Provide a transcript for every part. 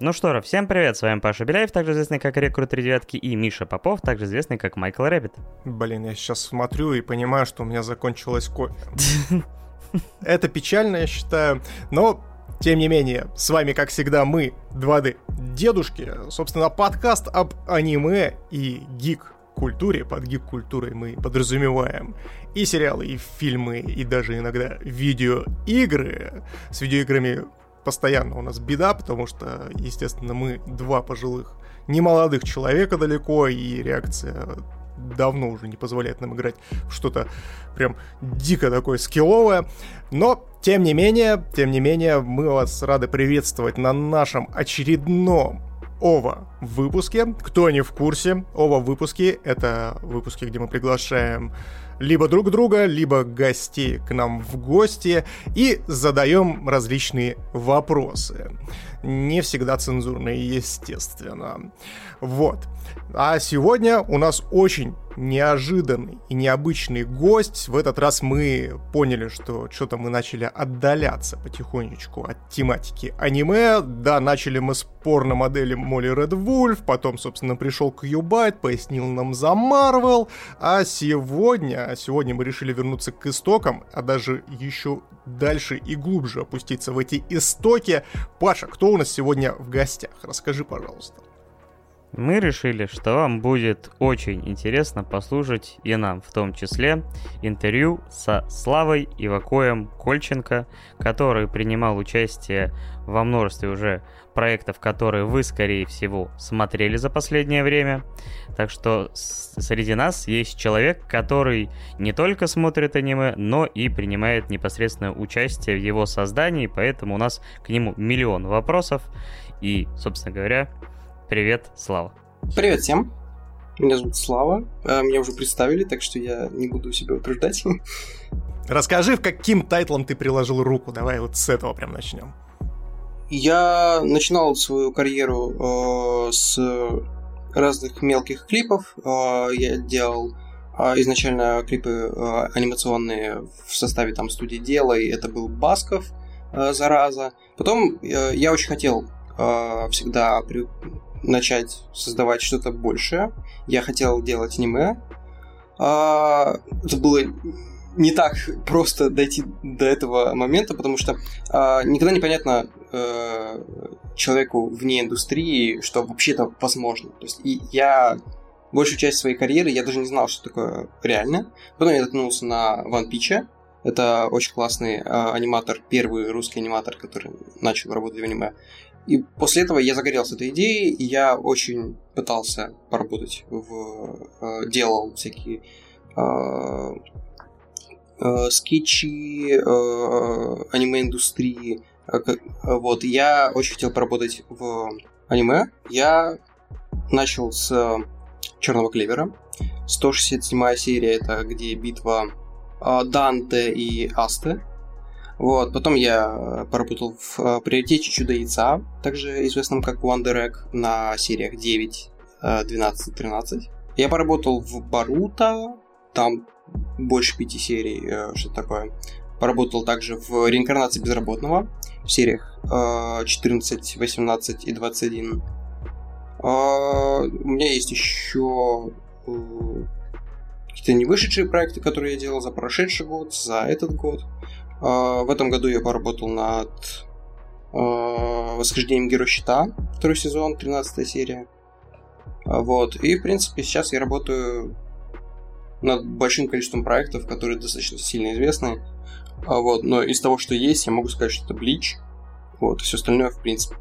Ну что же, всем привет, с вами Паша Беляев, также известный как Рекрут 3 девятки, и Миша Попов, также известный как Майкл Рэббит. Блин, я сейчас смотрю и понимаю, что у меня закончилось кофе. Это печально, я считаю, но тем не менее, с вами, как всегда, мы, 2D дедушки. Собственно, подкаст об аниме и гик культуре, под гик-культурой мы подразумеваем и сериалы, и фильмы, и даже иногда видеоигры. С видеоиграми постоянно у нас беда, потому что, естественно, мы два пожилых немолодых человека далеко, и реакция давно уже не позволяет нам играть что-то прям дико такое скилловое. Но, тем не менее, тем не менее, мы вас рады приветствовать на нашем очередном ОВА выпуске. Кто не в курсе, ОВА выпуски — это выпуски, где мы приглашаем либо друг друга, либо гостей к нам в гости и задаем различные вопросы. Не всегда цензурные, естественно. Вот. А сегодня у нас очень неожиданный и необычный гость. В этот раз мы поняли, что что-то мы начали отдаляться потихонечку от тематики аниме. Да, начали мы с порно-модели Молли Ред Вульф, потом, собственно, пришел к Юбайт, пояснил нам за Марвел, а сегодня, сегодня мы решили вернуться к истокам, а даже еще дальше и глубже опуститься в эти истоки. Паша, кто у нас сегодня в гостях? Расскажи, пожалуйста. Мы решили, что вам будет очень интересно послушать и нам в том числе интервью со Славой Ивакоем Кольченко, который принимал участие во множестве уже проектов, которые вы, скорее всего, смотрели за последнее время. Так что среди нас есть человек, который не только смотрит аниме, но и принимает непосредственное участие в его создании, поэтому у нас к нему миллион вопросов. И, собственно говоря, Привет, Слава. Привет всем. Меня зовут Слава. А, меня уже представили, так что я не буду себя утруждать. Расскажи, в каким тайтлом ты приложил руку. Давай вот с этого прям начнем. Я начинал свою карьеру э, с разных мелких клипов. Э, я делал э, изначально клипы э, анимационные в составе там студии Дела, и это был Басков, э, зараза. Потом э, я очень хотел э, всегда при, начать создавать что-то большее. Я хотел делать аниме. А, это было не так просто дойти до этого момента, потому что а, никогда непонятно а, человеку вне индустрии, что вообще-то возможно. То есть и я большую часть своей карьеры я даже не знал, что такое реально. Потом я наткнулся на One Piece. Это очень классный а, аниматор, первый русский аниматор, который начал работать в аниме. И после этого я загорелся этой идеей, и я очень пытался поработать в... Э, делал всякие э, э, скетчи аниме-индустрии. Вот, я очень хотел поработать в аниме. Я начал с Черного Клевера. 167 серия это где битва Данте и Асты. Вот, потом я поработал в э, приоритете Чудо Яйца, также известном как Wonder Egg, на сериях 9, 12, 13. Я поработал в Барута, там больше пяти серий, э, что такое. Поработал также в Реинкарнации Безработного в сериях 14, э, 18 и 21. А, у меня есть еще какие-то не вышедшие проекты, которые я делал за прошедший год, за этот год. А, в этом году я поработал над а, Восхождением Героя Щита, второй сезон, 13 серия. А, вот. И, в принципе, сейчас я работаю над большим количеством проектов, которые достаточно сильно известны. Вот. Но из того, что есть, я могу сказать, что это Блич. Вот. Все остальное, в принципе,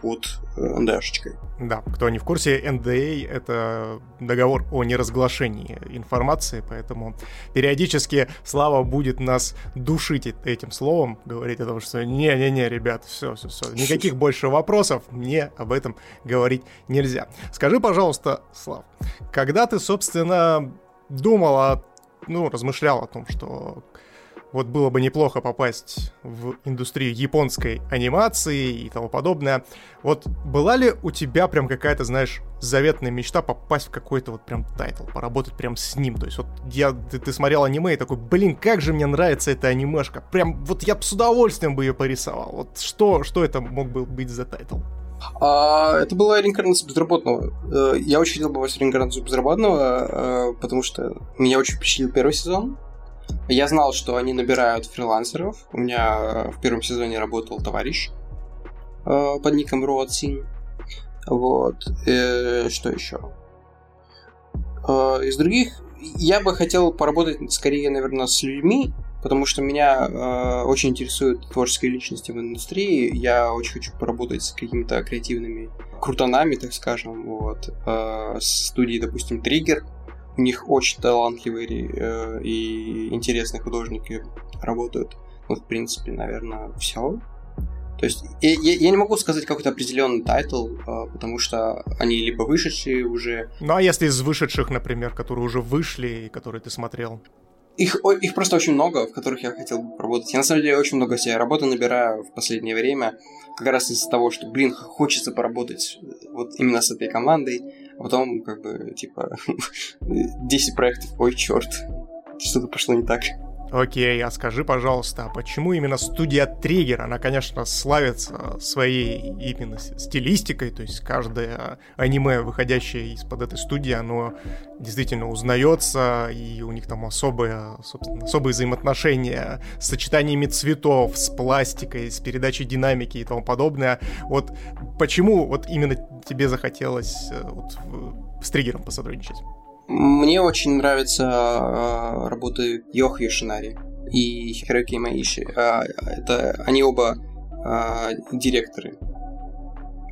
под НДАшечкой. Да, кто не в курсе, NDA — это договор о неразглашении информации, поэтому периодически Слава будет нас душить этим словом, говорить о том, что не-не-не, ребят, все, все, все, никаких больше вопросов, мне об этом говорить нельзя. Скажи, пожалуйста, Слав, когда ты, собственно, думал о, ну, размышлял о том, что вот было бы неплохо попасть в индустрию японской анимации и тому подобное. Вот была ли у тебя прям какая-то, знаешь, заветная мечта попасть в какой-то вот прям тайтл, поработать прям с ним? То есть вот я, ты, ты смотрел аниме и такой, блин, как же мне нравится эта анимешка. Прям вот я бы с удовольствием бы ее порисовал. Вот что, что это мог бы быть за тайтл? А, это была реинкарнация безработного. Э, я очень хотел попасть в реинкарнацию безработного, э, потому что меня очень впечатлил первый сезон. Я знал, что они набирают фрилансеров. У меня в первом сезоне работал товарищ э, под ником Роадсин. Вот. Э, что еще? Э, из других я бы хотел поработать скорее, наверное, с людьми, потому что меня э, очень интересуют творческие личности в индустрии. Я очень хочу поработать с какими-то креативными крутанами, так скажем, вот, э, с допустим, Триггер, у них очень талантливые э, и интересные художники работают. Ну, в принципе, наверное, все. То есть я, я не могу сказать какой-то определенный тайтл, э, потому что они либо вышедшие уже. Ну а если из вышедших, например, которые уже вышли и которые ты смотрел? Их, их просто очень много, в которых я хотел бы поработать. Я на самом деле очень много себе работы набираю в последнее время, как раз из-за того, что, блин, хочется поработать вот именно с этой командой, потом, как бы, типа, 10 проектов, ой, черт, что-то пошло не так. Окей, а скажи, пожалуйста, а почему именно студия Триггер? Она, конечно, славится своей именно стилистикой, то есть каждое аниме, выходящее из-под этой студии, оно действительно узнается, и у них там особые, собственно, особые взаимоотношения с сочетаниями цветов, с пластикой, с передачей динамики и тому подобное. Вот почему вот именно тебе захотелось э, вот, с Триггером посотрудничать? Мне очень нравятся э, работы Йохи Шинари и Хироки Маиши. Э, это они оба э, директоры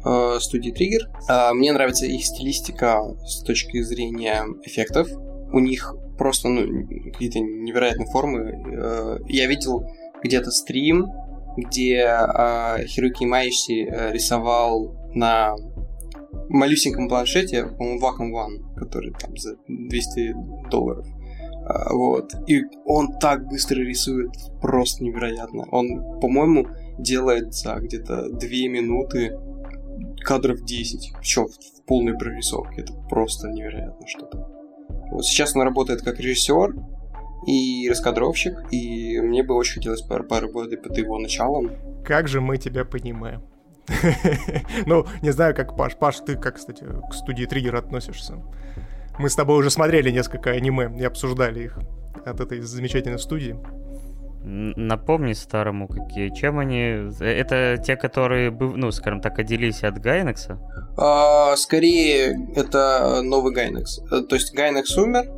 э, студии Триггер. Э, мне нравится их стилистика с точки зрения эффектов. У них просто ну, какие-то невероятные формы. Э, я видел где-то стрим, где э, Хироки Маиши э, рисовал на малюсеньком планшете, по-моему, Wacom One, который там за 200 долларов. А, вот. И он так быстро рисует, просто невероятно. Он, по-моему, делает за где-то 2 минуты кадров 10, причем в полной прорисовке. Это просто невероятно что-то. Вот сейчас он работает как режиссер и раскадровщик, и мне бы очень хотелось поработать под его началом. Как же мы тебя понимаем. Ну, не знаю, как Паш. Паш, ты как, кстати, к студии Триггер относишься? Мы с тобой уже смотрели несколько аниме и обсуждали их от этой замечательной студии. Напомни старому, какие. Чем они... Э, это те, которые, ну, скажем так, отделились от Гайнекса? А, скорее, это новый Гайнекс. Э, то есть Гайнекс умер,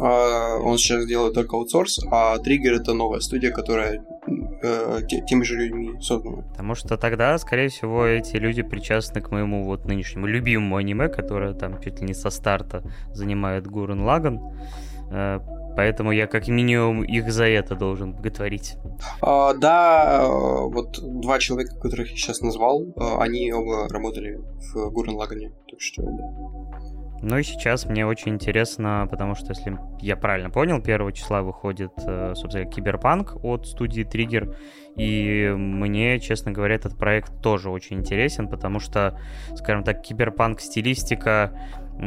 а, он сейчас делает только аутсорс, а Триггер это новая студия, которая э, теми же людьми создана. Потому что тогда, скорее всего, эти люди причастны к моему вот нынешнему любимому аниме, которое там чуть ли не со старта занимает Гурен Лаган. Э, поэтому я как минимум их за это должен боготворить. А, да, вот два человека, которых я сейчас назвал, э, они оба работали в Гурен Лагане. Так что, да. Ну и сейчас мне очень интересно, потому что, если я правильно понял, 1 числа выходит, э, собственно, Киберпанк от студии Триггер, и мне, честно говоря, этот проект тоже очень интересен, потому что, скажем так, Киберпанк стилистика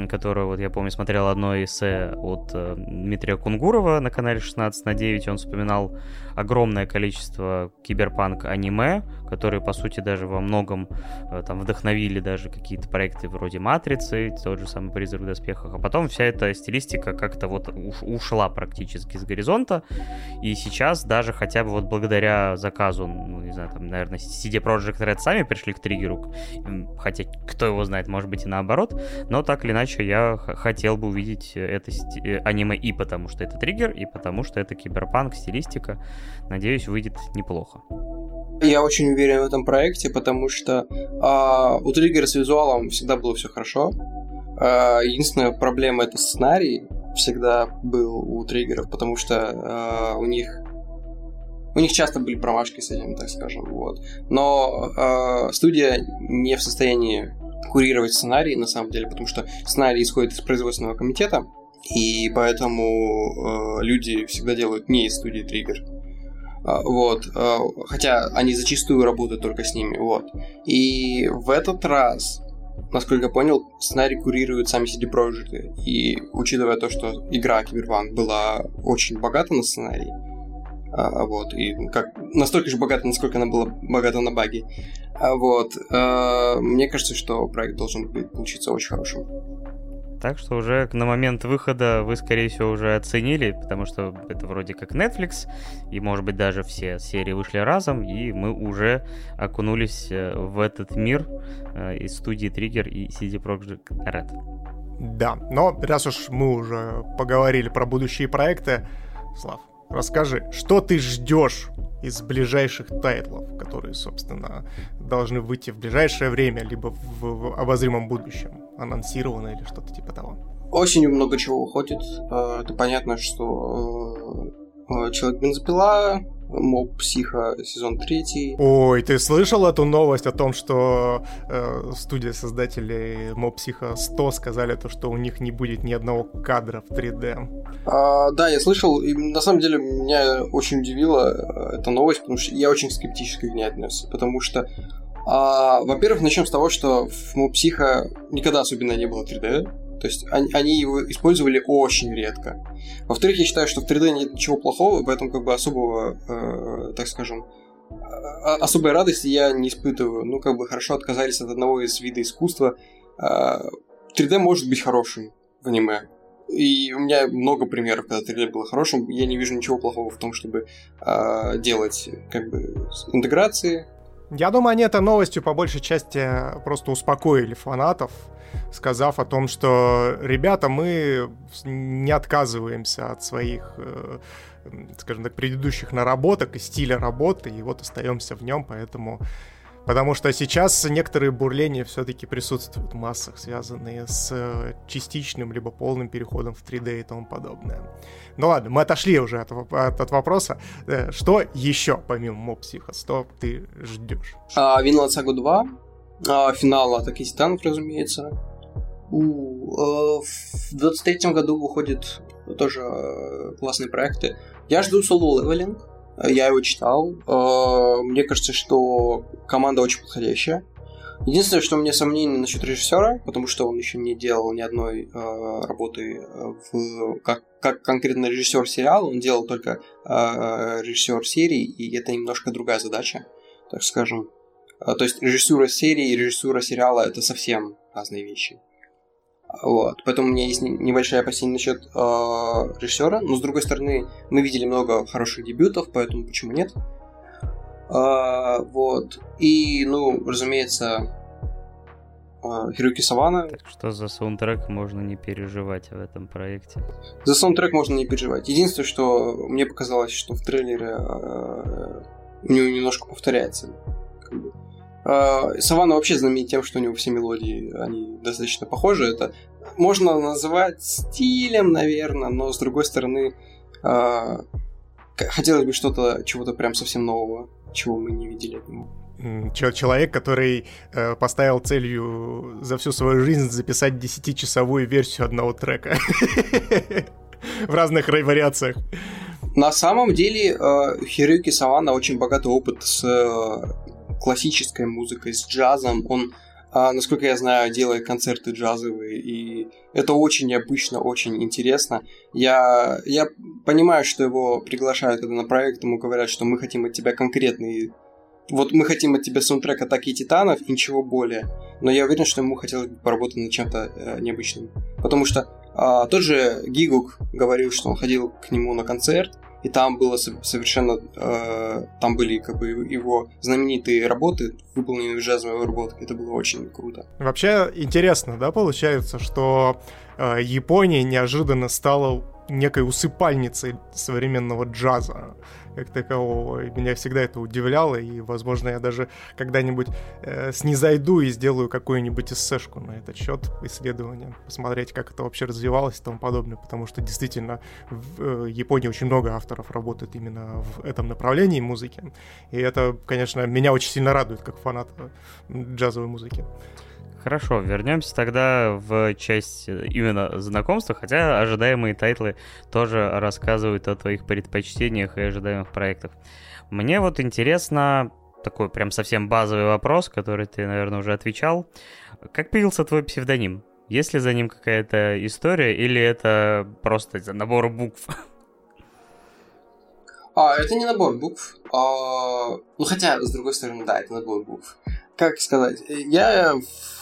которую, вот я помню, смотрел одно эссе от э, Дмитрия Кунгурова на канале 16 на 9. Он вспоминал огромное количество киберпанк-аниме, которые, по сути, даже во многом э, там вдохновили даже какие-то проекты вроде «Матрицы», тот же самый «Призрак в доспехах». А потом вся эта стилистика как-то вот уш- ушла практически с горизонта. И сейчас даже хотя бы вот благодаря заказу, ну, не знаю, там, наверное, CD Projekt Red сами пришли к триггеру, хотя кто его знает, может быть и наоборот, но так или иначе я хотел бы увидеть это э, аниме и потому, что это триггер, и потому, что это киберпанк, стилистика. Надеюсь, выйдет неплохо. Я очень уверен в этом проекте, потому что а, у триггера с визуалом всегда было все хорошо. А, единственная проблема это сценарий всегда был у триггеров, потому что а, у них у них часто были промашки с этим, так скажем, вот. Но э, студия не в состоянии курировать сценарий, на самом деле, потому что сценарий исходит из производственного комитета, и поэтому э, люди всегда делают не из студии Триггер. А, вот, а, хотя они зачастую работают только с ними, вот. И в этот раз, насколько я понял, сценарий курируют сами CD Projekt. И учитывая то, что игра Киберпанк была очень богата на сценарий, а, вот, и как, настолько же богата, насколько она была богата на баги, вот, мне кажется, что проект должен быть, получиться очень хорошим. Так что уже на момент выхода вы, скорее всего, уже оценили, потому что это вроде как Netflix, и, может быть, даже все серии вышли разом, и мы уже окунулись э, в этот мир э, из студии Trigger и CD Projekt Red. Да, но раз уж мы уже поговорили про будущие проекты, Слав, расскажи, что ты ждешь из ближайших тайтлов, которые, собственно, должны выйти в ближайшее время, либо в, в обозримом будущем, анонсировано или что-то типа того. Осенью много чего выходит. Э, это понятно, что э, э, Человек бензопила, Моб Психа сезон третий. Ой, ты слышал эту новость о том, что э, студия создателей Моб Психа 100 сказали то, что у них не будет ни одного кадра в 3D? А, да, я слышал, и на самом деле меня очень удивила эта новость, потому что я очень скептически к ней отнесся, потому что а, во-первых, начнем с того, что в Моб Психа никогда особенно не было 3D, то есть они, они его использовали очень редко. Во-вторых, я считаю, что в 3D нет ничего плохого, поэтому как бы особого, э, так скажем, э, особой радости я не испытываю. Ну, как бы хорошо отказались от одного из видов искусства. Э, 3D может быть хорошим в аниме. И у меня много примеров, когда 3D было хорошим. Я не вижу ничего плохого в том, чтобы э, делать как бы интеграции. Я думаю, они этой новостью по большей части просто успокоили фанатов сказав о том, что, ребята, мы не отказываемся от своих, э, скажем так, предыдущих наработок и стиля работы, и вот остаемся в нем, поэтому Потому что сейчас некоторые бурления все-таки присутствуют в массах, связанные с частичным либо полным переходом в 3D и тому подобное. Ну ладно, мы отошли уже от, от, от вопроса. Э, что еще, помимо Моб Психо 100, ты ждешь? А, Винланд Сагу 2, а, финала Атаки Титанов, разумеется. У, э, в 23 году выходят тоже э, классные проекты. Я жду соло левелинг. Я его читал. Э, мне кажется, что команда очень подходящая. Единственное, что у меня сомнения насчет режиссера, потому что он еще не делал ни одной э, работы в, как, как конкретно режиссер сериала, он делал только режиссер серии, и это немножко другая задача, так скажем. А, то есть режиссура серии и режиссура сериала это совсем разные вещи. Вот. Поэтому у меня есть небольшое опасение насчет э, режиссера. Но с другой стороны, мы видели много хороших дебютов, поэтому почему нет? Э, вот. И, ну, разумеется, э, Хируки Савана. Так что за саундтрек можно не переживать в этом проекте? За саундтрек можно не переживать. Единственное, что мне показалось, что в трейлере э, у него немножко повторяется. Как бы. А, Савана вообще знаменит тем, что у него все мелодии, они достаточно похожи. Это можно называть стилем, наверное, но с другой стороны, а, хотелось бы что-то, чего-то прям совсем нового, чего мы не видели от него. Человек, который э, поставил целью за всю свою жизнь записать 10-часовую версию одного трека в разных вариациях. На самом деле, э, Хируки Савана очень богатый опыт с классической музыкой, с джазом. Он, а, насколько я знаю, делает концерты джазовые, и это очень необычно, очень интересно. Я, я понимаю, что его приглашают когда на проект, ему говорят, что мы хотим от тебя конкретный вот мы хотим от тебя саундтрек Атаки Титанов и ничего более. Но я уверен, что ему хотелось бы поработать над чем-то э, необычным. Потому что а, тот же Гигук говорил, что он ходил к нему на концерт, и там было совершенно... Э, там были как бы его знаменитые работы, выполненные в джазовой обработке. Это было очень круто. Вообще интересно, да, получается, что э, Япония неожиданно стала некой усыпальницей современного джаза как такового. Меня всегда это удивляло, и, возможно, я даже когда-нибудь э, снизойду и сделаю какую-нибудь эссешку на этот счет исследования, посмотреть, как это вообще развивалось и тому подобное, потому что действительно в э, Японии очень много авторов работает именно в этом направлении музыки, и это, конечно, меня очень сильно радует, как фанат джазовой музыки. Хорошо, вернемся тогда в часть э, именно знакомства, хотя ожидаемые тайтлы тоже рассказывают о твоих предпочтениях и ожидаемых проектах. Мне вот интересно такой прям совсем базовый вопрос, который ты, наверное, уже отвечал. Как появился твой псевдоним? Есть ли за ним какая-то история или это просто набор букв? А, это не набор букв. А, ну, хотя, с другой стороны, да, это набор букв. Как сказать? Я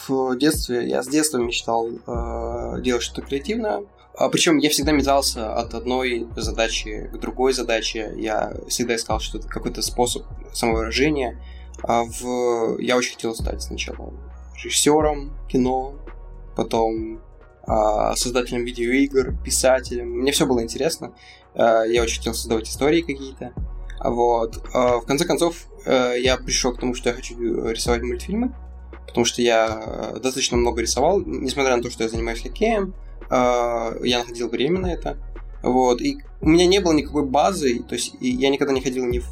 в детстве, я с детства мечтал э, делать что-то креативное. А, причем я всегда метался от одной задачи к другой задаче. Я всегда искал что-то, какой-то способ самовыражения. А в... Я очень хотел стать сначала режиссером кино, потом а, создателем видеоигр, писателем. Мне все было интересно. А, я очень хотел создавать истории какие-то. Вот. А, в конце концов, я пришел к тому, что я хочу рисовать мультфильмы, потому что я достаточно много рисовал, несмотря на то, что я занимаюсь хоккеем, я находил время на это. Вот. И у меня не было никакой базы, то есть я никогда не ходил ни в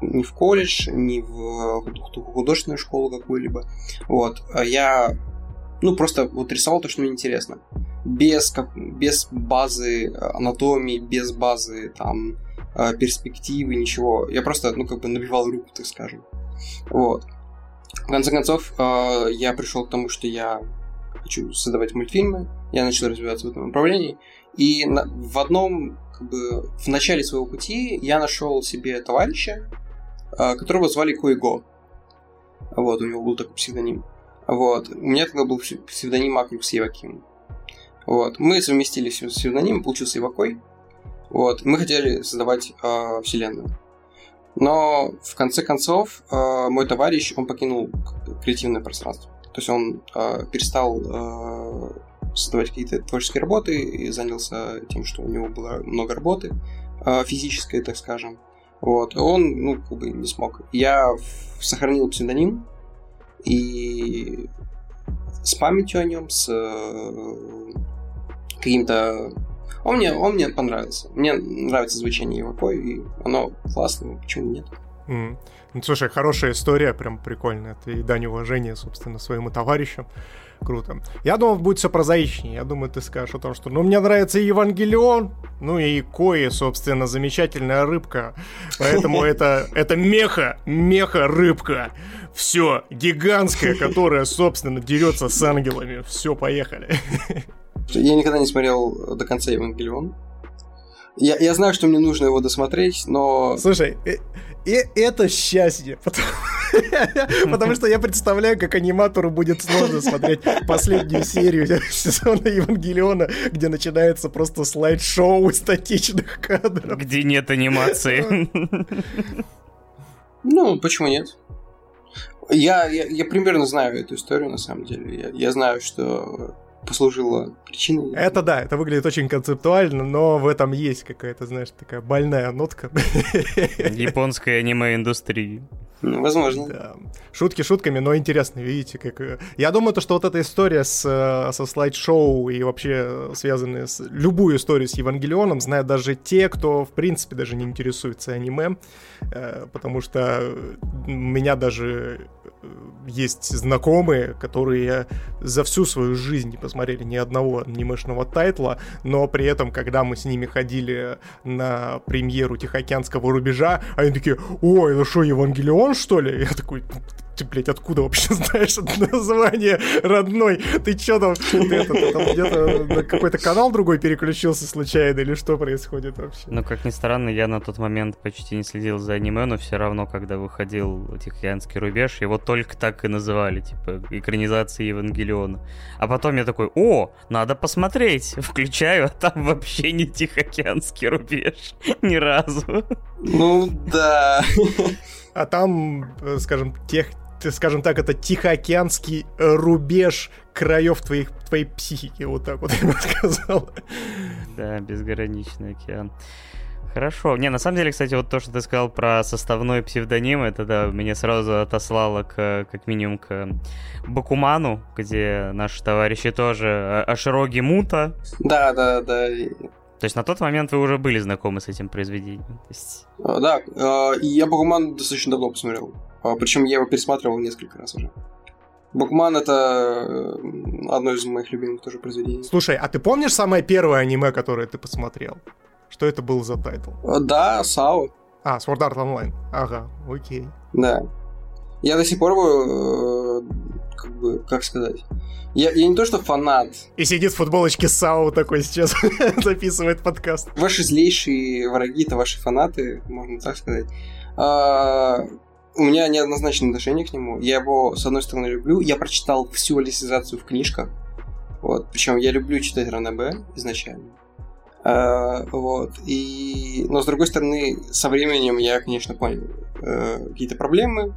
ни в колледж, ни в художественную школу какую-либо. Вот. Я ну, просто вот рисовал то, что мне интересно. Без, как, без базы анатомии, без базы там э, перспективы, ничего. Я просто, ну, как бы набивал руку, так скажем. Вот. В конце концов, э, я пришел к тому, что я хочу создавать мультфильмы. Я начал развиваться в этом направлении. И в одном, как бы, в начале своего пути я нашел себе товарища, э, которого звали Коего. Вот, у него был такой псевдоним. Вот. У меня тогда был псевдоним Акрюкс Еваким. Вот. Мы совместили псевдоним, получился Ивакой. Вот. Мы хотели создавать э, вселенную. Но в конце концов э, мой товарищ, он покинул креативное пространство. То есть он э, перестал э, создавать какие-то творческие работы и занялся тем, что у него было много работы э, физической, так скажем. Вот. Он, ну, как бы не смог. Я сохранил псевдоним, и с памятью о нем, с э, каким-то... Он мне, он мне понравился. Мне нравится звучание его и оно классное, почему нет? Mm. Ну, слушай, хорошая история, прям прикольная. Это и дань уважения, собственно, своему товарищу. Круто. Я думал, будет все прозаичнее. Я думаю, ты скажешь о том, что ну мне нравится Евангелион, ну и Кои, собственно, замечательная рыбка. Поэтому это, это меха, меха-рыбка. Все, гигантская, которая, собственно, дерется с ангелами. Все, поехали. Я никогда не смотрел до конца Евангелион. Я, я знаю, что мне нужно его досмотреть, но... Слушай, э, и это счастье, потому, потому что я представляю, как аниматору будет сложно смотреть последнюю серию сезона Евангелиона, где начинается просто слайд-шоу статичных кадров. Где нет анимации. Ну, почему нет? Я, я, я примерно знаю эту историю, на самом деле. Я, я знаю, что послужило причиной. Это да, это выглядит очень концептуально, но в этом есть какая-то, знаешь, такая больная нотка. Японской аниме-индустрии. Ну, возможно. Да. Шутки шутками, но интересно, видите, как... Э, я думаю, то, что вот эта история с, э, со слайд-шоу и вообще связанная с... Любую историю с Евангелионом знают даже те, кто, в принципе, даже не интересуется аниме, э, потому что меня даже есть знакомые, которые за всю свою жизнь не посмотрели ни одного анимешного тайтла, но при этом, когда мы с ними ходили на премьеру Тихоокеанского рубежа, они такие, ой, это что, Евангелион, что ли? Я такой, ты, блядь, откуда вообще знаешь это название родной? Ты чё там, ты, это, ты там где-то на какой-то канал другой переключился случайно или что происходит вообще? Ну, как ни странно, я на тот момент почти не следил за аниме, но все равно, когда выходил Тихоокеанский рубеж, его только так и называли, типа, экранизации Евангелиона. А потом я такой, о, надо посмотреть. Включаю, а там вообще не Тихоокеанский рубеж. Ни разу. Ну, да. А там, э, скажем, тех, скажем так, это тихоокеанский рубеж краев твоих, твоей психики, вот так вот я бы сказал. Да, безграничный океан. Хорошо. Не, на самом деле, кстати, вот то, что ты сказал про составной псевдоним, это, да, меня сразу отослало к, как минимум, к Бакуману, где наши товарищи тоже Ашироги Муто. Да, да, да. То есть на тот момент вы уже были знакомы с этим произведением? То есть... А, да, а, я Бакуман достаточно давно посмотрел. А, Причем я его пересматривал несколько раз уже. Бакуман это э, одно из моих любимых тоже произведений. Слушай, а ты помнишь самое первое аниме, которое ты посмотрел? Что это был за тайтл? Э, да, SAO. А, Sword Art Online. Ага, окей. Да. Я до сих пор, э, как бы, как сказать, я, я не то что фанат. И сидит в футболочке Сау такой сейчас, записывает подкаст. Ваши злейшие враги это ваши фанаты, можно так сказать. У меня неоднозначное отношение к нему. Я его, с одной стороны, люблю. Я прочитал всю алисизацию в книжках. Вот. Причем я люблю читать РНБ изначально. А, вот. И... Но, с другой стороны, со временем я, конечно, понял э, какие-то проблемы,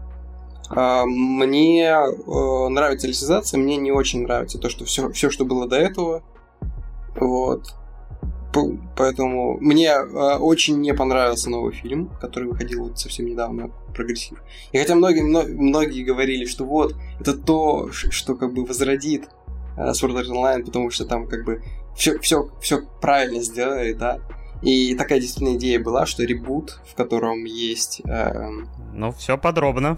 а, мне э, нравится лисизация, мне не очень нравится то, что все, все, что было до этого. Вот. Поэтому мне э, очень не понравился новый фильм, который выходил вот совсем недавно, прогрессив. И хотя многие, многие говорили, что вот, это то, что как бы возродит э, Sword Art Online, потому что там как бы все, все, все правильно сделали, да. И такая действительно идея была, что ребут, в котором есть... Э, ну, все подробно.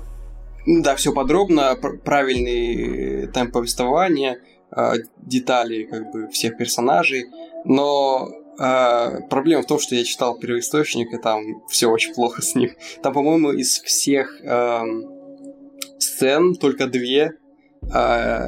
Да, все подробно, правильный темп повествования, а, детали как бы всех персонажей, но э, проблема в том, что я читал первоисточник, и там все очень плохо с ним. Там, по-моему, из всех э, сцен только две э,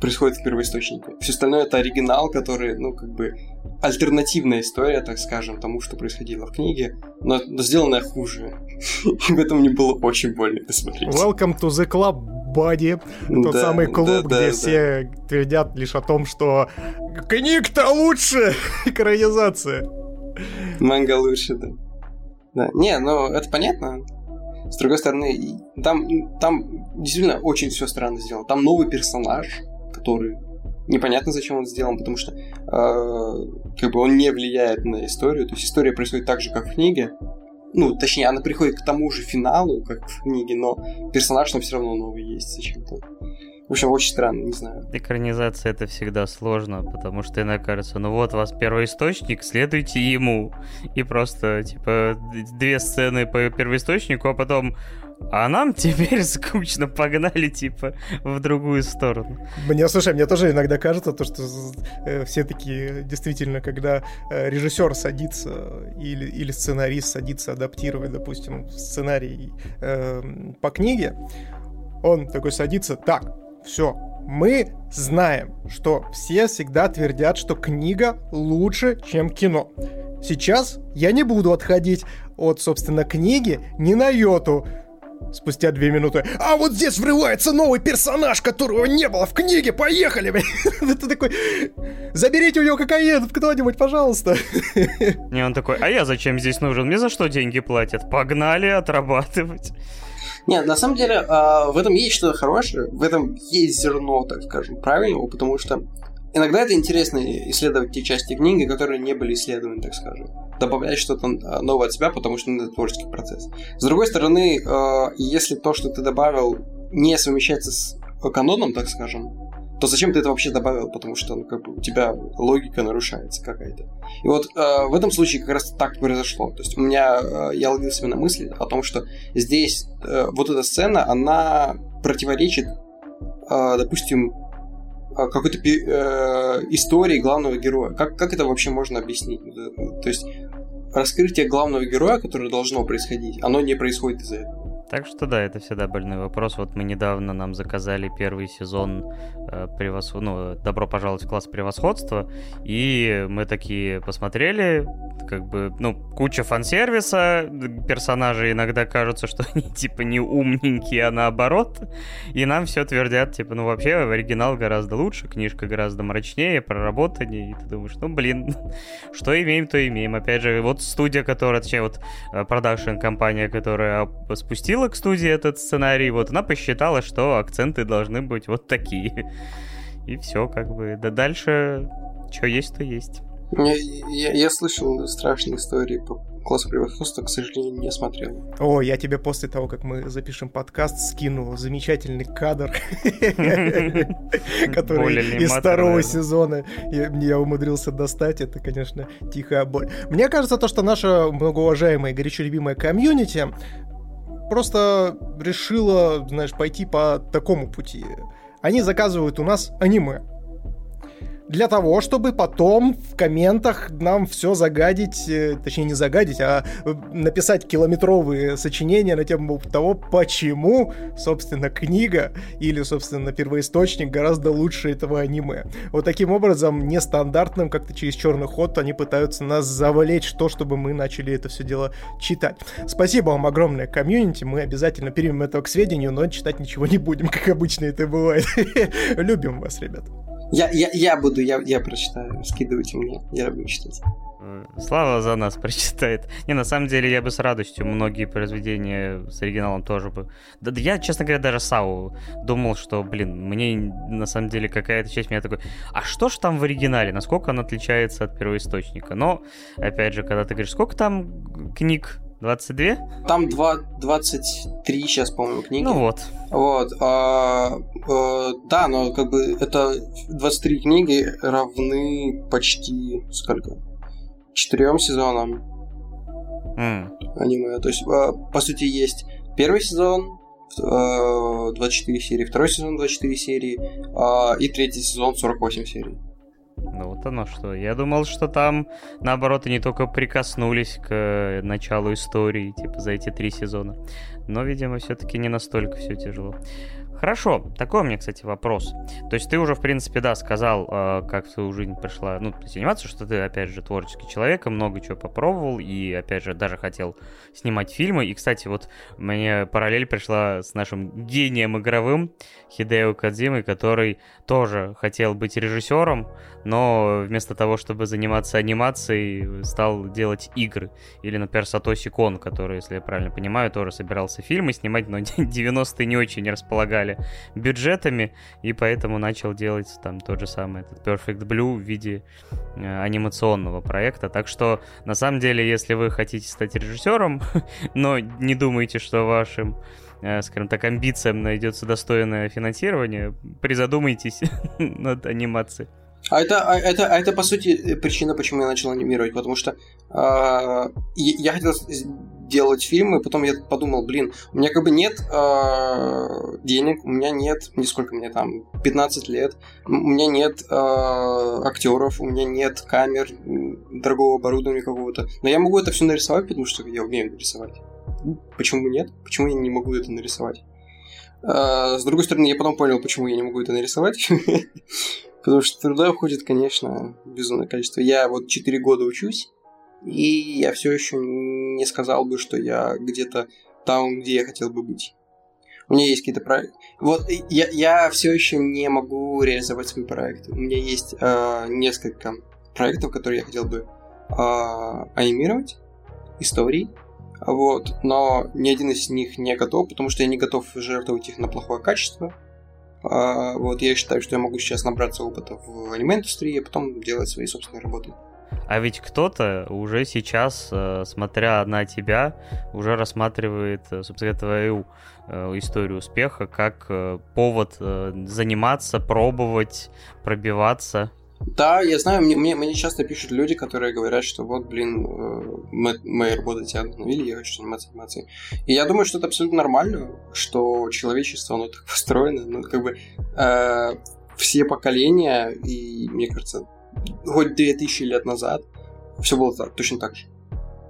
происходит в первоисточнике. Все остальное это оригинал, который, ну, как бы альтернативная история, так скажем, тому, что происходило в книге, но, но сделанная хуже. И в этом мне было очень больно это смотреть. Welcome to the club, buddy. Тот да, самый клуб, да, да, где все твердят лишь о том, что книг-то лучше экранизация. Манга лучше, да. Да, не, ну это понятно. С другой стороны, там, там действительно очень все странно сделано. Там новый персонаж, который непонятно, зачем он сделан, потому что э, как бы он не влияет на историю. То есть история происходит так же, как в книге. Ну, точнее, она приходит к тому же финалу, как в книге, но персонаж там все равно новый есть зачем-то. В общем, очень странно, не знаю. Экранизация это всегда сложно, потому что иногда кажется, ну вот вас первый источник, следуйте ему. И просто, типа, две сцены по первоисточнику, а потом а нам теперь скучно, погнали, типа, в другую сторону. Мне, слушай, мне тоже иногда кажется, то, что э, все таки действительно, когда э, режиссер садится или, или сценарист садится адаптировать, допустим, сценарий э, по книге, он такой садится, так, все, мы знаем, что все всегда твердят, что книга лучше, чем кино. Сейчас я не буду отходить от, собственно, книги ни на йоту. Спустя две минуты. А вот здесь врывается новый персонаж, которого не было в книге. Поехали! Это такой... Заберите у него кокаин, кто-нибудь, пожалуйста. Не, он такой, а я зачем здесь нужен? Мне за что деньги платят? Погнали отрабатывать. Нет, на самом деле, в этом есть что-то хорошее, в этом есть зерно, так скажем, правильного, потому что иногда это интересно исследовать те части книги, которые не были исследованы, так скажем добавлять что-то а, новое от себя, потому что это творческий процесс. С другой стороны, э, если то, что ты добавил, не совмещается с каноном, так скажем, то зачем ты это вообще добавил? Потому что ну, как бы, у тебя логика нарушается какая-то. И вот э, в этом случае как раз так произошло. То есть у меня э, я ловил себя на мысли о том, что здесь э, вот эта сцена, она противоречит, э, допустим, э, какой-то э, истории главного героя. Как, как это вообще можно объяснить? То есть раскрытие главного героя, которое должно происходить, оно не происходит из-за этого. Так что да, это всегда больной вопрос. Вот мы недавно нам заказали первый сезон э, превос... ну, «Добро пожаловать в класс превосходства», и мы такие посмотрели, как бы, ну, куча фан-сервиса, персонажи иногда кажутся, что они, типа, не умненькие, а наоборот, и нам все твердят, типа, ну, вообще, оригинал гораздо лучше, книжка гораздо мрачнее, проработаннее, и ты думаешь, ну, блин, что имеем, то имеем. Опять же, вот студия, которая, точнее, вот э, продакшн-компания, которая спустила к студии этот сценарий, вот она посчитала, что акценты должны быть вот такие. И все, как бы. Да дальше, что есть, то есть. Я, я, я слышал страшные истории по классу превосходства, к сожалению, не смотрел. О, я тебе после того, как мы запишем подкаст, скину замечательный кадр, который из второго сезона я умудрился достать. Это, конечно, тихая боль. Мне кажется, то, что наша многоуважаемая и горячо любимая комьюнити просто решила, знаешь, пойти по такому пути. они заказывают у нас аниме для того, чтобы потом в комментах нам все загадить, э, точнее не загадить, а э, написать километровые сочинения на тему того, почему, собственно, книга или, собственно, первоисточник гораздо лучше этого аниме. Вот таким образом, нестандартным, как-то через черный ход они пытаются нас завалить то, чтобы мы начали это все дело читать. Спасибо вам огромное, комьюнити, мы обязательно примем это к сведению, но читать ничего не будем, как обычно это бывает. Любим вас, ребят. Я, я, я буду, я, я прочитаю, скидывайте мне, я буду читать. Слава за нас прочитает. Не, на самом деле я бы с радостью многие произведения с оригиналом тоже бы... Да, я, честно говоря, даже Сау думал, что, блин, мне на самом деле какая-то часть меня такой... А что ж там в оригинале? Насколько он отличается от первоисточника? Но, опять же, когда ты говоришь, сколько там книг 22? Там 2, 23 сейчас, по-моему, книги. Ну вот. Вот. А, а, да, но как бы это 23 книги равны почти сколько? Четырем сезонам mm. аниме. То есть, а, по сути, есть первый сезон, 24 серии, второй сезон 24 серии, а, и третий сезон 48 серий. Ну вот оно что. Я думал, что там, наоборот, они только прикоснулись к э, началу истории, типа, за эти три сезона. Но, видимо, все-таки не настолько все тяжело. Хорошо, такой у меня, кстати, вопрос. То есть ты уже, в принципе, да, сказал, э, как в твою жизнь пришла, ну, анимация, что ты, опять же, творческий человек, и много чего попробовал, и, опять же, даже хотел снимать фильмы. И, кстати, вот мне параллель пришла с нашим гением игровым Хидео Кадзимой, который тоже хотел быть режиссером, но вместо того, чтобы заниматься анимацией, стал делать игры. Или, например, Сатоси Кон, который, если я правильно понимаю, тоже собирался фильмы снимать, но 90-е не очень располагали бюджетами, и поэтому начал делать там тот же самый этот Perfect Blue в виде э, анимационного проекта. Так что, на самом деле, если вы хотите стать режиссером, но не думаете, что вашим э, скажем так, амбициям найдется достойное финансирование, призадумайтесь над анимацией. А это, а это, а это, по сути, причина, почему я начал анимировать, потому что э, я хотел делать фильмы, потом я подумал, блин, у меня как бы нет э, денег, у меня нет, не сколько мне там, 15 лет, у меня нет э, актеров, у меня нет камер, дорогого оборудования какого-то, но я могу это все нарисовать, потому что я умею рисовать. Почему нет? Почему я не могу это нарисовать? Э, с другой стороны, я потом понял, почему я не могу это нарисовать. Потому что труда уходит, конечно, безумное количество. Я вот 4 года учусь, и я все еще не сказал бы, что я где-то там, где я хотел бы быть. У меня есть какие-то проекты. Вот я, я все еще не могу реализовать свой проект. У меня есть э, несколько проектов, которые я хотел бы э, анимировать, истории. Вот, но ни один из них не готов, потому что я не готов жертвовать их на плохое качество. А, вот я считаю, что я могу сейчас набраться опыта в аниме-индустрии, а потом делать свои собственные работы. А ведь кто-то уже сейчас, э, смотря на тебя, уже рассматривает, э, собственно, твою э, историю успеха как повод заниматься, пробовать, пробиваться. Да, я знаю, мне, мне, мне часто пишут люди, которые говорят, что вот, блин, э, мы, мои работы вдохновили, я хочу заниматься анимацией. И я думаю, что это абсолютно нормально, что человечество, оно так построено. Ну, как бы э, все поколения, и, мне кажется, хоть 2000 лет назад, все было так, точно так же.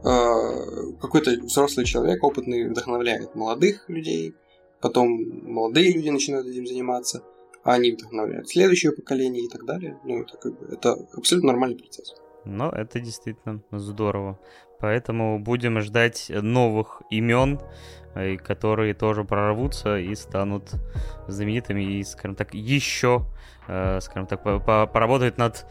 Э, какой-то взрослый человек, опытный, вдохновляет молодых людей, потом молодые люди начинают этим заниматься – они вдохновляют следующее поколение и так далее. Ну, это как бы это абсолютно нормальный процесс. Но это действительно здорово. Поэтому будем ждать новых имен, э, которые тоже прорвутся и станут знаменитыми и, скажем так, еще, э, скажем так, поработают над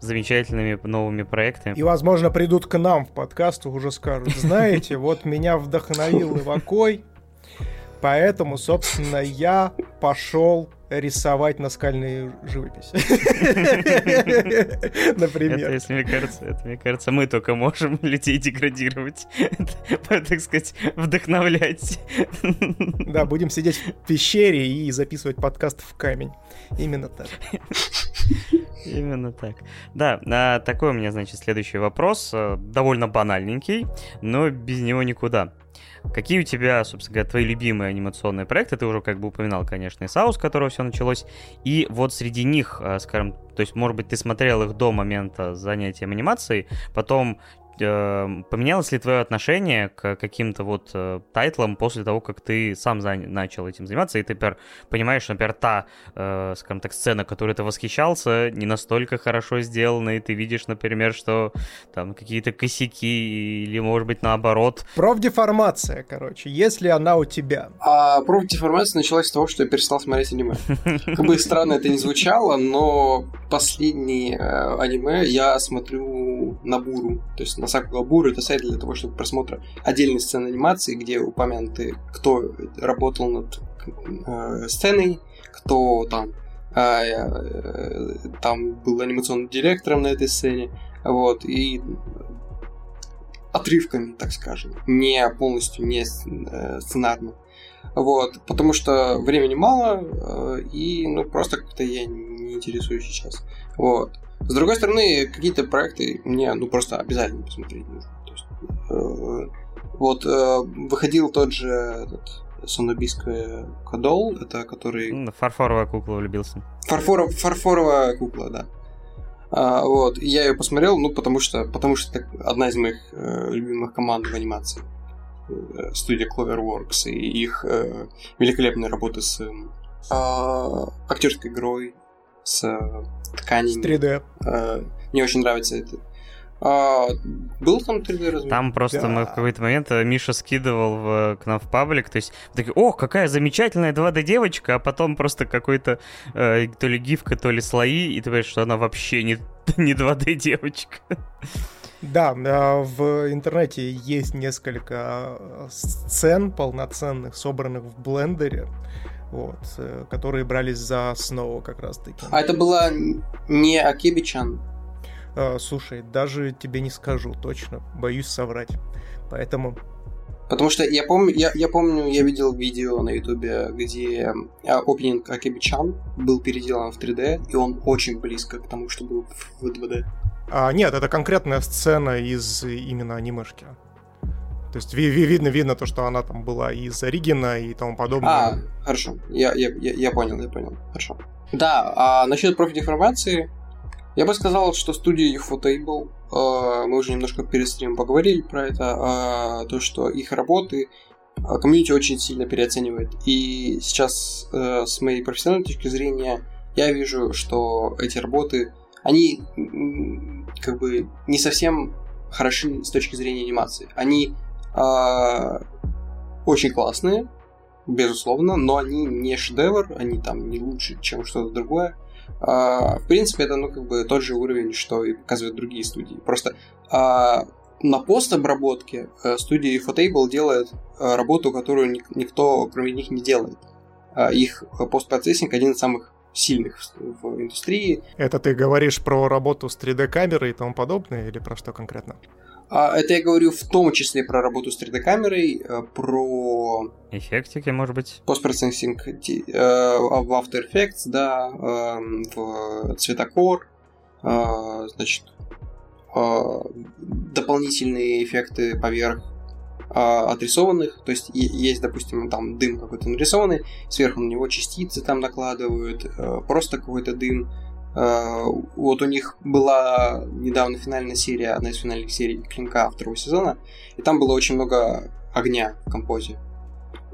замечательными новыми проектами. И, возможно, придут к нам в подкаст и уже скажут, знаете, вот меня вдохновил Ивакой, поэтому, собственно, я пошел рисовать наскальные живопись. Например. Это, если мне кажется, это, мне кажется, мы только можем людей деградировать, так сказать, вдохновлять. Да, будем сидеть в пещере и записывать подкаст в камень. Именно так. Именно так. Да, а такой у меня, значит, следующий вопрос. Э, довольно банальненький, но без него никуда. Какие у тебя, собственно говоря, твои любимые анимационные проекты? Ты уже как бы упоминал, конечно, и SAO, с которого все началось. И вот среди них, э, скажем, то есть, может быть, ты смотрел их до момента занятия анимацией, потом поменялось ли твое отношение к каким-то вот э, тайтлам после того, как ты сам начал этим заниматься, и ты теперь понимаешь, например, та, э, скажем так, сцена, которой ты восхищался, не настолько хорошо сделана, и ты видишь, например, что там какие-то косяки или, может быть, наоборот. Профдеформация, короче, если она у тебя. А профдеформация началась с того, что я перестал смотреть аниме. Как бы странно это не звучало, но последние э, аниме я смотрю на буру, то есть на Сакугабуру это сайт для того, чтобы просмотра отдельной сцены анимации, где упомянуты, кто работал над э, сценой, кто там э, э, там был анимационным директором на этой сцене, вот, и отрывками, так скажем, не полностью, не э, сценарно. Вот, потому что времени мало, э, и ну просто как-то я не интересуюсь сейчас. Вот. С другой стороны, какие-то проекты мне ну просто обязательно посмотреть нужно. То есть, э, вот э, выходил тот же этот, Сонобийская Кадол, это который... Фарфоровая кукла влюбился. Фарфоров, фарфоровая кукла, да. А, вот, и я ее посмотрел, ну, потому что, потому что это одна из моих э, любимых команд в анимации. Э, студия Cloverworks и их э, великолепные работы с э, актерской игрой, с тканями. С 3D. Э, мне очень нравится это. А, был там 3D разве? Там просто да. мы в какой-то момент э, Миша скидывал в, к нам в паблик, то есть такие, ох, какая замечательная 2D девочка, а потом просто какой-то э, то ли гифка, то ли слои, и ты понимаешь, что она вообще не, не 2D девочка. Да, э, в интернете есть несколько э, сцен полноценных, собранных в блендере вот, э, которые брались за основу как раз-таки. А это была не Акибичан? А, слушай, даже тебе не скажу точно, боюсь соврать. Поэтому... Потому что я помню, я, я помню, я видел видео на ютубе, где опенинг Акибичан был переделан в 3D, и он очень близко к тому, что был в 2D. А, нет, это конкретная сцена из именно анимешки. То есть видно, видно то, что она там была из Оригина и тому подобное. А, хорошо. Я, я, я, понял, я понял. Хорошо. Да, а насчет профдеформации, я бы сказал, что студия Ufotable, э, мы уже немножко перед стримом поговорили про это, э, то, что их работы э, комьюнити очень сильно переоценивает. И сейчас, э, с моей профессиональной точки зрения, я вижу, что эти работы, они как бы не совсем хороши с точки зрения анимации. Они очень классные, безусловно, но они не шедевр, они там не лучше, чем что-то другое. А, в принципе, это, ну, как бы тот же уровень, что и показывают другие студии. Просто а, на постобработке э, студия Ufotable делает э, работу, которую никто, кроме них, не делает. Их постпроцессинг один из самых сильных в индустрии. Это ты говоришь про работу с 3D-камерой и тому подобное, или про что конкретно? А, это я говорю в том числе про работу с 3D-камерой, э, про... Эффектики, может быть? Постпроцессинг э, в After Effects, да, эм, в цветокор, э, значит, дополнительные эффекты поверх отрисованных, то есть есть, допустим, там дым какой-то нарисованный, сверху на него частицы там накладывают, просто какой-то дым, вот у них была недавно финальная серия, одна из финальных серий Клинка второго сезона, и там было очень много огня в композе.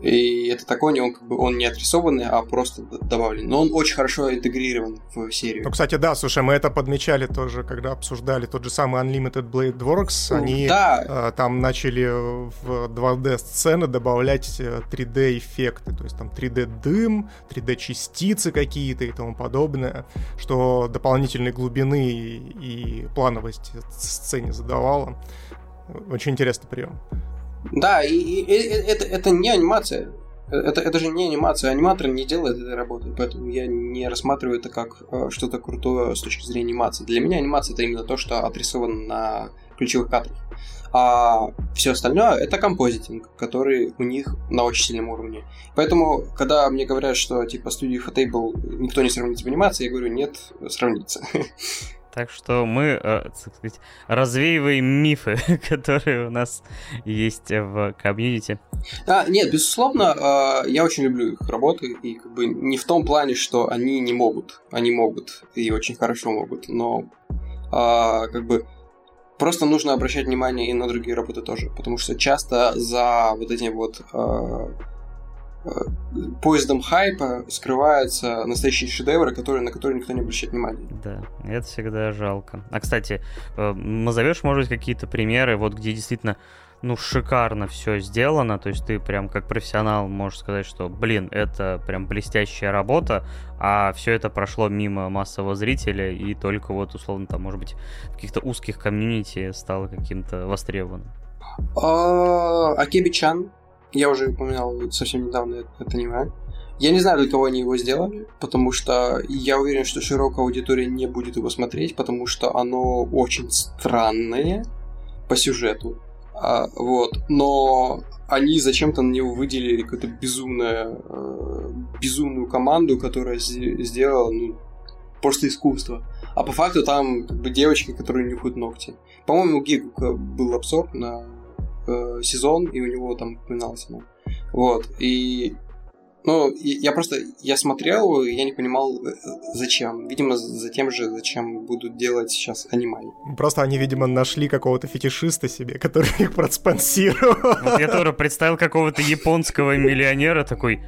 И это такой, он как бы он не отрисованный, а просто добавлен. Но он очень хорошо интегрирован в серию. Ну, кстати, да, слушай, мы это подмечали тоже, когда обсуждали тот же самый Unlimited Blade Works. Они да. э, там начали в 2D сцены добавлять 3D эффекты, то есть там 3D дым, 3D частицы какие-то и тому подобное, что дополнительной глубины и, и плановости сцене задавало. Очень интересный прием. Да, и, и, и это, это не анимация. Это, это же не анимация. Аниматор не делает этой работы, поэтому я не рассматриваю это как э, что-то крутое с точки зрения анимации. Для меня анимация это именно то, что отрисовано на ключевых кадрах. А все остальное это композитинг, который у них на очень сильном уровне. Поэтому, когда мне говорят, что типа студии Fatable никто не сравнится в анимации, я говорю, нет, сравнится. Так что мы, э, так сказать, развеиваем мифы, которые у нас есть в комьюнити. А, нет, безусловно, э, я очень люблю их работы, и как бы не в том плане, что они не могут, они могут, и очень хорошо могут, но э, как бы просто нужно обращать внимание и на другие работы тоже, потому что часто за вот этим вот Э, поездом хайпа скрываются настоящие шедевры, которые, на которые никто не обращает внимания. Да, это всегда жалко. А, кстати, э, назовешь, может быть, какие-то примеры, вот где действительно ну, шикарно все сделано, то есть ты прям как профессионал можешь сказать, что, блин, это прям блестящая работа, а все это прошло мимо массового зрителя, и только вот, условно, там, может быть, в каких-то узких комьюнити стало каким-то востребованным. А, Акеби-чан я уже упоминал совсем недавно это аниме. Я не знаю, для кого они его сделали, потому что я уверен, что широкая аудитория не будет его смотреть, потому что оно очень странное по сюжету. А, вот. Но они зачем-то на него выделили какую-то безумную, э, безумную команду, которая сделала ну, просто искусство. А по факту там как бы девочки, которые нюхают ногти. По-моему, у Гигука был обзор на э, сезон, и у него там упоминалось оно. Вот, и ну, я просто, я смотрел и я не понимал, э, зачем. Видимо, за тем же, зачем будут делать сейчас аниме. Просто они, видимо, нашли какого-то фетишиста себе, который их проспонсировал. Вот я тоже представил какого-то японского миллионера такой,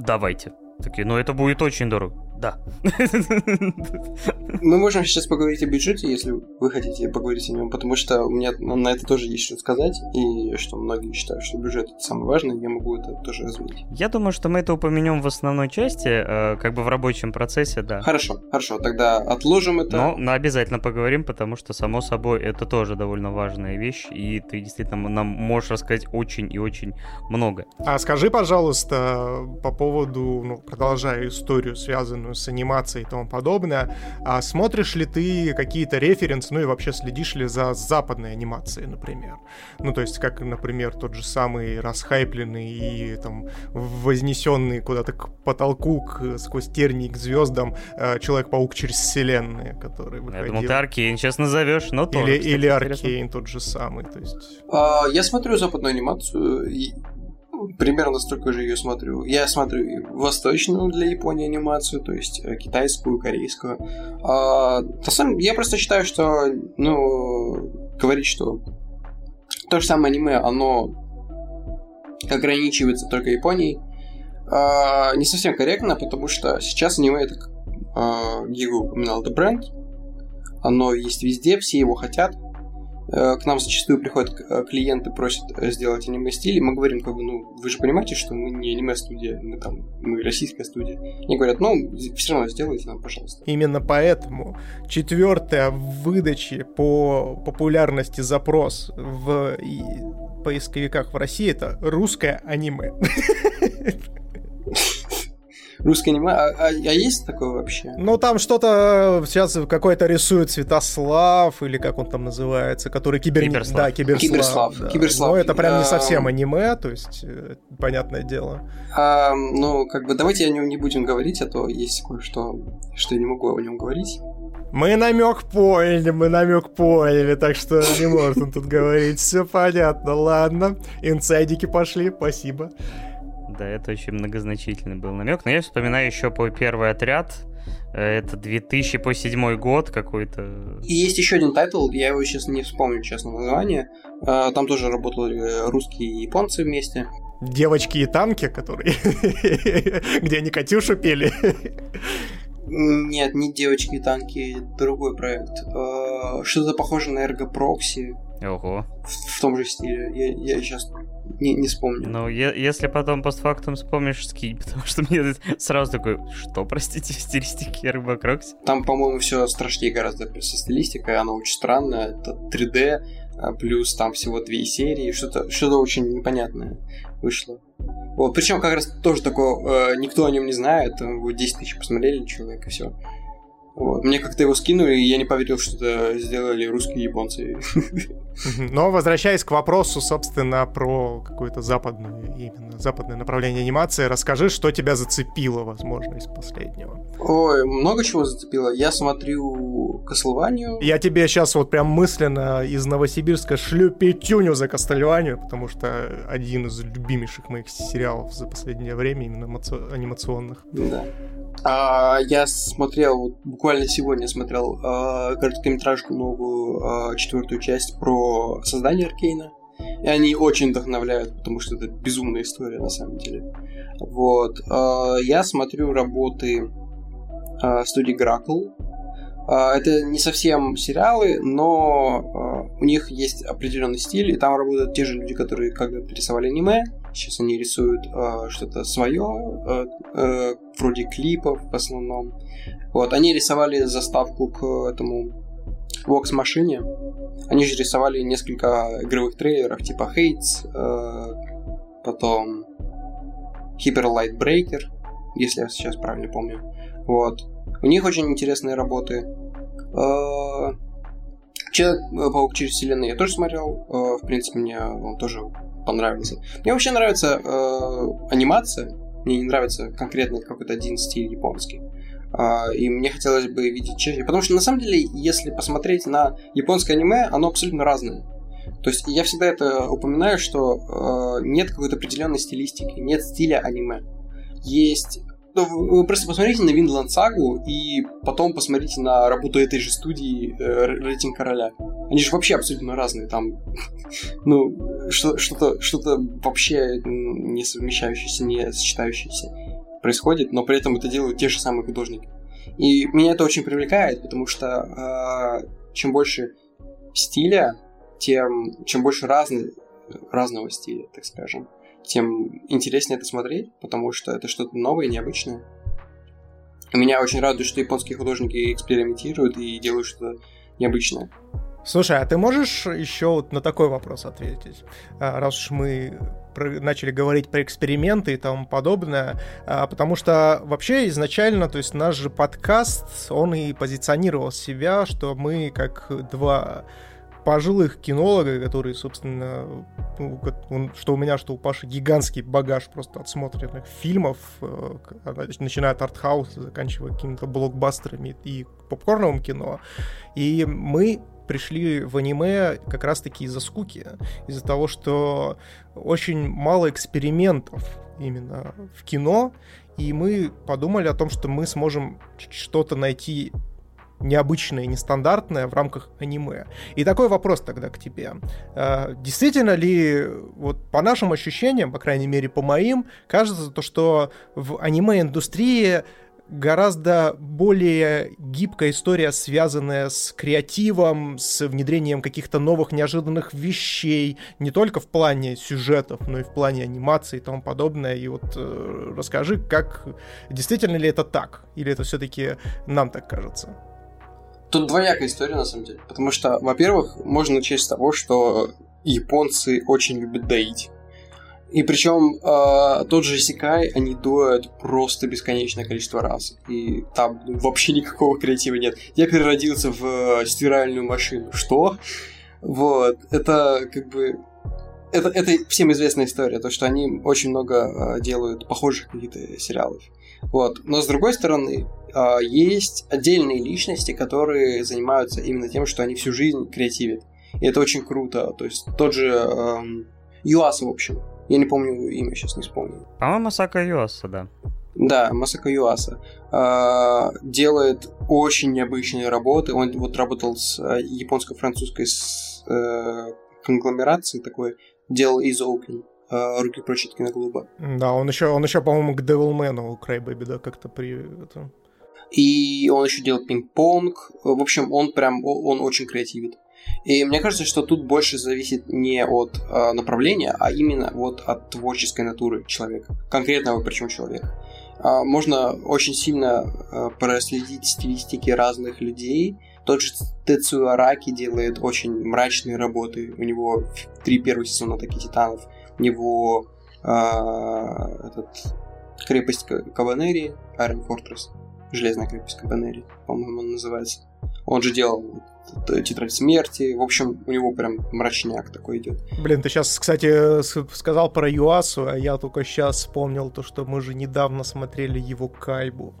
давайте. Такие, ну это будет очень дорого. Да. Мы можем сейчас поговорить о бюджете, если вы хотите поговорить о нем, потому что у меня на это тоже есть что сказать, и что многие считают, что бюджет это самое важное, я могу это тоже развить. Я думаю, что мы это упомянем в основной части, э, как бы в рабочем процессе, да. Хорошо, хорошо, тогда отложим это. Но, но обязательно поговорим, потому что, само собой, это тоже довольно важная вещь, и ты действительно нам можешь рассказать очень и очень много. А скажи, пожалуйста, по поводу, ну, продолжая историю, связанную связанную с анимацией и тому подобное. А смотришь ли ты какие-то референсы, ну и вообще следишь ли за западной анимацией, например? Ну, то есть, как, например, тот же самый расхайпленный и там вознесенный куда-то к потолку, к, сквозь тернии к звездам э, Человек-паук через вселенные, который выходил. Я думал, ты Аркейн сейчас назовешь, но тоже, Или, кстати, или Аркейн тот же самый, то есть... А, я смотрю западную анимацию, примерно столько же ее смотрю. Я смотрю восточную для Японии анимацию, то есть э, китайскую, корейскую. А, на самом я просто считаю, что, ну, говорить, что то же самое аниме, оно ограничивается только Японией, а, не совсем корректно, потому что сейчас аниме это, а, упоминал, это бренд, оно есть везде, все его хотят, к нам зачастую приходят э, клиенты, просят э, сделать аниме-стиль, и мы говорим, как бы, ну, вы же понимаете, что мы не аниме-студия, мы там, мы российская студия. Они говорят, ну, все равно сделайте нам, пожалуйста. Именно поэтому четвертая в выдаче по популярности запрос в поисковиках в России это русское аниме. Русское аниме? А, а, а есть такое вообще? Ну, там что-то сейчас какой-то рисует Святослав, или как он там называется, который кибер... Киберслав. Да, Киберслав. Киберслав. Да. Киберслав. Но это прям не совсем аниме, то есть, э, понятное дело. А, ну, как бы давайте о нем не будем говорить, а то есть кое-что, что я не могу о нем говорить. Мы намек поняли, мы намек поняли, так что не может он тут говорить. Все понятно, ладно. Инсайдики пошли, спасибо. Да, это очень многозначительный был намек. Но я вспоминаю еще про первый отряд. Э, это 2007 год какой-то. И есть еще один тайтл, я его сейчас не вспомню, честно, название. Э, там тоже работали русские и японцы вместе. Девочки и танки, которые... Где они Катюшу пели. Нет, не девочки и танки, другой проект. Э, что-то похоже на Ergo Proxy. Ого. В, в том же стиле. Я, я сейчас не, не вспомню. Ну, е- если потом постфактум вспомнишь, скинь, потому что мне сразу такой, что, простите, стилистике Ergo Proxy? Там, по-моему, все страшнее гораздо со стилистикой, она очень странная, это 3D, а плюс там всего две серии, что-то что очень непонятное вышло. Вот, причем как раз тоже такое, э, никто о нем не знает, его 10 тысяч посмотрели человек, и все. Вот. Мне как-то его скинули, и я не поверил, что это сделали русские японцы. Но возвращаясь к вопросу, собственно, про какое-то западное, именно западное направление анимации, расскажи, что тебя зацепило, возможно, из последнего. Ой, много чего зацепило. Я смотрю Castlevania. Я тебе сейчас вот прям мысленно из Новосибирска шлю пятюню за Castlevania, потому что один из любимейших моих сериалов за последнее время, именно анимационных. Да. А, я смотрел, буквально сегодня смотрел а, короткометражку новую, а, четвертую часть про создание Аркейна. И они очень вдохновляют, потому что это безумная история на самом деле. Вот. А, я смотрю работы а, студии Grackle. А, это не совсем сериалы, но у них есть определенный стиль, и там работают те же люди, которые когда-то рисовали аниме. Сейчас они рисуют что-то свое, вроде клипов в основном. Вот, они рисовали заставку к этому Vox машине. Они же рисовали несколько игровых трейлеров, типа Hates, э, потом Hyper Light Breaker, если я сейчас правильно помню. Вот. У них очень интересные работы. Э, Человек-паук через вселенную я тоже смотрел. Э, в принципе, мне он тоже понравился. Мне вообще нравится э, анимация. Мне не нравится конкретно какой-то один стиль японский. Uh, и мне хотелось бы видеть чаще. Потому что на самом деле, если посмотреть на японское аниме, оно абсолютно разное. То есть я всегда это упоминаю, что uh, нет какой-то определенной стилистики, нет стиля аниме. Есть ну, вы просто посмотрите на Винланд Сагу и потом посмотрите на работу этой же студии э, Рейтинг Короля. Они же вообще абсолютно разные. Там, ну, что-то, что-то вообще не совмещающееся, не сочетающееся происходит, но при этом это делают те же самые художники. И меня это очень привлекает, потому что э, чем больше стиля, тем чем больше разный, разного стиля, так скажем, тем интереснее это смотреть, потому что это что-то новое, необычное. Меня очень радует, что японские художники экспериментируют и делают что-то необычное. Слушай, а ты можешь еще вот на такой вопрос ответить? А, раз уж мы начали говорить про эксперименты и тому подобное, а, потому что вообще изначально, то есть наш же подкаст, он и позиционировал себя, что мы как два пожилых кинолога, которые, собственно, ну, что у меня, что у Паши гигантский багаж просто отсмотренных фильмов, э, начиная от артхауса, заканчивая какими-то блокбастерами и попкорновым кино. И мы пришли в аниме как раз-таки из-за скуки, из-за того, что очень мало экспериментов именно в кино, и мы подумали о том, что мы сможем что-то найти необычное, нестандартное в рамках аниме. И такой вопрос тогда к тебе. А, действительно ли, вот по нашим ощущениям, по крайней мере по моим, кажется то, что в аниме-индустрии гораздо более гибкая история, связанная с креативом, с внедрением каких-то новых неожиданных вещей, не только в плане сюжетов, но и в плане анимации и тому подобное. И вот э, расскажи, как действительно ли это так, или это все-таки нам так кажется? Тут двоякая история, на самом деле. Потому что, во-первых, можно начать с того, что японцы очень любят доить. И причем э, тот же Сикай они доят просто бесконечное количество раз. И там вообще никакого креатива нет. Я переродился в э, стиральную машину. Что? Вот. Это как бы... Это, это всем известная история, то, что они очень много э, делают похожих каких-то сериалов. Вот. Но с другой стороны, а, есть отдельные личности, которые занимаются именно тем, что они всю жизнь креативят. И это очень круто. То есть тот же эм, Юаса, в общем. Я не помню имя, сейчас не вспомню. По-моему, Масака Юаса, да. Да, Масака Юаса. Э, делает очень необычные работы. Он вот работал с э, японско-французской с, э, конгломерацией такой. Делал из Open э, руки прочь от киноклуба. Да, он еще, он еще, по-моему, к Devilman у Крайбэби, да, как-то при... Это... И он еще делает пинг-понг. В общем, он прям, он очень креативит. И мне кажется, что тут больше зависит не от э, направления, а именно вот от творческой натуры человека. Конкретного причем человека. Э, можно очень сильно э, проследить стилистики разных людей. Тот же Тецуя Араки делает очень мрачные работы. У него три первых сезона Атаки Титанов у него э, этот, крепость Каванери, Iron Fortress, Железная крепость Кабанери, по-моему, он называется. Он же делал Тетрадь смерти. В общем, у него прям мрачняк такой идет. Блин, ты сейчас, кстати, сказал про Юасу, а я только сейчас вспомнил то, что мы же недавно смотрели его Кайбу.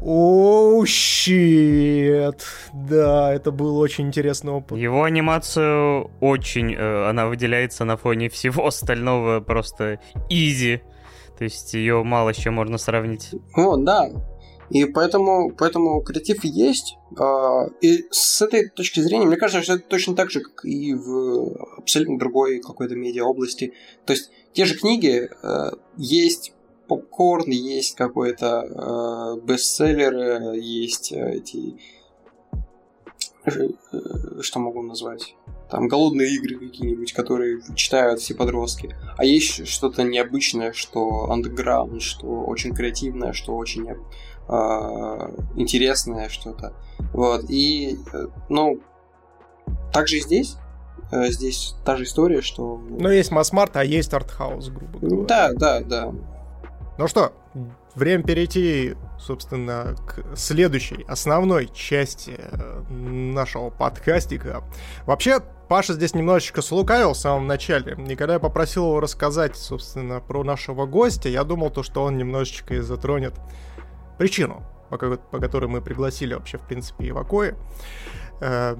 О, щит! Да, это был очень интересный опыт. Его анимацию очень, э, она выделяется на фоне всего остального просто изи. То есть ее мало с чем можно сравнить. О, да. И поэтому, поэтому креатив есть. А, и с этой точки зрения, мне кажется, что это точно так же, как и в абсолютно другой какой-то медиа области. То есть те же книги э, есть попкорн, есть какой-то э, бестселлер, есть эти... Э, что могу назвать? Там голодные игры какие-нибудь, которые читают все подростки. А есть что-то необычное, что андеграунд, что очень креативное, что очень э, интересное что-то. Вот. И, э, ну, также и здесь. Э, здесь та же история, что... Но есть масс-март, а есть артхаус, грубо говоря. Да, да, да. Ну что, время перейти, собственно, к следующей, основной части э, нашего подкастика. Вообще, Паша здесь немножечко слукавил в самом начале. И когда я попросил его рассказать, собственно, про нашего гостя, я думал то, что он немножечко и затронет причину, по, по которой мы пригласили вообще, в принципе, Ивакои. Э,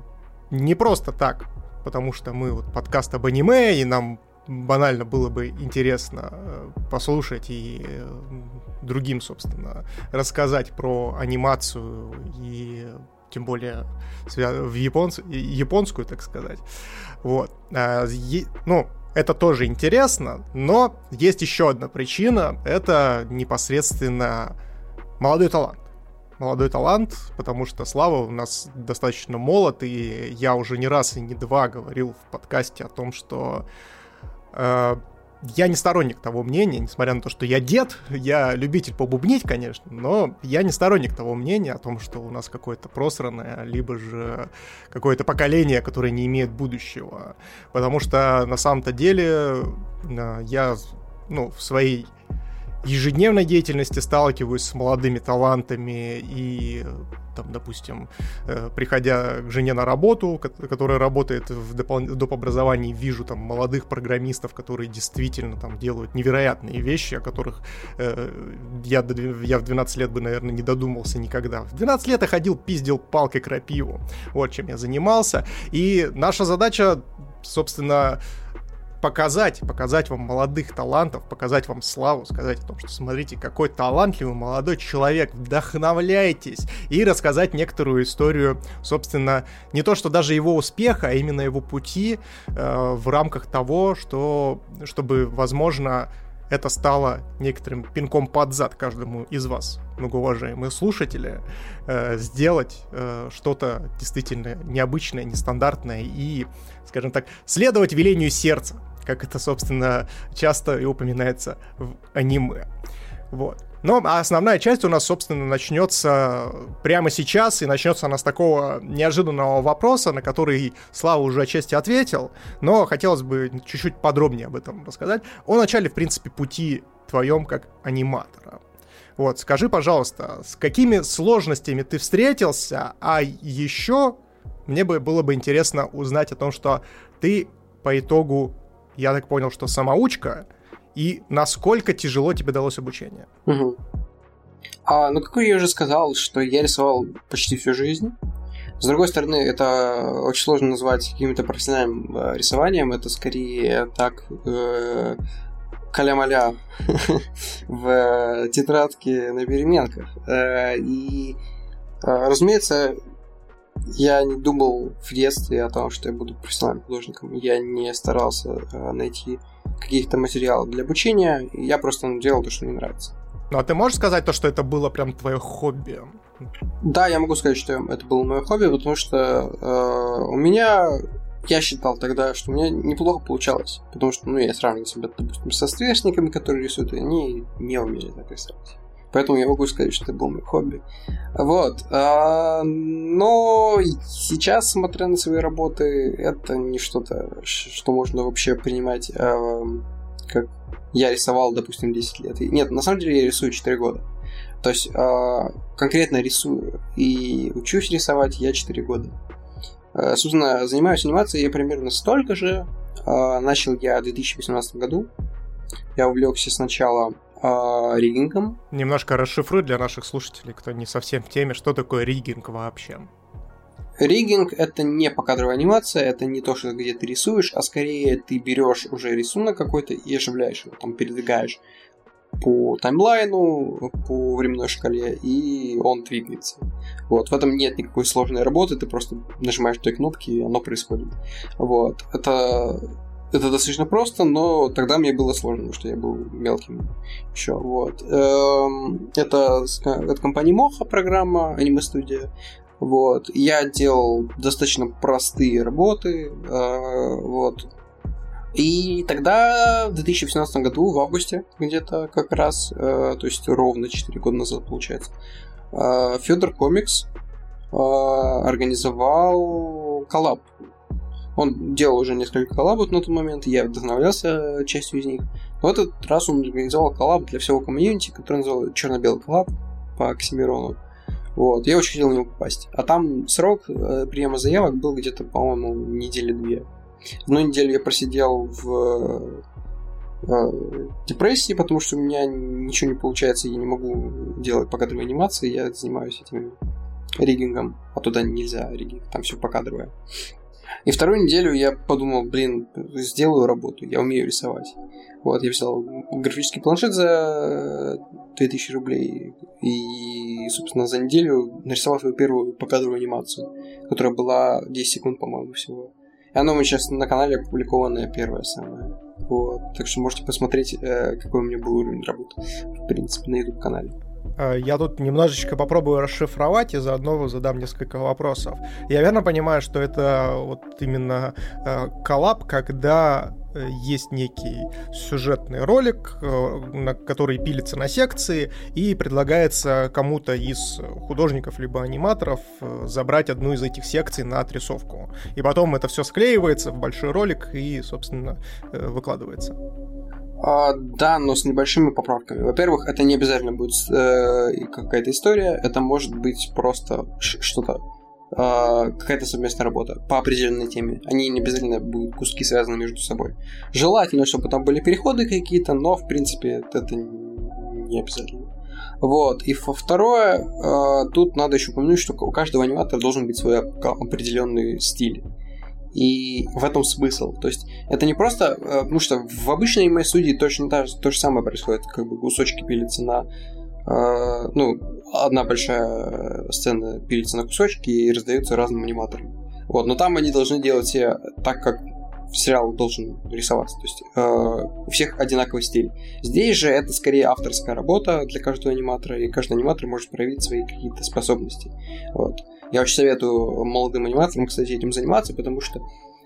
не просто так, потому что мы вот подкаст об аниме, и нам банально было бы интересно э, послушать и э, другим, собственно, рассказать про анимацию и тем более в японц... японскую, так сказать. Вот. А, ну, это тоже интересно, но есть еще одна причина. Это непосредственно молодой талант. Молодой талант, потому что Слава у нас достаточно молод, и я уже не раз и не два говорил в подкасте о том, что Э, я не сторонник того мнения, несмотря на то, что я дед, я любитель побубнить, конечно, но я не сторонник того мнения о том, что у нас какое-то просранное, либо же какое-то поколение, которое не имеет будущего. Потому что на самом-то деле э, я ну, в своей ежедневной деятельности сталкиваюсь с молодыми талантами и там, допустим, э, приходя к жене на работу, которая работает в доп. образовании, вижу там молодых программистов, которые действительно там делают невероятные вещи, о которых э, я, я в 12 лет бы, наверное, не додумался никогда. В 12 лет я ходил, пиздил палкой крапиву. Вот чем я занимался. И наша задача, собственно, показать, показать вам молодых талантов, показать вам славу, сказать о том, что смотрите, какой талантливый молодой человек, вдохновляйтесь, и рассказать некоторую историю, собственно, не то, что даже его успеха, а именно его пути э, в рамках того, что, чтобы, возможно, это стало некоторым пинком под зад каждому из вас, многоуважаемые слушатели, э, сделать э, что-то действительно необычное, нестандартное и, скажем так, следовать велению сердца, как это, собственно, часто и упоминается в аниме. Вот. Но основная часть у нас, собственно, начнется прямо сейчас, и начнется она с такого неожиданного вопроса, на который Слава уже отчасти ответил, но хотелось бы чуть-чуть подробнее об этом рассказать. О начале, в принципе, пути твоем как аниматора. Вот, скажи, пожалуйста, с какими сложностями ты встретился, а еще мне бы было бы интересно узнать о том, что ты по итогу я так понял, что самоучка, и насколько тяжело тебе далось обучение? Угу. А, ну, как я уже сказал, что я рисовал почти всю жизнь. С другой стороны, это очень сложно назвать каким-то профессиональным э, рисованием. Это скорее так э, каля-маля в тетрадке на переменках. Э, и, э, разумеется, я не думал в детстве о том, что я буду профессиональным художником. Я не старался э, найти каких-то материалов для обучения. Я просто делал то, что мне нравится. Ну а ты можешь сказать то, что это было прям твое хобби? Да, я могу сказать, что это было мое хобби, потому что э, у меня я считал тогда, что у меня неплохо получалось. Потому что, ну, я сравнивал себя, допустим, со сверстниками, которые рисуют, и они не умели так рисовать. Поэтому я могу сказать, что это был мой хобби. Вот. А, но сейчас, смотря на свои работы, это не что-то, что можно вообще принимать а, как я рисовал, допустим, 10 лет. Нет, на самом деле я рисую 4 года. То есть э, конкретно рисую и учусь рисовать я 4 года. Собственно, занимаюсь анимацией я примерно столько же. Начал я в 2018 году. Я увлекся сначала э, риггингом. Немножко расшифруй для наших слушателей, кто не совсем в теме, что такое риггинг вообще. Риггинг — это не покадровая анимация, это не то, что где ты рисуешь, а скорее ты берешь уже рисунок какой-то и оживляешь его, там передвигаешь по таймлайну, по временной шкале, и он двигается. Вот, в этом нет никакой сложной работы, ты просто нажимаешь две кнопки, и оно происходит. Вот, это это достаточно просто, но тогда мне было сложно, потому что я был мелким еще. Вот. Эм, это от компании Mocha программа Studio. Вот. Я делал достаточно простые работы. Э, вот. И тогда, в 2018 году, в августе, где-то как раз, э, то есть ровно 4 года назад, получается, э, Федор Комикс организовал коллаб. Он делал уже несколько коллабов на тот момент, я вдохновлялся частью из них. В этот раз он организовал коллаб для всего комьюнити, который называл черно-белый коллаб по Оксимирону. Вот, я очень хотел на него попасть. А там срок э, приема заявок был где-то, по-моему, недели две. Одну неделю я просидел в э, депрессии, потому что у меня ничего не получается, я не могу делать покадровые анимации, я занимаюсь этим риггингом, а туда нельзя риггинг, там все покадровое. И вторую неделю я подумал, блин, сделаю работу, я умею рисовать. Вот, я взял графический планшет за 2000 рублей и, собственно, за неделю нарисовал свою первую покадровую анимацию, которая была 10 секунд, по-моему, всего. И оно у меня сейчас на канале опубликованное первое самое. Вот. Так что можете посмотреть, э, какой у меня был уровень работы, в принципе, на YouTube-канале. Э, я тут немножечко попробую расшифровать и заодно задам несколько вопросов. Я верно понимаю, что это вот именно э, коллаб, когда э, есть некий сюжетный ролик, на который пилится на секции, и предлагается кому-то из художников либо аниматоров забрать одну из этих секций на отрисовку. И потом это все склеивается в большой ролик и, собственно, выкладывается. А, да, но с небольшими поправками. Во-первых, это не обязательно будет э, какая-то история, это может быть просто что-то, э, какая-то совместная работа по определенной теме. Они не обязательно будут куски связаны между собой. Желательно, чтобы там были переходы какие-то, но в принципе это не обязательно. Вот. И второе, э, тут надо еще упомянуть, что у каждого аниматора должен быть свой определенный стиль. И в этом смысл. То есть это не просто... Э, потому что в обычной аниме студии точно то, то же самое происходит. Как бы кусочки пилятся на... Э, ну, одна большая сцена пилится на кусочки и раздается разным аниматорам. Вот, но там они должны делать все так, как сериал должен рисоваться. То есть э, у всех одинаковый стиль. Здесь же это скорее авторская работа для каждого аниматора, и каждый аниматор может проявить свои какие-то способности. Вот. Я очень советую молодым аниматорам, кстати, этим заниматься, потому что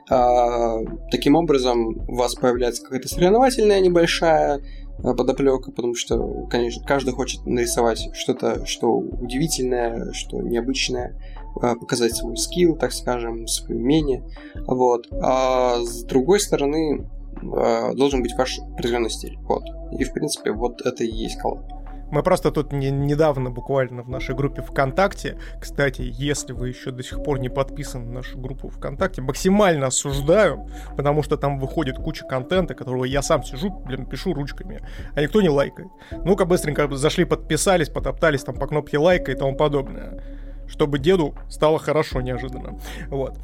а, таким образом у вас появляется какая-то соревновательная небольшая а, подоплека, потому что, конечно, каждый хочет нарисовать что-то, что удивительное, что необычное, а, показать свой скилл, так скажем, свое умение. Вот. А с другой стороны, а, должен быть ваш определенный стиль. Вот. И, в принципе, вот это и есть коллаб. Мы просто тут не, недавно буквально в нашей группе ВКонтакте, кстати, если вы еще до сих пор не подписаны на нашу группу ВКонтакте, максимально осуждаю, потому что там выходит куча контента, которого я сам сижу, блин, пишу ручками, а никто не лайкает. Ну-ка быстренько зашли, подписались, потоптались там по кнопке лайка и тому подобное чтобы деду стало хорошо неожиданно. Вот.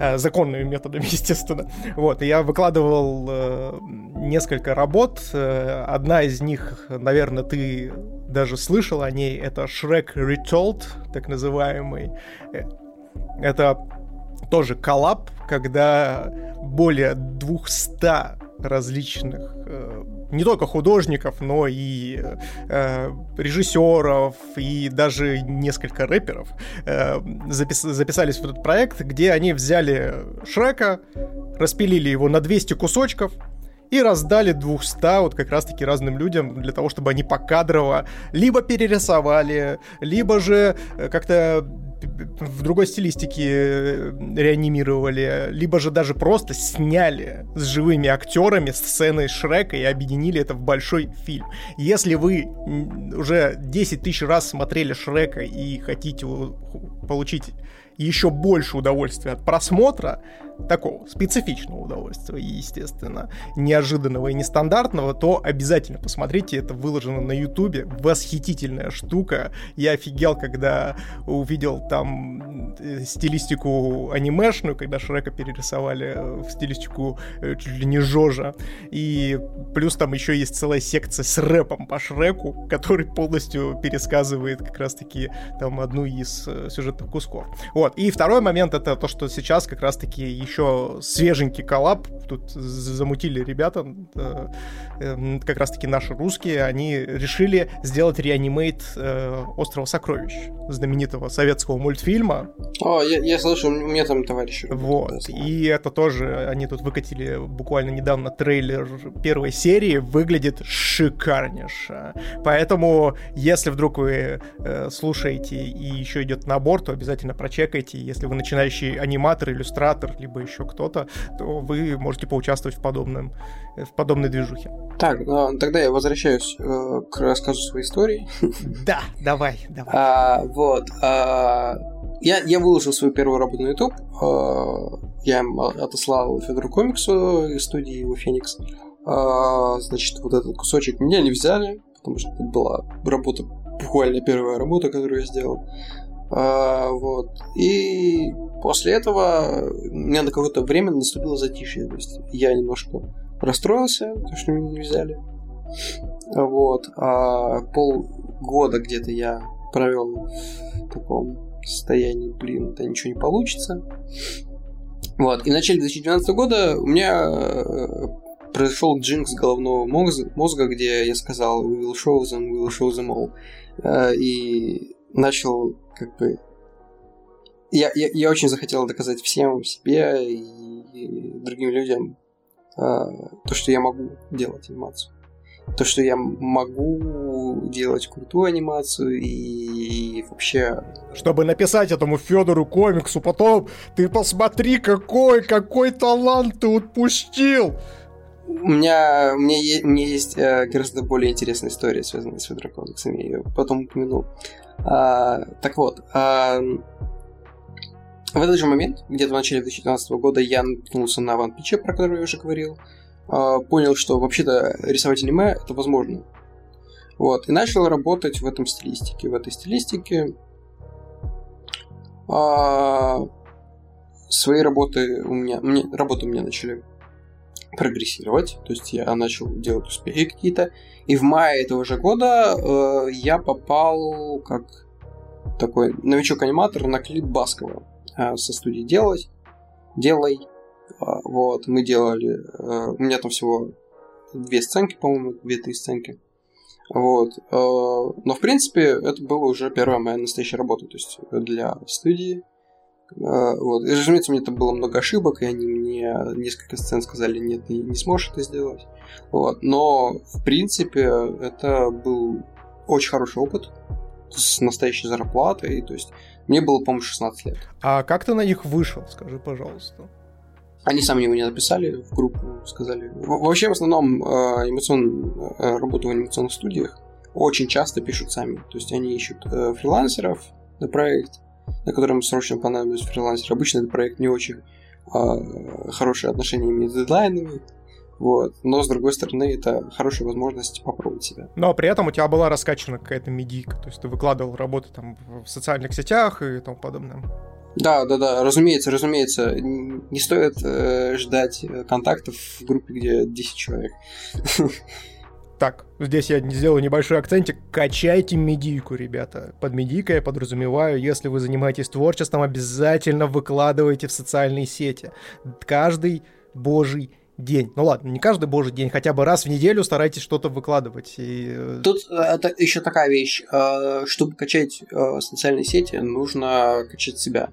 Э, законными методами, естественно. Вот, я выкладывал э, несколько работ. Э, одна из них, наверное, ты даже слышал о ней. Это Shrek Retold, так называемый. Э, это тоже коллаб, когда более 200 различных э, не только художников, но и э, режиссеров и даже несколько рэперов э, запис записались в этот проект, где они взяли Шрека, распилили его на 200 кусочков и раздали 200 вот как раз-таки разным людям для того, чтобы они покадрово либо перерисовали, либо же э, как-то в другой стилистике э, реанимировали, либо же даже просто сняли с живыми актерами сцены Шрека и объединили это в большой фильм. Если вы уже 10 тысяч раз смотрели Шрека и хотите получить еще больше удовольствия от просмотра, такого специфичного удовольствия, естественно, неожиданного и нестандартного, то обязательно посмотрите, это выложено на ютубе, восхитительная штука. Я офигел, когда увидел там э, стилистику анимешную, когда Шрека перерисовали э, в стилистику э, чуть ли не Жожа, и плюс там еще есть целая секция с рэпом по Шреку, который полностью пересказывает как раз-таки там одну из сюжетных кусков. Вот, и второй момент это то, что сейчас как раз-таки еще свеженький коллаб. Тут замутили ребята, э, эм, как раз-таки наши русские, они решили сделать реанимейт э, «Острова сокровищ», знаменитого советского мультфильма. О, я, я слышал, у меня там товарищи. Вот, и это тоже, они тут выкатили буквально недавно трейлер первой серии, выглядит шикарнейше. Поэтому, если вдруг вы э, слушаете и еще идет набор, то обязательно прочекайте. Если вы начинающий аниматор, иллюстратор, либо либо еще кто-то, то вы можете поучаствовать в, подобном, в подобной движухе. Так, ну, тогда я возвращаюсь э, к рассказу своей истории. Да, давай, давай. А, вот. А, я, я выложил свою первую работу на YouTube. А, я отослал Федору Комиксу из студии его Феникс. А, значит, вот этот кусочек меня не взяли, потому что это была работа, буквально первая работа, которую я сделал. А, вот. И после этого у меня на какое-то время наступило затишье. То есть я немножко расстроился, то, что меня не взяли. Вот. А полгода где-то я провел в таком состоянии, блин, это ничего не получится. Вот. И в начале 2012 года у меня э, произошел джинкс головного мозга, мозга, где я сказал «We will show them, we will show them all». Э, и начал как бы... Я, я, я очень захотел доказать всем себе и, и другим людям э, то, что я могу делать анимацию. То, что я могу делать крутую анимацию и, и вообще... Чтобы написать этому Федору комиксу потом, ты посмотри, какой, какой талант ты отпустил! У меня, у меня, есть, у меня есть э, гораздо более интересная история, связанная с Федором комиксами, я ее потом упомяну. А, так вот, а, в этот же момент, где-то в начале 2012 года, я наткнулся на One про который я уже говорил. А, понял, что вообще-то рисовать аниме это возможно. Вот, и начал работать в этом стилистике. В этой стилистике а, свои работы у меня, мне, работы у меня начали прогрессировать, то есть я начал делать успехи какие-то, и в мае этого же года э, я попал как такой новичок-аниматор на клип Баскова э, со студией «Делать», «Делай». Э, вот, мы делали... Э, у меня там всего две сценки, по-моему, две-три сценки. Вот. Э, но, в принципе, это была уже первая моя настоящая работа. То есть для студии вот. И, разумеется, у меня там было много ошибок, и они мне несколько сцен сказали, нет, ты не сможешь это сделать. Вот. Но, в принципе, это был очень хороший опыт с настоящей зарплатой. То есть мне было, по-моему, 16 лет. А как ты на них вышел, скажи, пожалуйста? Они сами мне написали в группу, сказали. Вообще, в основном, анимацион... Э, работу в анимационных студиях очень часто пишут сами. То есть они ищут э, фрилансеров на проект, на котором срочно понадобится фрилансер. Обычно этот проект не очень э, хорошие отношения имеет с дедлайнами, вот. Но, с другой стороны, это хорошая возможность попробовать себя. Но при этом у тебя была раскачана какая-то медийка, то есть ты выкладывал работы там в социальных сетях и тому подобное. Да, да, да, разумеется, разумеется. Не стоит э, ждать контактов в группе, где 10 человек. Так, здесь я сделаю небольшой акцентик. Качайте медийку, ребята. Под медийкой я подразумеваю, если вы занимаетесь творчеством, обязательно выкладывайте в социальные сети. Каждый божий день. Ну ладно, не каждый божий день, хотя бы раз в неделю старайтесь что-то выкладывать. И... Э, Тут э, это еще такая вещь. Э, чтобы качать социальные сети, нужно качать себя.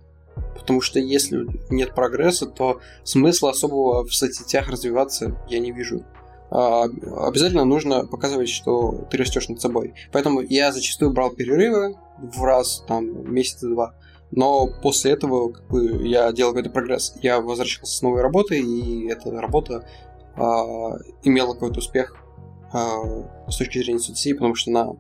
Потому что если нет прогресса, то смысла особого в соцсетях развиваться я не вижу. А, обязательно нужно показывать, что ты растешь над собой. Поэтому я зачастую брал перерывы в раз, там, месяца два, Но после этого как бы, я делал какой-то прогресс. Я возвращался с новой работы, и эта работа э, имела какой-то успех э, с точки зрения соцсетей, потому что она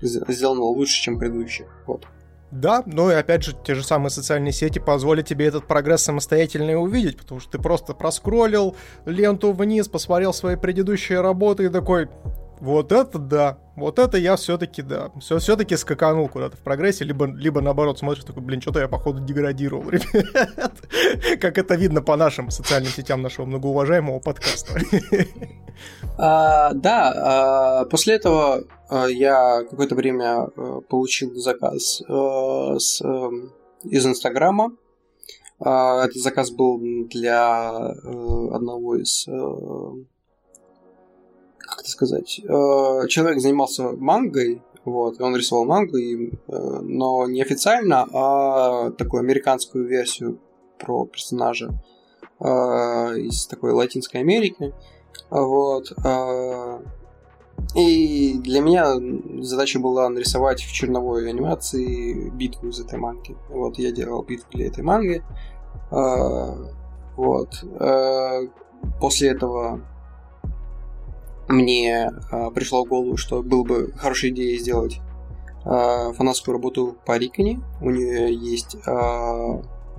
сделана лучше, чем предыдущая. Вот. Да, ну и опять же, те же самые социальные сети позволят тебе этот прогресс самостоятельно увидеть, потому что ты просто проскроллил ленту вниз, посмотрел свои предыдущие работы и такой, вот это да, вот это я все-таки, да, все, все-таки скаканул куда-то в прогрессе, либо, либо наоборот смотришь такой, блин, что-то я походу деградировал, ребят. Как это видно по нашим социальным сетям нашего многоуважаемого подкаста. А, да, а, после этого я какое-то время а, получил заказ а, с, эм, из Инстаграма. Этот заказ был для э, одного из как это сказать, человек занимался мангой, вот, он рисовал мангу, и, но не официально, а такую американскую версию про персонажа из такой Латинской Америки. Вот. И для меня задача была нарисовать в черновой анимации битву из этой манги. Вот, я делал битву для этой манги. А, вот. А, после этого мне а, пришло в голову, что было бы хорошей идеей сделать фанатскую работу по Риконе. У нее есть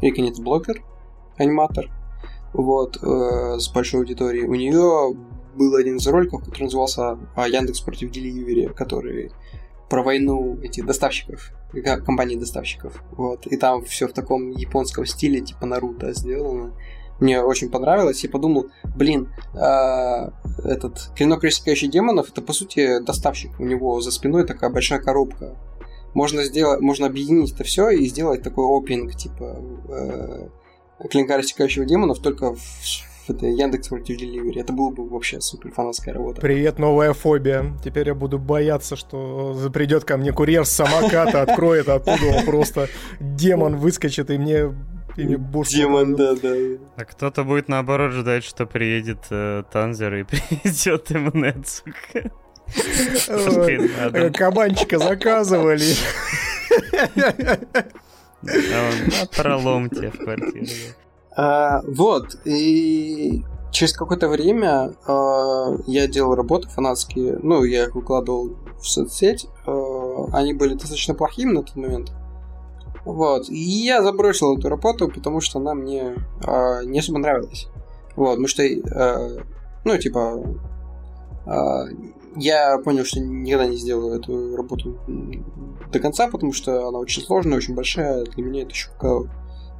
Риконец блокер, аниматор, вот, э, с большой аудиторией. У нее был один из роликов, который назывался а, Яндекс против Деливери, который про войну этих доставщиков, компании доставщиков. Вот. И там все в таком японском стиле, типа Наруто сделано. Мне очень понравилось. Я подумал, блин, э, этот клинок рассекающий демонов это по сути доставщик. У него за спиной такая большая коробка. Можно сделать, можно объединить это все и сделать такой опинг, типа э, клинка рассекающего демонов, только в это Яндекс против Delivery. Это было бы вообще супер фанатская работа. Привет, новая фобия. Теперь я буду бояться, что придет ко мне курьер с самоката, откроет оттуда, он просто демон выскочит, и мне и бошку. Демон, да, да. А кто-то будет наоборот ждать, что приедет э, Танзер и привезет ему Нецука. Кабанчика заказывали. Пролом тебе в квартиру. А, вот, и через какое-то время э, я делал работы фанатские, ну, я их выкладывал в соцсеть, э, они были достаточно плохими на тот момент. Вот, и я забросил эту работу, потому что она мне э, не особо нравилась. Вот, потому что, э, ну, типа, э, я понял, что никогда не сделаю эту работу до конца, потому что она очень сложная, очень большая. Для меня это еще пока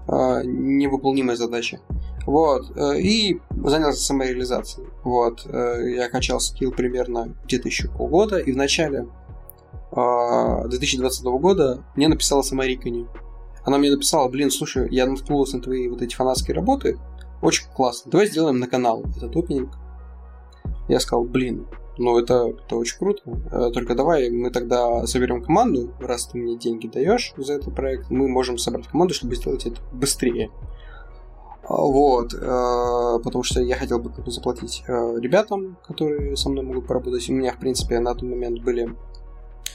невыполнимая задача. Вот. Э, и занялся самореализацией. Вот. Э, я качал скилл примерно где-то еще полгода, и в начале 2020 года мне написала сама Рикани. Она мне написала, блин, слушай, я наткнулась на твои вот эти фанатские работы, очень классно, давай сделаем на канал этот опенинг. Я сказал, блин, ну, это, это очень круто. Э, только давай мы тогда соберем команду, раз ты мне деньги даешь за этот проект, мы можем собрать команду, чтобы сделать это быстрее. А, вот, э, потому что я хотел бы заплатить э, ребятам, которые со мной могут поработать. У меня, в принципе, на тот момент были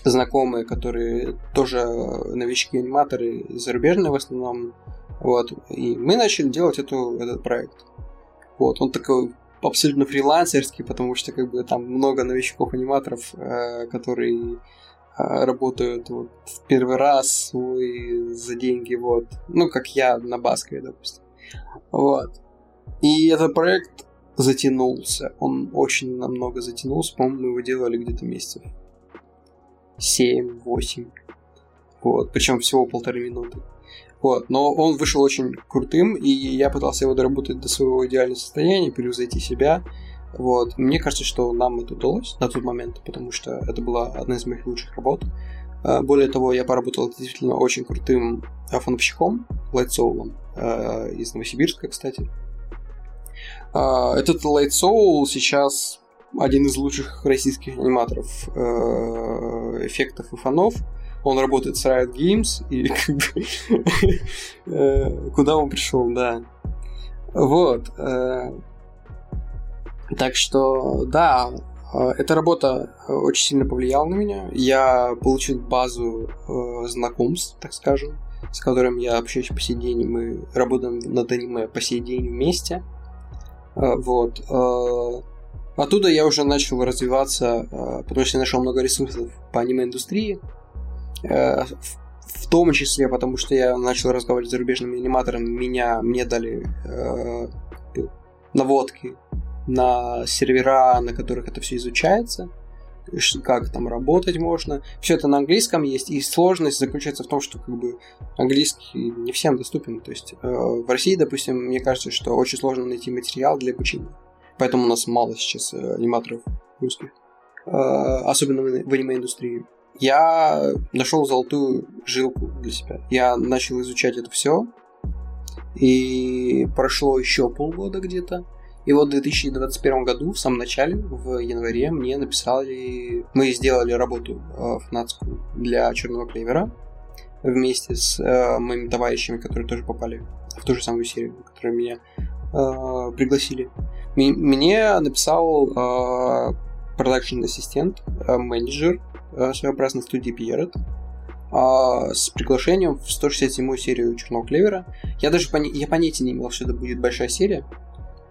знакомые, которые тоже новички-аниматоры, зарубежные в основном. Вот, и мы начали делать эту, этот проект. Вот, он такой абсолютно фрилансерский, потому что как бы там много новичков-аниматоров, э, которые э, работают вот первый раз свой за деньги, вот. Ну, как я на Баскове, допустим. Вот. И этот проект затянулся. Он очень намного затянулся. По-моему, мы его делали где-то месяцев 7-8. Вот. Причем всего полторы минуты. Вот, но он вышел очень крутым, и я пытался его доработать до своего идеального состояния, превзойти себя. Вот. Мне кажется, что нам это удалось на тот момент, потому что это была одна из моих лучших работ. А, более того, я поработал действительно очень крутым фановщиком, а, из Новосибирска, кстати. А, этот Soul сейчас один из лучших российских аниматоров эффектов и фонов он работает с Riot Games, и э, куда он пришел, да. Вот. Э, так что, да, э, эта работа очень сильно повлияла на меня. Я получил базу знакомств, так скажем. с которым я общаюсь по сей день, мы работаем над аниме по сей день вместе. Вот. Оттуда я уже начал развиваться, потому что я нашел много ресурсов по аниме-индустрии. В том числе, потому что я начал разговаривать с зарубежными аниматорами, меня, мне дали наводки на сервера, на которых это все изучается как там работать можно. Все это на английском есть, и сложность заключается в том, что как бы английский не всем доступен. То есть э, в России, допустим, мне кажется, что очень сложно найти материал для обучения. Поэтому у нас мало сейчас э, аниматоров русских. Э, особенно в, в аниме-индустрии. Я нашел золотую жилку для себя. Я начал изучать это все. И прошло еще полгода где-то. И вот в 2021 году, в самом начале, в январе, мне написали... Мы сделали работу э, фанатскую для Черного Клевера вместе с э, моими товарищами, которые тоже попали в ту же самую серию, которые меня э, пригласили. Мне написал э, продакшн-ассистент, э, менеджер своеобразной студии Pierrot, э, с приглашением в 167-ю серию Черного Клевера. Я даже пони- я понятия не имел, что это будет большая серия,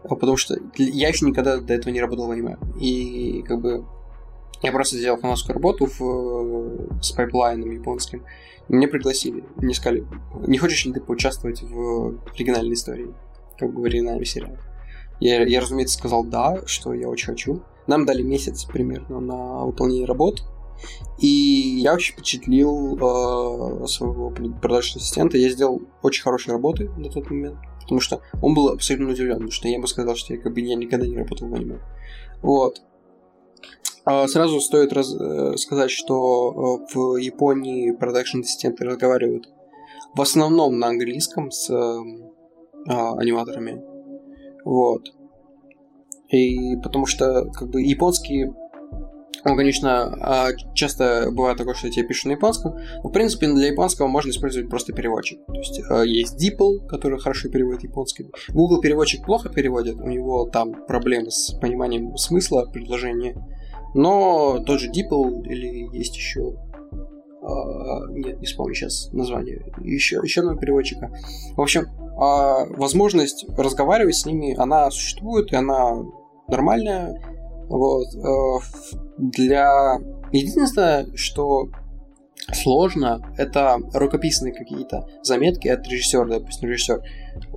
а потому что я еще никогда до этого не работал в аниме. И как бы я просто сделал фанатскую работу в, с пайплайном японским. Меня пригласили. Мне сказали, не хочешь ли ты поучаствовать в оригинальной истории? Как бы в оригинальном сериале. Я, я, разумеется, сказал да, что я очень хочу. Нам дали месяц примерно на выполнение работ. И я очень впечатлил э, своего продажного ассистента. Я сделал очень хорошие работы на тот момент потому что он был абсолютно удивлен, потому что я ему сказал, что я как бы я никогда не работал в аниме. Вот. А сразу стоит раз, э, сказать, что э, в Японии продакшн-ассистенты разговаривают в основном на английском с э, аниматорами. Вот. И потому что как бы японские ну, конечно, а, часто бывает такое, что я тебе пишу на японском, но, в принципе, для японского можно использовать просто переводчик. То есть а, есть DeepL, который хорошо переводит японский. Google переводчик плохо переводит, у него там проблемы с пониманием смысла предложения. Но тот же DeepL или есть еще Uh, нет, не вспомню сейчас название. Еще, еще одного переводчика. В общем, возможность разговаривать с ними, она существует, и она нормальная. Вот. Э, для... Единственное, что сложно, это рукописные какие-то заметки от режиссера, допустим, режиссер.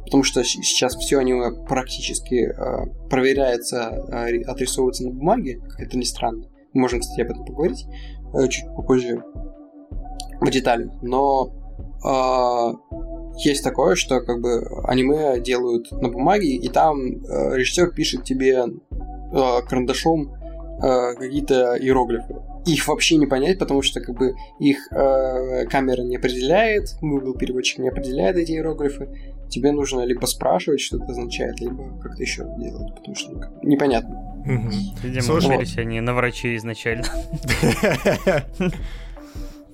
Потому что сейчас все они практически э, проверяется, э, отрисовывается на бумаге, как это ни странно. Мы можем, кстати, об этом поговорить чуть попозже в деталях. Но э, есть такое, что как бы аниме делают на бумаге, и там э, режиссер пишет тебе э, карандашом э, какие-то иероглифы. Их вообще не понять, потому что как бы их э, камера не определяет, Google переводчик не определяет эти иероглифы. Тебе нужно либо спрашивать, что это означает, либо как-то еще делать, потому что ну, непонятно. Угу. Видимо, Слушай, вот. они на врачей изначально.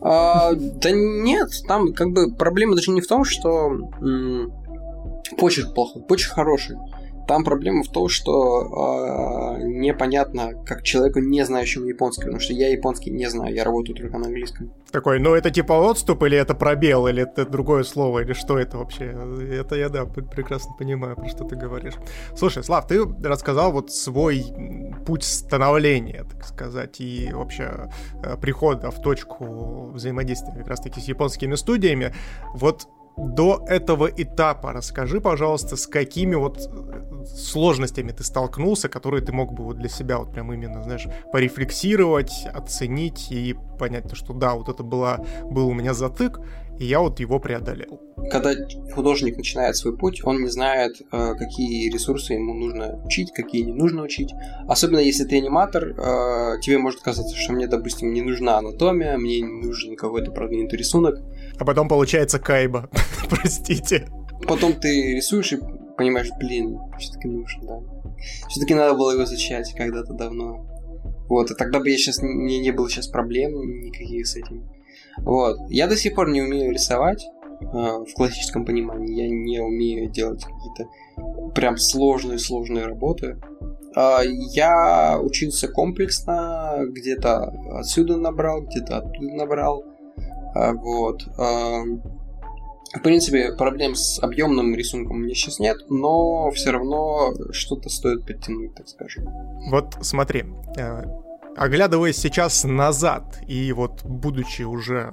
А, да нет, там как бы проблема даже не в том, что почерк плохой, почерк хороший. Там проблема в том, что э, непонятно, как человеку, не знающему японский, потому что я японский не знаю, я работаю только на английском. Такой, ну это типа отступ, или это пробел, или это другое слово, или что это вообще? Это я, да, прекрасно понимаю, про что ты говоришь. Слушай, Слав, ты рассказал вот свой путь становления, так сказать, и вообще э, прихода в точку взаимодействия как раз-таки с японскими студиями. Вот до этого этапа расскажи, пожалуйста, с какими вот э, сложностями ты столкнулся, которые ты мог бы вот для себя вот прям именно, знаешь, порефлексировать, оценить и понять, что да, вот это была, был у меня затык, и я вот его преодолел. Когда художник начинает свой путь, он не знает, э, какие ресурсы ему нужно учить, какие не нужно учить. Особенно если ты аниматор, э, тебе может казаться, что мне, допустим, не нужна анатомия, мне не нужен какой-то продвинутый рисунок. А потом получается кайба, простите. Потом ты рисуешь и понимаешь, блин, все-таки нужно, да. Все-таки надо было его изучать когда-то давно. Вот, и тогда бы я сейчас не, не было сейчас проблем никаких с этим. Вот. Я до сих пор не умею рисовать э, в классическом понимании. Я не умею делать какие-то прям сложные-сложные работы. Э, я учился комплексно, где-то отсюда набрал, где-то оттуда набрал. Э, вот. В принципе, проблем с объемным рисунком у меня сейчас нет, но все равно что-то стоит подтянуть, так скажем. Вот смотри, э, оглядываясь сейчас назад и вот будучи уже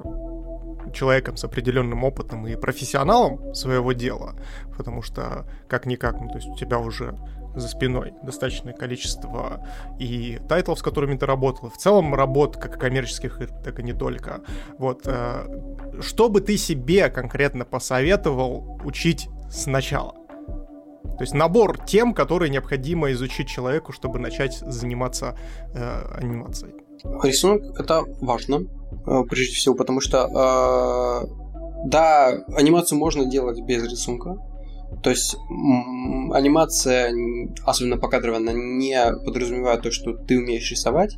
человеком с определенным опытом и профессионалом своего дела, потому что как-никак, ну, то есть у тебя уже за спиной достаточное количество и тайтлов, с которыми ты работал, в целом работ как коммерческих, так и не только. Вот, э, что бы ты себе конкретно посоветовал учить сначала? То есть набор тем, которые необходимо изучить человеку, чтобы начать заниматься э, анимацией. Рисунок это важно, э, прежде всего, потому что э, да, анимацию можно делать без рисунка, то есть анимация, особенно покадровая, она не подразумевает то, что ты умеешь рисовать.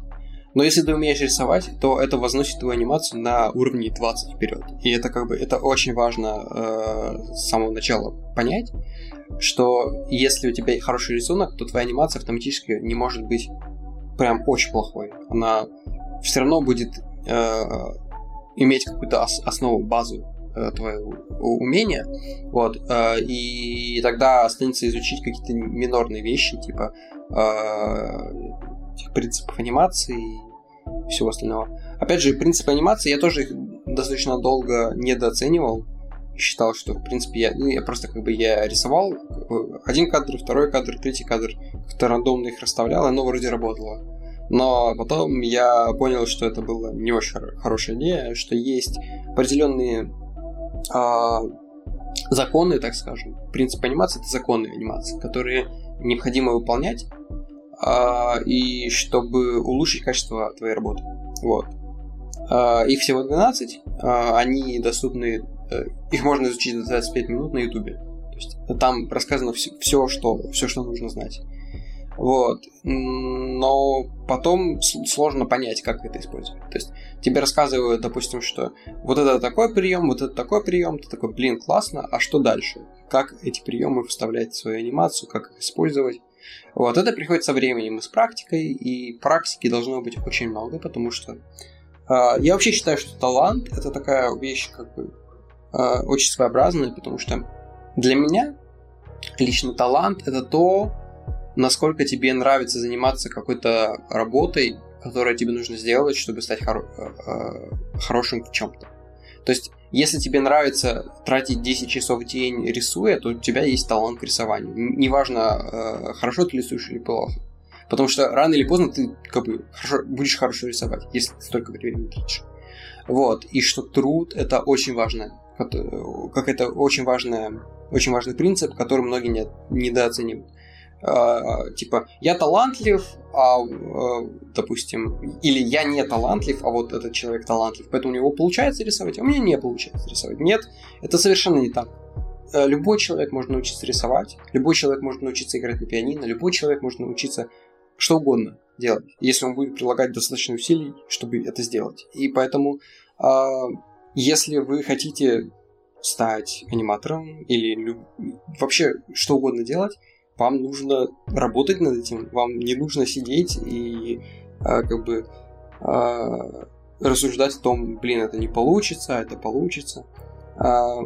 Но если ты умеешь рисовать, то это возносит твою анимацию на уровне 20 вперед. И это как бы это очень важно э, с самого начала понять, что если у тебя хороший рисунок, то твоя анимация автоматически не может быть прям очень плохой. Она все равно будет э, иметь какую-то ос- основу, базу твое умение, вот, э, и тогда останется изучить какие-то минорные вещи, типа э, принципов анимации и всего остального. Опять же, принципы анимации я тоже их достаточно долго недооценивал, считал, что, в принципе, я, ну, я просто как бы я рисовал один кадр, второй кадр, третий кадр, как-то рандомно их расставлял, и оно вроде работало. Но потом я понял, что это была не очень хорошая идея, что есть определенные а, законы, так скажем. Принцип анимации это законы анимации, которые необходимо выполнять, а, и чтобы улучшить качество твоей работы. Вот. А, их всего 12, а, они доступны, а, их можно изучить за 25 минут на ютубе. То есть там рассказано все, все, что, все, что нужно знать. Вот. Но потом сложно понять, как это использовать. То есть тебе рассказывают, допустим, что вот это такой прием, вот это такой прием, ты такой, блин, классно, а что дальше? Как эти приемы вставлять в свою анимацию, как их использовать? Вот, это приходит со временем и с практикой, и практики должно быть очень много, потому что э, я вообще считаю, что талант это такая вещь, как бы, э, очень своеобразная, потому что для меня лично талант это то, насколько тебе нравится заниматься какой-то работой, которую тебе нужно сделать, чтобы стать хоро- э, э, хорошим в чем-то. То есть, если тебе нравится тратить 10 часов в день рисуя, то у тебя есть талант к рисованию. Неважно, э, хорошо ты рисуешь или плохо. Потому что рано или поздно ты как бы хорошо, будешь хорошо рисовать, если ты столько времени тратишь. Вот. И что труд это очень важно. Как это очень важное, очень важный принцип, который многие не, недооценивают. Э, типа, я талантлив, а, э, допустим, или я не талантлив, а вот этот человек талантлив, поэтому у него получается рисовать, а у меня не получается рисовать. Нет, это совершенно не так. Э, любой человек может научиться рисовать, любой человек может научиться играть на пианино, любой человек может научиться что угодно делать, если он будет прилагать достаточно усилий, чтобы это сделать. И поэтому, если вы хотите стать аниматором или вообще что угодно делать, вам нужно работать над этим, вам не нужно сидеть и а, как бы а, рассуждать о том, блин, это не получится, это получится. А,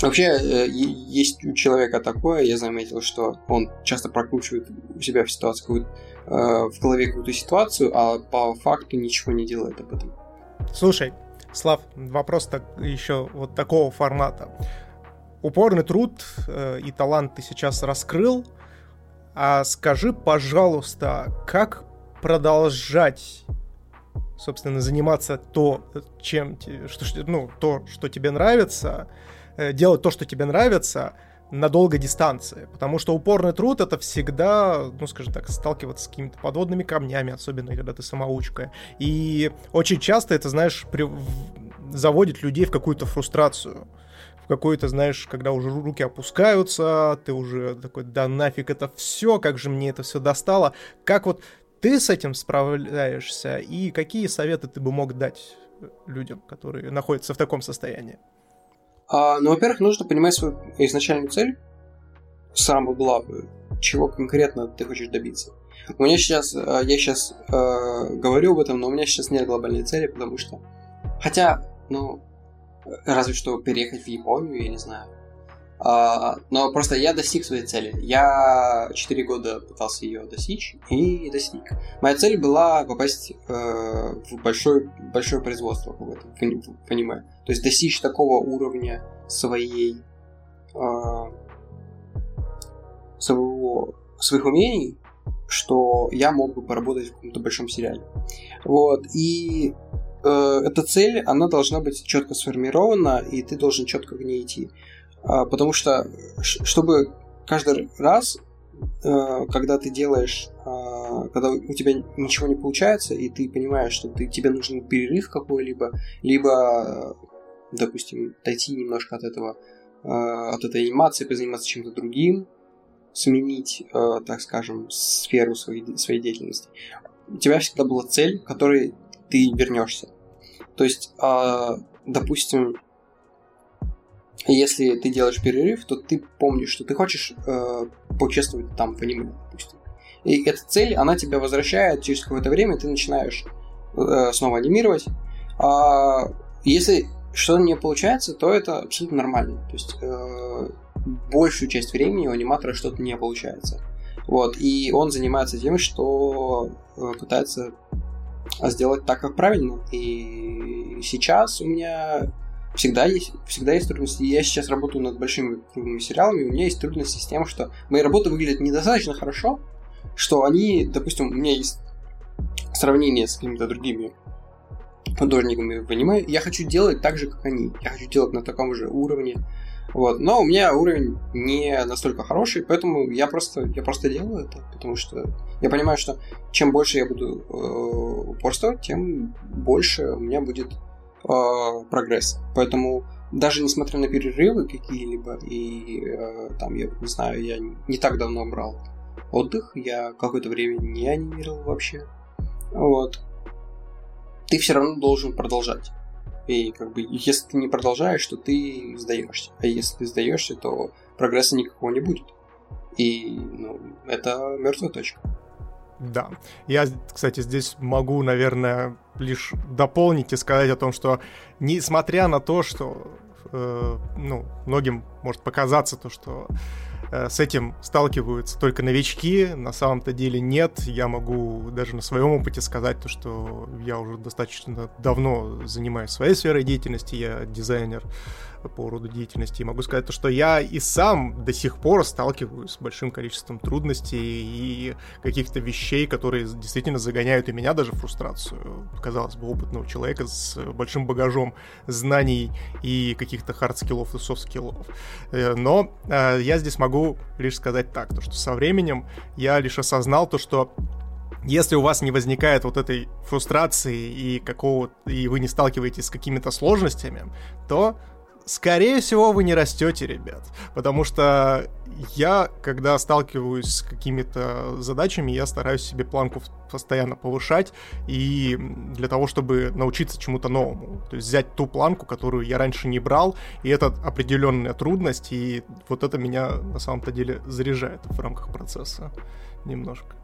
вообще, э, есть у человека такое, я заметил, что он часто прокручивает у себя в ситуации а, в голове какую-то ситуацию, а по факту ничего не делает об этом. Слушай, Слав, вопрос так, еще вот такого формата упорный труд э, и талант ты сейчас раскрыл. А скажи, пожалуйста, как продолжать, собственно, заниматься то, чем, что, ну, то, что тебе нравится, э, делать то, что тебе нравится, на долгой дистанции. Потому что упорный труд это всегда, ну, скажем так, сталкиваться с какими-то подводными камнями, особенно когда ты самоучка. И очень часто это, знаешь, при... заводит людей в какую-то фрустрацию в какой-то, знаешь, когда уже руки опускаются, ты уже такой, да нафиг это все, как же мне это все достало. Как вот ты с этим справляешься и какие советы ты бы мог дать людям, которые находятся в таком состоянии? А, ну, во-первых, нужно понимать свою изначальную цель, самую главную, чего конкретно ты хочешь добиться. У меня сейчас, э, я сейчас э, говорю об этом, но у меня сейчас нет глобальной цели, потому что, хотя, ну, Разве что переехать в Японию, я не знаю. А, но просто я достиг своей цели. Я 4 года пытался ее достичь и достиг. Моя цель была попасть э, в большое, большое производство этом, в. То есть достичь такого уровня своей э, своего, своих умений, что я мог бы поработать в каком-то большом сериале. Вот. И э, эта цель, она должна быть четко сформирована, и ты должен четко в ней идти. А, потому что, чтобы каждый раз, э, когда ты делаешь, э, когда у тебя ничего не получается, и ты понимаешь, что ты, тебе нужен перерыв какой-либо, либо, допустим, дойти немножко от этого, э, от этой анимации, позаниматься чем-то другим, сменить, так скажем, сферу своей, своей деятельности, у тебя всегда была цель, к которой ты вернешься. То есть, э, допустим, если ты делаешь перерыв, то ты помнишь, что ты хочешь э, поучаствовать там в аниме, допустим. И эта цель, она тебя возвращает через какое-то время, ты начинаешь э, снова анимировать. А если что-то не получается, то это абсолютно нормально. То есть э, большую часть времени у аниматора что-то не получается. Вот, и он занимается тем, что э, пытается сделать так, как правильно. И сейчас у меня всегда есть, всегда есть трудности. Я сейчас работаю над большими крупными сериалами, у меня есть трудности с тем, что мои работы выглядят недостаточно хорошо, что они, допустим, у меня есть сравнение с какими-то другими художниками в аниме, я хочу делать так же, как они. Я хочу делать на таком же уровне. Вот. Но у меня уровень не настолько хороший, поэтому я просто, я просто делаю это, потому что я понимаю, что чем больше я буду э, упорствовать, тем больше у меня будет э, прогресс. Поэтому даже несмотря на перерывы какие-либо, и э, там, я не знаю, я не так давно брал отдых, я какое-то время не анимировал вообще. Вот. Ты все равно должен продолжать. И как бы, если ты не продолжаешь, то ты сдаешься. А если ты сдаешься, то прогресса никакого не будет. И ну, это мертвая точка. Да. Я, кстати, здесь могу, наверное, лишь дополнить и сказать о том, что несмотря на то, что э, ну, многим может показаться то, что с этим сталкиваются только новички, на самом-то деле нет. Я могу даже на своем опыте сказать то, что я уже достаточно давно занимаюсь своей сферой деятельности, я дизайнер по роду деятельности. И могу сказать то, что я и сам до сих пор сталкиваюсь с большим количеством трудностей и каких-то вещей, которые действительно загоняют и меня даже в фрустрацию. Казалось бы, опытного человека с большим багажом знаний и каких-то хард-скиллов и софт-скиллов. Э, но э, я здесь могу лишь сказать так, то, что со временем я лишь осознал то, что если у вас не возникает вот этой фрустрации и какого и вы не сталкиваетесь с какими-то сложностями, то скорее всего, вы не растете, ребят. Потому что я, когда сталкиваюсь с какими-то задачами, я стараюсь себе планку постоянно повышать, и для того, чтобы научиться чему-то новому. То есть взять ту планку, которую я раньше не брал, и это определенная трудность, и вот это меня на самом-то деле заряжает в рамках процесса немножко.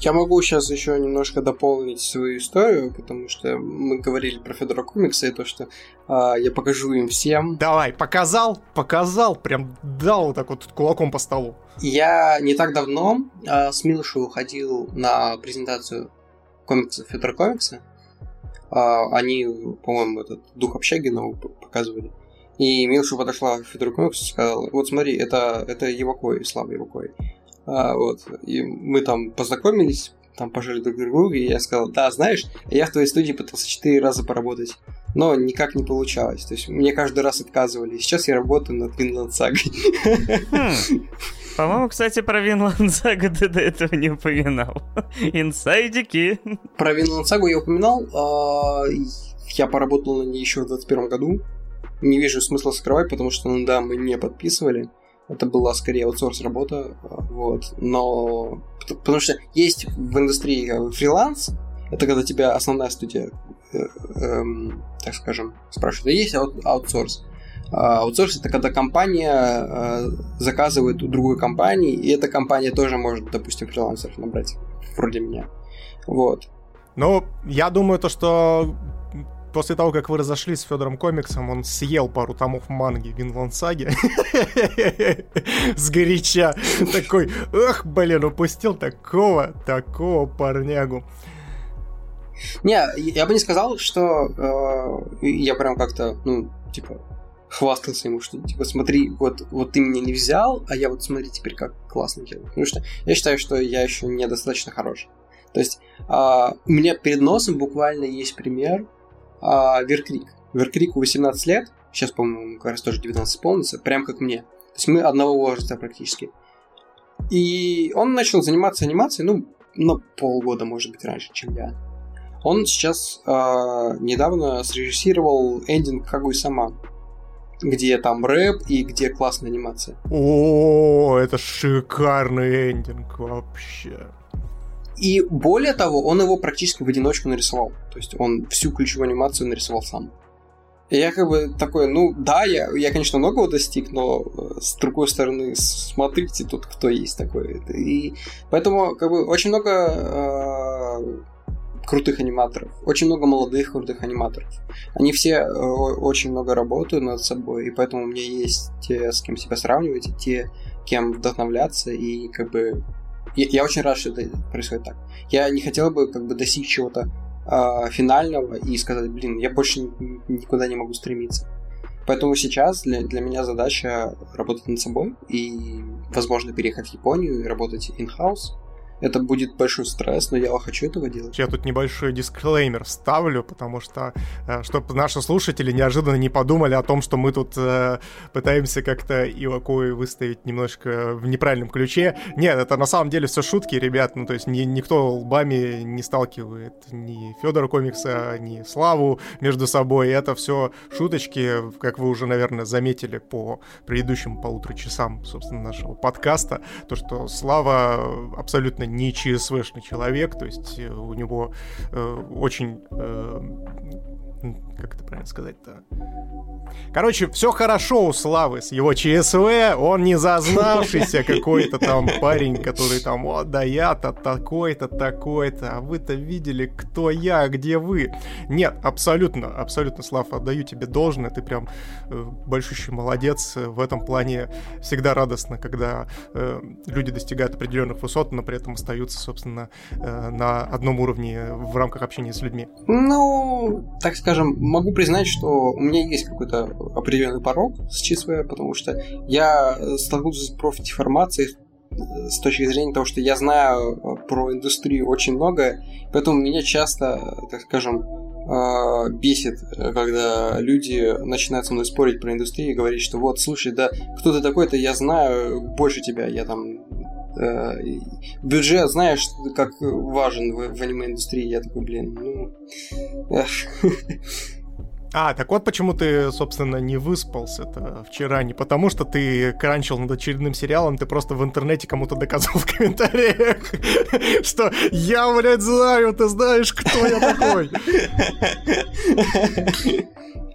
Я могу сейчас еще немножко дополнить свою историю, потому что мы говорили про Федора Комикса и то, что а, я покажу им всем. Давай, показал, показал, прям дал вот так вот кулаком по столу. Я не так давно а, с Милошей уходил на презентацию комиксов Федора Комикса. А, они, по-моему, этот дух общаги новый показывали. И Милша подошла к Федору Комиксу и сказала, вот смотри, это, это Евакой, Слава Евакой. А, вот. И мы там познакомились, там пожили друг другу, и я сказал, да, знаешь, я в твоей студии пытался четыре раза поработать, но никак не получалось. То есть мне каждый раз отказывали. Сейчас я работаю над Винланд Сагой. Хм. По-моему, кстати, про Винланд Сагу ты до этого не упоминал. Инсайдики. Про Винланд Сагу я упоминал. А, я поработал на ней еще в 2021 году. Не вижу смысла скрывать, потому что, ну да, мы не подписывали. Это была скорее аутсорс работа, вот. Но потому что есть в индустрии э, фриланс, это когда тебя основная студия, э, э, так скажем, спрашивает, а есть аут аутсорс? А аутсорс это когда компания э, заказывает у другой компании, и эта компания тоже может, допустим, фрилансеров набрать, вроде меня. Вот. Ну, я думаю, то, что после того, как вы разошлись с Федором Комиксом, он съел пару томов манги Винланд Саги. Сгоряча. Такой, эх, блин, упустил такого, такого парнягу. Не, я бы не сказал, что э, я прям как-то, ну, типа, хвастался ему, что, типа, смотри, вот, вот ты меня не взял, а я вот смотри теперь как классно делаю. Потому что я считаю, что я еще недостаточно хорош. То есть а, у меня перед носом буквально есть пример а, Веркрик. Веркрику 18 лет, сейчас, по-моему, как раз тоже 19 исполнится, прям как мне. То есть мы одного возраста практически. И он начал заниматься анимацией, ну, на полгода, может быть, раньше, чем я. Он сейчас э, недавно срежиссировал эндинг Кагуй Сама, где там рэп и где классная анимация. О, это шикарный эндинг вообще. И более того, он его практически в одиночку нарисовал. То есть он всю ключевую анимацию нарисовал сам. И я как бы такой, ну да, я, я конечно, многого достиг, но э, с другой стороны, смотрите тут, кто есть такой. И поэтому как бы очень много э, крутых аниматоров, очень много молодых крутых аниматоров. Они все э, очень много работают над собой, и поэтому у меня есть те, с кем себя сравнивать, те, кем вдохновляться, и как бы я, я очень рад, что это происходит так. Я не хотел бы как бы достичь чего-то э, финального и сказать, блин, я больше никуда не могу стремиться. Поэтому сейчас для, для меня задача работать над собой и, возможно, переехать в Японию и работать in-house, это будет большой стресс, но я хочу этого делать. Я тут небольшой дисклеймер ставлю, потому что, э, чтобы наши слушатели неожиданно не подумали о том, что мы тут э, пытаемся как-то Ивакуи выставить немножко в неправильном ключе. Нет, это на самом деле все шутки, ребят. Ну, то есть ни, никто лбами не сталкивает ни Федора Комикса, ни Славу между собой. Это все шуточки, как вы уже, наверное, заметили по предыдущим полутора часам, собственно, нашего подкаста. То, что Слава абсолютно не ЧСВшный человек, то есть э, у него э, очень э, как это правильно сказать-то? Короче, все хорошо у Славы с его ЧСВ, он не зазнавшийся какой-то там парень, который там, о, да я-то такой-то, такой-то, а вы-то видели, кто я, где вы. Нет, абсолютно, абсолютно, Слав, отдаю тебе должное, ты прям э, большущий молодец в этом плане. Всегда радостно, когда э, люди достигают определенных высот, но при этом остаются, собственно, э, на одном уровне в рамках общения с людьми. Ну, так скажем, могу признать, что у меня есть какой-то определенный порог с ЧСВ, потому что я столкнулся с профдеформацией с точки зрения того, что я знаю э, про индустрию очень много, поэтому меня часто, так скажем, э, бесит, когда люди начинают со мной спорить про индустрию и говорить, что вот, слушай, да кто ты такой-то, я знаю больше тебя, я там э, бюджет, знаешь, как важен в, в аниме-индустрии, я такой, блин, ну... А, так вот почему ты, собственно, не выспался-то вчера. Не потому, что ты кранчил над очередным сериалом, ты просто в интернете кому-то доказал в комментариях, что я, блядь, знаю, ты знаешь, кто я такой.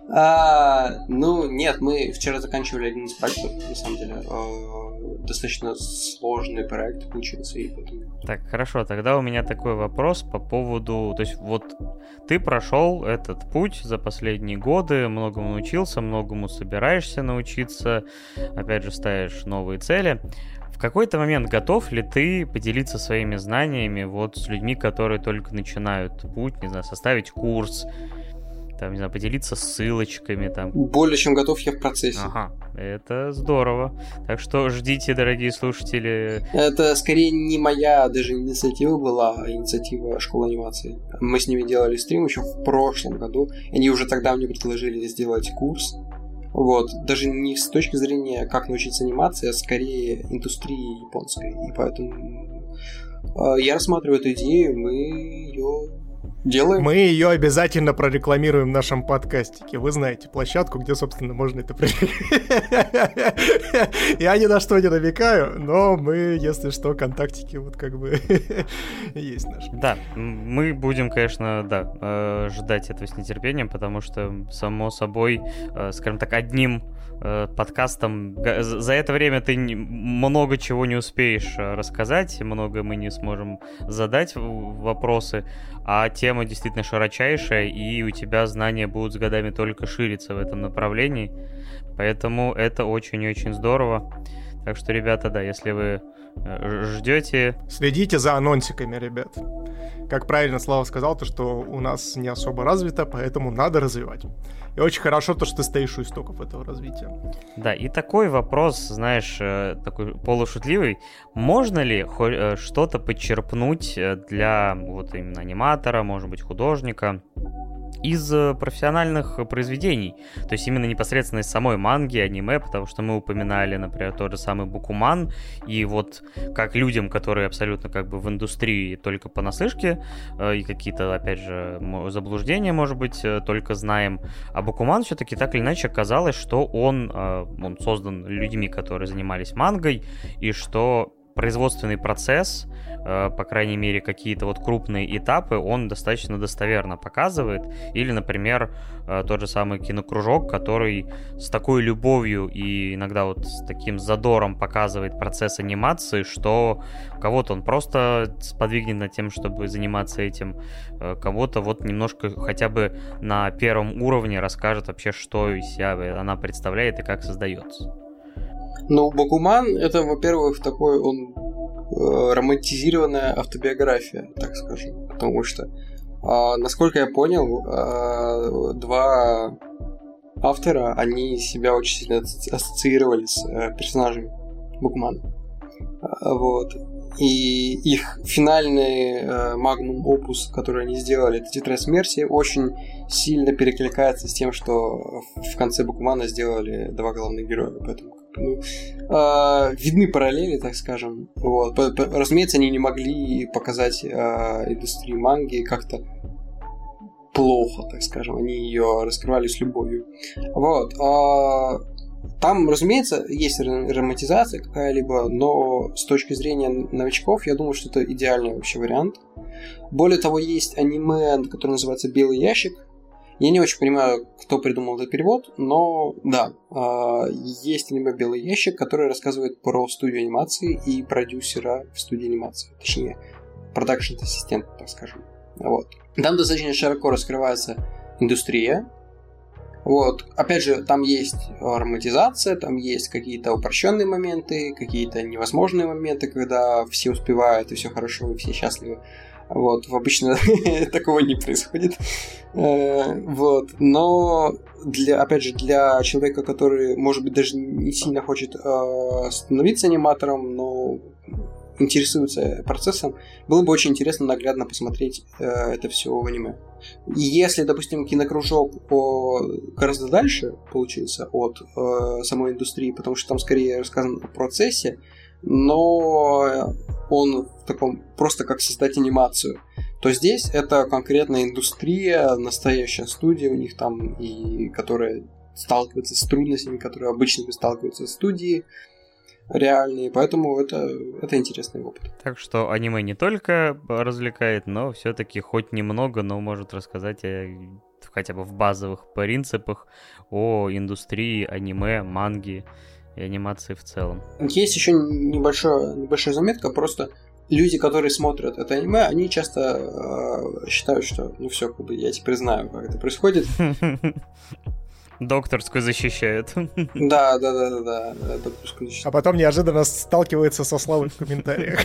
А, ну, нет, мы вчера заканчивали один из проектов, на самом деле. А, достаточно сложный проект получился, и поэтому... Так, хорошо, тогда у меня такой вопрос по поводу... То есть вот ты прошел этот путь за последние годы, многому научился, многому собираешься научиться, опять же, ставишь новые цели. В какой-то момент готов ли ты поделиться своими знаниями вот с людьми, которые только начинают путь, не знаю, составить курс, там, не знаю, поделиться ссылочками там. Более чем готов я в процессе. Ага, это здорово. Так что ждите, дорогие слушатели. Это скорее не моя даже инициатива была, а инициатива школы анимации. Мы с ними делали стрим еще в прошлом году. Они уже тогда мне предложили сделать курс. Вот, даже не с точки зрения, как научиться анимации, а скорее индустрии японской. И поэтому э, я рассматриваю эту идею, мы ее Делаем. Мы ее обязательно прорекламируем в нашем подкастике. Вы знаете площадку, где, собственно, можно это Я ни на что не намекаю, но мы, если что, контактики вот как бы есть наши. Да, мы будем, конечно, да, э, ждать этого с нетерпением, потому что, само собой, э, скажем так, одним э, подкастом. За это время ты много чего не успеешь рассказать, много мы не сможем задать вопросы, а тем тема действительно широчайшая, и у тебя знания будут с годами только шириться в этом направлении. Поэтому это очень-очень здорово. Так что, ребята, да, если вы э, ждете... Следите за анонсиками, ребят. Как правильно Слава сказал, то что у нас не особо развито, поэтому надо развивать. И очень хорошо то, что ты стоишь у истоков этого развития. Да, и такой вопрос, знаешь, э, такой полушутливый. Можно ли э, что-то подчерпнуть для вот именно аниматора, может быть, художника, из э, профессиональных произведений. То есть именно непосредственно из самой манги, аниме, потому что мы упоминали, например, тот же самый Букуман, и вот как людям, которые абсолютно как бы в индустрии только понаслышке, э, и какие-то, опять же, заблуждения, может быть, э, только знаем. А Букуман все-таки так или иначе оказалось, что он, он создан людьми, которые занимались мангой, и что производственный процесс, э, по крайней мере, какие-то вот крупные этапы, он достаточно достоверно показывает. Или, например, э, тот же самый кинокружок, который с такой любовью и иногда вот с таким задором показывает процесс анимации, что кого-то он просто сподвигнет над тем, чтобы заниматься этим, э, кого-то вот немножко хотя бы на первом уровне расскажет вообще, что из себя она представляет и как создается. Ну, Бакуман это, во-первых, такой он э, романтизированная автобиография, так скажем. Потому что, э, насколько я понял, э, два автора, они себя очень сильно ассоциировали с э, персонажами Бакумана. Э, вот. И их финальный э, магнум опус, который они сделали, это Тетрадь смерти, очень сильно перекликается с тем, что в конце Бакумана сделали два главных героя. Поэтому ну, э, видны параллели, так скажем. Вот. Разумеется, они не могли показать э, индустрию манги как-то плохо, так скажем. Они ее раскрывали с любовью. Вот. Э, там, разумеется, есть романтизация какая-либо, но с точки зрения новичков, я думаю, что это идеальный вообще вариант. Более того, есть аниме, которое называется «Белый ящик», я не очень понимаю, кто придумал этот перевод, но да, а, есть аниме «Белый ящик», который рассказывает про студию анимации и продюсера в студии анимации. Точнее, продакшн-ассистент, так скажем. Вот. Там достаточно широко раскрывается индустрия. Вот. Опять же, там есть ароматизация, там есть какие-то упрощенные моменты, какие-то невозможные моменты, когда все успевают и все хорошо, и все счастливы. Вот, обычно такого не происходит. Э, вот, но для, опять же, для человека, который, может быть, даже не сильно хочет э, становиться аниматором, но интересуется процессом, было бы очень интересно наглядно посмотреть э, это все в аниме. Если, допустим, кинокружок по... гораздо дальше получился от э, самой индустрии, потому что там скорее рассказано о процессе, но он в таком просто как создать анимацию, то здесь это конкретная индустрия, настоящая студия у них там, и которая сталкивается с трудностями, которые обычно сталкиваются студии реальные, поэтому это, это интересный опыт. Так что аниме не только развлекает, но все-таки хоть немного, но может рассказать о, хотя бы в базовых принципах о индустрии аниме, манги, и анимации в целом. Есть еще небольшая, небольшая заметка, просто люди, которые смотрят это аниме, они часто э, считают, что ну все, как бы я теперь знаю, как это происходит. Докторскую защищают. Да, да, да, да, да, докторскую защищают. А потом неожиданно сталкивается со славой в комментариях.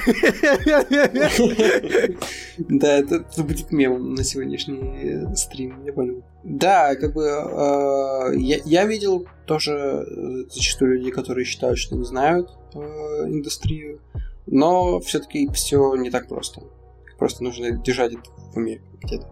Да, это будет мемом на сегодняшний стрим, я понял. Да, как бы э, я видел тоже э, зачастую людей, которые считают, что не знают э, индустрию, но все-таки все не так просто. Просто нужно держать это в уме где-то.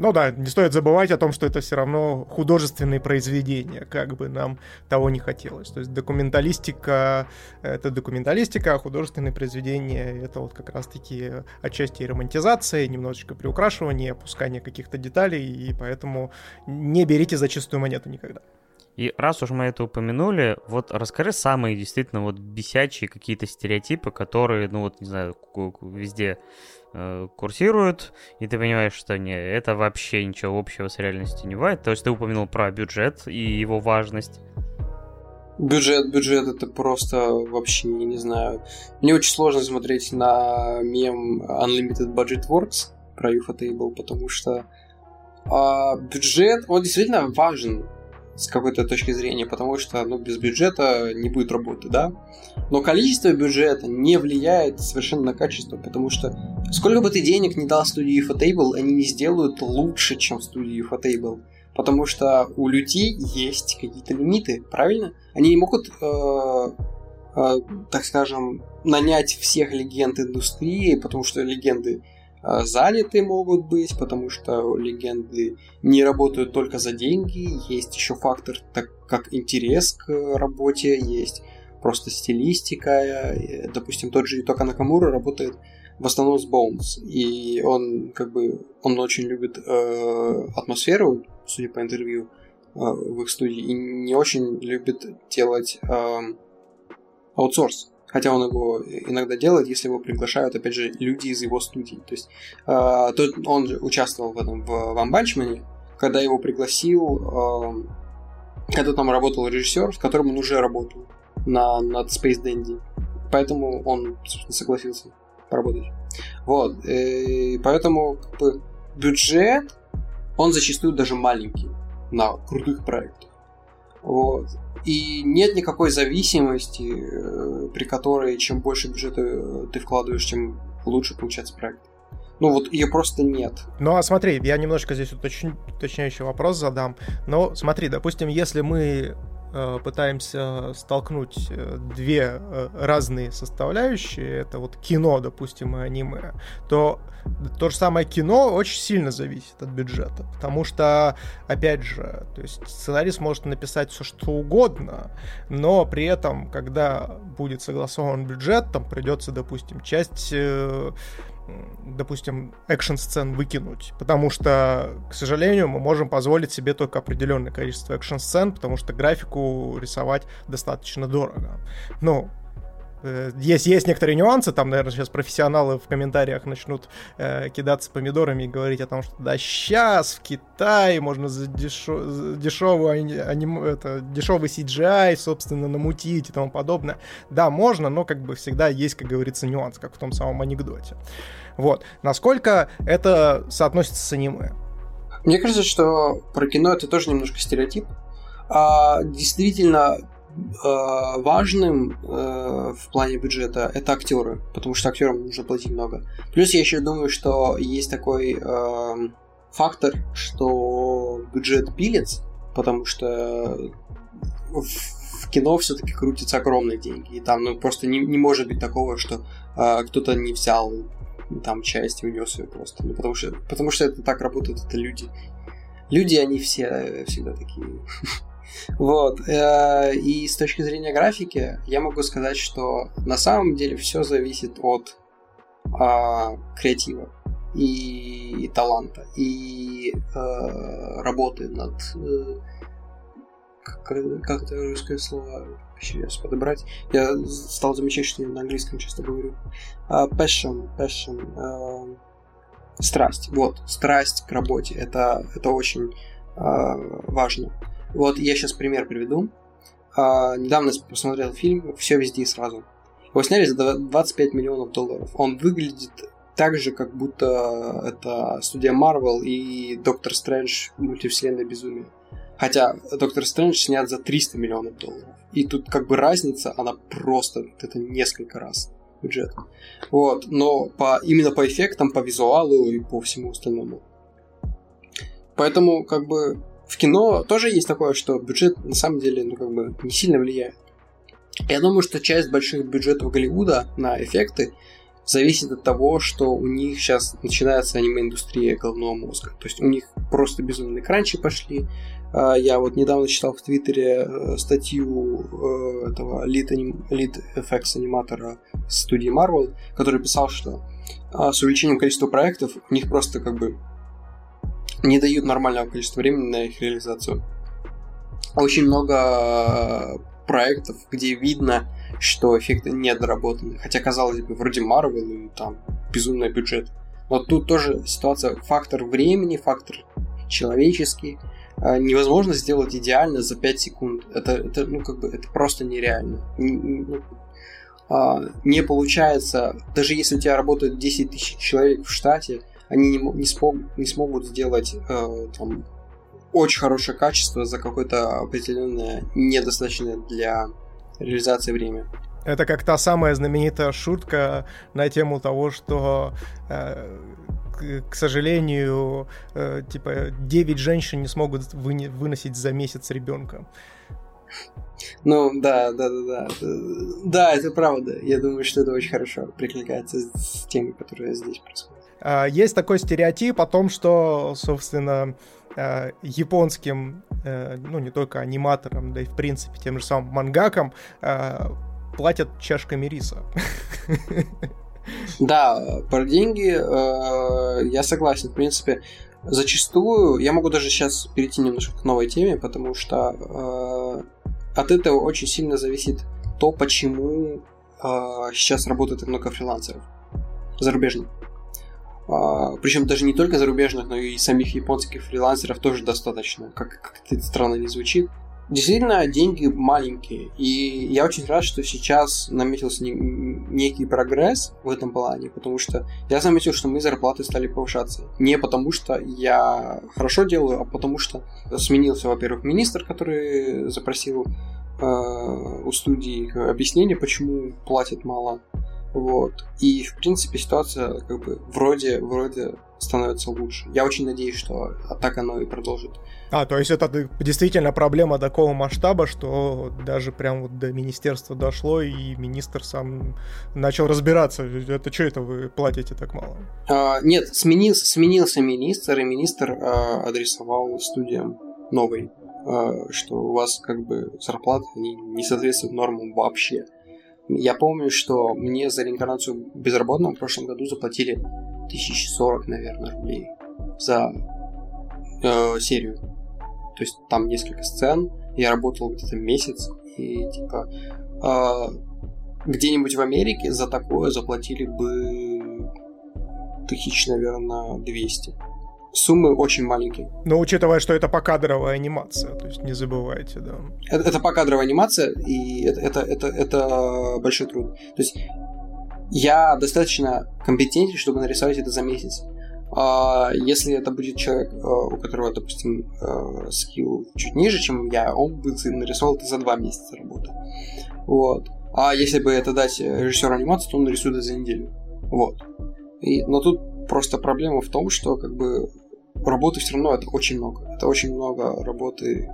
Ну да, не стоит забывать о том, что это все равно художественные произведения, как бы нам того не хотелось. То есть документалистика — это документалистика, а художественные произведения — это вот как раз-таки отчасти романтизация, немножечко приукрашивание, опускание каких-то деталей, и поэтому не берите за чистую монету никогда. И раз уж мы это упомянули, вот расскажи самые действительно вот бесячие какие-то стереотипы, которые, ну вот, не знаю, везде э, курсируют, и ты понимаешь, что не, это вообще ничего общего с реальностью не бывает. То есть ты упомянул про бюджет и его важность. Бюджет, бюджет это просто вообще, не знаю. Мне очень сложно смотреть на мем Unlimited Budget Works, про Ufotable, потому что а, бюджет, он действительно важен с какой-то точки зрения, потому что ну, без бюджета не будет работы, да. Но количество бюджета не влияет совершенно на качество, потому что сколько бы ты денег не дал студии Ufotable, они не сделают лучше, чем студии Ufotable. Потому что у людей есть какие-то лимиты, правильно? Они не могут, э, э, так скажем, нанять всех легенд индустрии, потому что легенды э, заняты могут быть, потому что легенды не работают только за деньги, есть еще фактор, так как интерес к работе, есть просто стилистика. Допустим, тот же Ютока Накамура работает в основном с Bones, и он как бы он очень любит э, атмосферу, судя по интервью э, в их студии, и не очень любит делать э, аутсорс. Хотя он его иногда делает, если его приглашают, опять же, люди из его студии. То есть э, то, он же участвовал в этом в Вамбанчмане, когда его пригласил, э, когда там работал режиссер, с которым он уже работал на, над Space Dandy. Поэтому он, собственно, согласился поработать. Вот. И поэтому как бы, бюджет, он зачастую даже маленький на крутых проектах. Вот. И нет никакой зависимости, э, при которой чем больше бюджета э, ты вкладываешь, тем лучше получается проект. Ну вот ее просто нет. Ну а смотри, я немножко здесь уточню, уточняющий вопрос задам. Но смотри, допустим, если мы пытаемся столкнуть э, две э, разные составляющие, это вот кино, допустим, и аниме, то то же самое кино очень сильно зависит от бюджета, потому что, опять же, то есть сценарист может написать все что угодно, но при этом, когда будет согласован бюджет, там придется, допустим, часть допустим, экшн-сцен выкинуть, потому что, к сожалению, мы можем позволить себе только определенное количество экшн-сцен, потому что графику рисовать достаточно дорого. Ну, э, есть, есть некоторые нюансы, там, наверное, сейчас профессионалы в комментариях начнут э, кидаться помидорами и говорить о том, что да, сейчас в Китае можно за, дешо, за дешевый, аним, это, дешевый CGI, собственно, намутить и тому подобное. Да, можно, но как бы всегда есть, как говорится, нюанс, как в том самом анекдоте. Вот. Насколько это соотносится с аниме? Мне кажется, что про кино это тоже немножко стереотип. А, действительно, а, важным а, в плане бюджета это актеры, потому что актерам нужно платить много. Плюс я еще думаю, что есть такой а, фактор, что бюджет пилец, потому что в, в кино все-таки крутятся огромные деньги. И там ну, просто не, не может быть такого, что э, кто-то не взял там часть унес ее просто. Ну, потому что, потому что это так работает, это люди. Люди, они все э, всегда такие. Вот. Э, и с точки зрения графики, я могу сказать, что на самом деле все зависит от а, креатива и таланта, и э, работы над... как, как это русское слово? Сейчас подобрать. Я стал замечать, что я на английском часто говорю. Uh, passion, passion, uh, страсть. Вот, страсть к работе. Это, это очень uh, важно. Вот я сейчас пример приведу. Недавно посмотрел фильм «Все везде и сразу». Его сняли за 25 миллионов долларов. Он выглядит так же, как будто это студия Marvel и Доктор Стрэндж мультивселенная безумие. Хотя Доктор Стрэндж снят за 300 миллионов долларов. И тут как бы разница, она просто это несколько раз бюджет. Вот, но по, именно по эффектам, по визуалу и по всему остальному. Поэтому как бы в кино тоже есть такое, что бюджет на самом деле ну, как бы не сильно влияет. Я думаю, что часть больших бюджетов Голливуда на эффекты зависит от того, что у них сейчас начинается аниме-индустрия головного мозга. То есть у них просто безумные кранчи пошли, а, я вот недавно читал в Твиттере э, статью э, этого lead, аним... lead FX аниматора студии Marvel, который писал, что а, с увеличением количества проектов у них просто как бы не дают нормального количества времени на их реализацию. Очень много проектов, где видно, что эффекты не доработаны. Хотя, казалось бы, вроде Marvel и там безумный бюджет. Но тут тоже ситуация, фактор времени, фактор человеческий, а, невозможно сделать идеально за 5 секунд. Это, это ну, как бы, это просто нереально. Не, ну, а, не получается, даже если у тебя работает 10 тысяч человек в штате, они не, не, смог, не смогут сделать э, там, очень хорошее качество за какое-то определенное недостаточное для реализации время. Это как та самая знаменитая шутка на тему того, что э, к, к сожалению, э, типа 9 женщин не смогут вы, выносить за месяц ребенка. Ну, да, да, да, да. Да, это правда. Я думаю, что это очень хорошо прикликается с темой, которая здесь происходит. А, есть такой стереотип о том, что, собственно, э, японским, э, ну, не только аниматорам, да и, в принципе, тем же самым мангакам э, платят чашками риса. Да, про деньги я согласен. В принципе, зачастую, я могу даже сейчас перейти немножко к новой теме, потому что от этого очень сильно зависит то, почему сейчас работает много фрилансеров зарубежных. А, причем даже не только зарубежных, но и самих японских фрилансеров тоже достаточно, как, как это странно не звучит. Действительно, деньги маленькие, и я очень рад, что сейчас наметился не, некий прогресс в этом плане, потому что я заметил, что мои зарплаты стали повышаться. Не потому что я хорошо делаю, а потому что сменился, во-первых, министр, который запросил э, у студии объяснение, почему платят мало вот. И, в принципе, ситуация как бы вроде, вроде становится лучше. Я очень надеюсь, что так оно и продолжит. А, то есть это действительно проблема такого масштаба, что даже прям вот до министерства дошло, и министр сам начал разбираться. Это что это вы платите так мало? А, нет, сменился, сменился министр, и министр а, адресовал студиям новый, а, что у вас как бы зарплаты не, не соответствуют нормам вообще. Я помню, что мне за реинкарнацию безработного в прошлом году заплатили 1040, наверное, рублей за э, серию. То есть там несколько сцен, я работал где-то месяц, и типа э, где-нибудь в Америке за такое заплатили бы тысяч, наверное, 200 суммы очень маленькие. Но учитывая, что это покадровая анимация, то есть не забывайте, да. Это, это покадровая анимация, и это, это, это, это большой труд. То есть я достаточно компетентен, чтобы нарисовать это за месяц. А если это будет человек, а, у которого, допустим, а, скилл чуть ниже, чем я, он бы нарисовал это за два месяца работы. Вот. А если бы это дать режиссеру анимации, то он нарисует это за неделю. Вот. И, но тут просто проблема в том, что как бы работы все равно это очень много. Это очень много работы,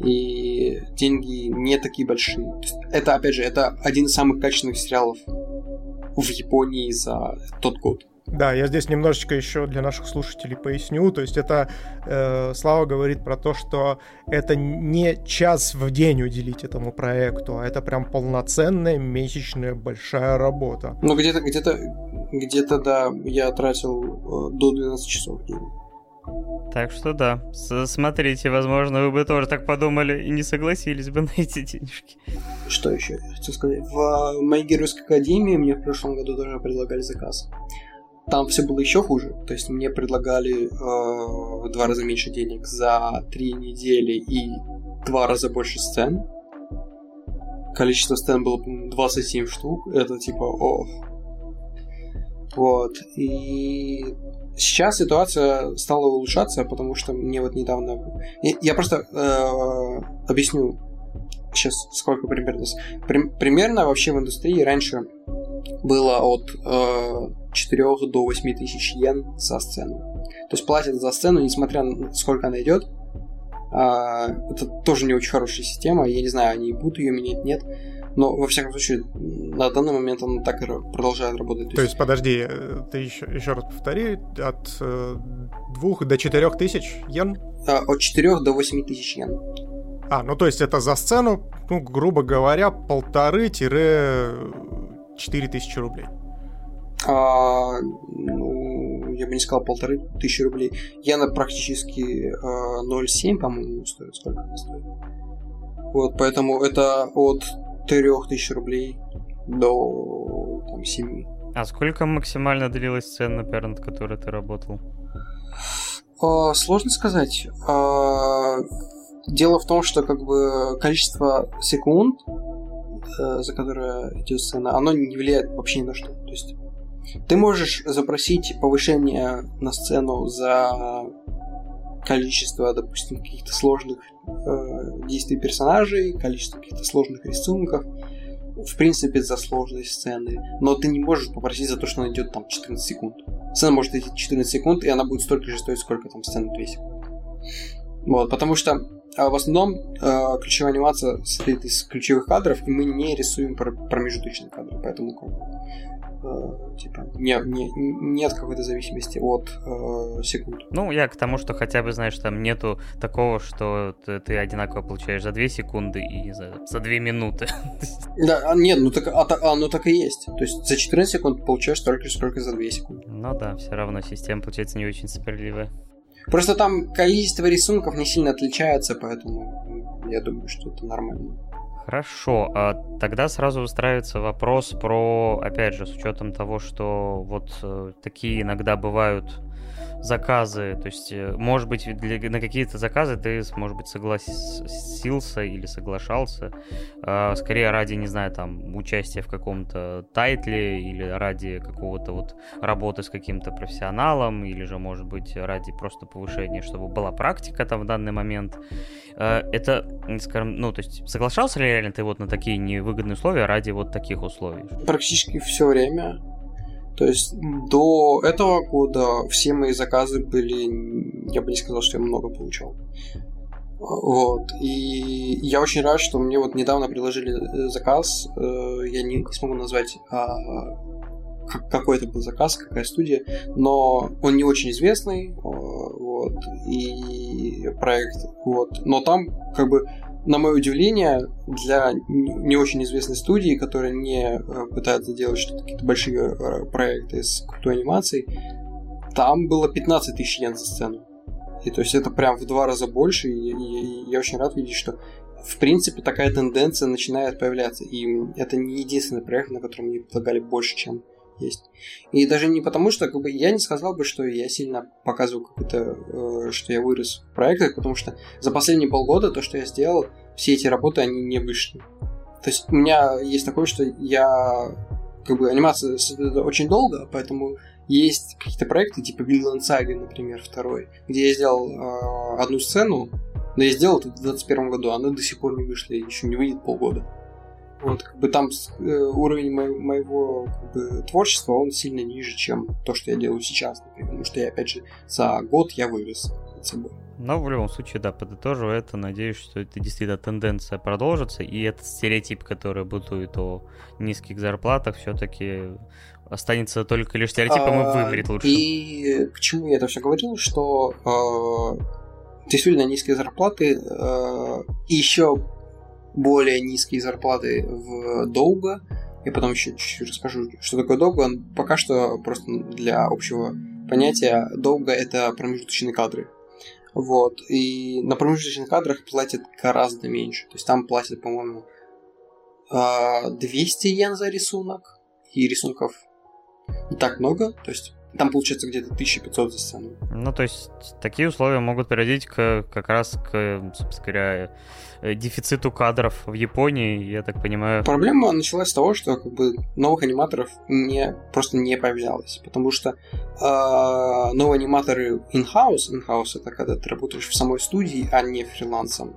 и деньги не такие большие. Это, опять же, это один из самых качественных сериалов в Японии за тот год. Да, я здесь немножечко еще для наших слушателей поясню. То есть это э, Слава говорит про то, что это не час в день уделить этому проекту, а это прям полноценная месячная большая работа. Ну где-то, где-то, где-то, да, я тратил э, до 12 часов в день. Так что да, смотрите, возможно, вы бы тоже так подумали и не согласились бы на эти денежки. Что еще я хочу сказать? В моей геройской академии мне в прошлом году тоже предлагали заказ. Там все было еще хуже. То есть мне предлагали э, два раза меньше денег за три недели и два раза больше сцен. Количество сцен было, по 27 штук. Это типа, о. Вот. И сейчас ситуация стала улучшаться, потому что мне вот недавно... Я, просто э, объясню сейчас сколько примерно. При, примерно вообще в индустрии раньше было от э, 4 до 8 тысяч йен за сцену. То есть платят за сцену, несмотря на сколько она идет. А, это тоже не очень хорошая система. Я не знаю, они будут ее менять, нет. Но, во всяком случае, на данный момент она так и продолжает работать. То, То есть, подожди, э, ты еще, еще раз повтори, от э, 2 до 4 тысяч йен? А, от 4 до 8 тысяч йен. А, ну то есть это за сцену, ну, грубо говоря, полторы-четыре тысячи рублей. А, ну, я бы не сказал полторы тысячи рублей. Я на практически а, 0,7, по-моему, стоит. Сколько она стоит? Вот, поэтому это от 3000 рублей до там, 7. А сколько максимально длилась сцена, например, над которой ты работал? А, сложно сказать. А, дело в том, что как бы количество секунд, э, за которое идет сцена, оно не влияет вообще ни на что. То есть Ты можешь запросить повышение на сцену за количество, допустим, каких-то сложных э, действий персонажей, количество каких-то сложных рисунков, в принципе, за сложность сцены, но ты не можешь попросить за то, что она идет там 14 секунд. Сцена может идти 14 секунд, и она будет столько же стоить, сколько там сцена 2 секунды. Вот, потому что а в основном э, ключевая анимация состоит из ключевых кадров, и мы не рисуем промежуточные кадры, поэтому как э, типа не, не, нет какой-то зависимости от э, секунд. Ну, я к тому, что хотя бы, знаешь, там нету такого, что ты, ты одинаково получаешь за 2 секунды и за, за 2 минуты. Да, а, нет, ну так, а, а, ну так и есть. То есть за 14 секунд получаешь столько сколько за 2 секунды. Ну да, все равно система получается не очень справедливая. Просто там количество рисунков не сильно отличается, поэтому я думаю, что это нормально. Хорошо, а тогда сразу устраивается вопрос про, опять же, с учетом того, что вот э, такие иногда бывают заказы, то есть, э, может быть, для, на какие-то заказы ты, может быть, согласился или соглашался, э, скорее ради, не знаю, там, участия в каком-то тайтле или ради какого-то вот работы с каким-то профессионалом, или же, может быть, ради просто повышения, чтобы была практика там в данный момент. Э, это, скажем, ну, то есть, соглашался ли реально ты вот на такие невыгодные условия ради вот таких условий? Практически все время то есть до этого года все мои заказы были, я бы не сказал, что я много получал. Вот. И я очень рад, что мне вот недавно предложили э, заказ. Э, я не, смогу назвать, а, какой это был заказ, какая студия, но он не очень известный. Вот. И проект. Вот. Но там как бы на мое удивление, для не очень известной студии, которая не э, пытается делать что-то, какие-то большие э, проекты с крутой анимацией, там было 15 тысяч йен за сцену. И то есть это прям в два раза больше, и, и, и я очень рад видеть, что в принципе такая тенденция начинает появляться. И это не единственный проект, на котором мне предлагали больше, чем есть. И даже не потому, что как бы, я не сказал бы, что я сильно показываю какую-то, э, что я вырос в проектах, потому что за последние полгода то, что я сделал, все эти работы, они не вышли. То есть у меня есть такое, что я как бы анимация очень долго, поэтому есть какие-то проекты, типа Vinland Saga, например, второй, где я сделал э, одну сцену, но я сделал это в 2021 году, она до сих пор не вышла, еще не выйдет полгода. Вот, как бы там э, уровень мо- моего как бы, творчества, он сильно ниже, чем то, что я делаю сейчас, например. Потому что я, опять же, за год я вырос над собой. Но в любом случае, да, подытожу это. Надеюсь, что это действительно тенденция продолжится, и этот стереотип, который бытует о низких зарплатах, все-таки останется только лишь стереотипом а, и вымрет лучше. И к чему я это все говорил, что э, действительно низкие зарплаты э, и еще более низкие зарплаты в долго. Я потом еще чуть-чуть расскажу, что такое долго. Пока что просто для общего понятия долго это промежуточные кадры. Вот. И на промежуточных кадрах платят гораздо меньше. То есть там платят, по-моему, 200 а, йен за рисунок. И рисунков не так много. То есть там получается где-то 1500 за сцену. Ну, то есть такие условия могут приводить к, как раз к, собственно говоря, дефициту кадров в Японии, я так понимаю. Проблема началась с того, что как бы новых аниматоров не, просто не появлялось, потому что э, новые аниматоры in-house, in-house это когда ты работаешь в самой студии, а не фрилансом,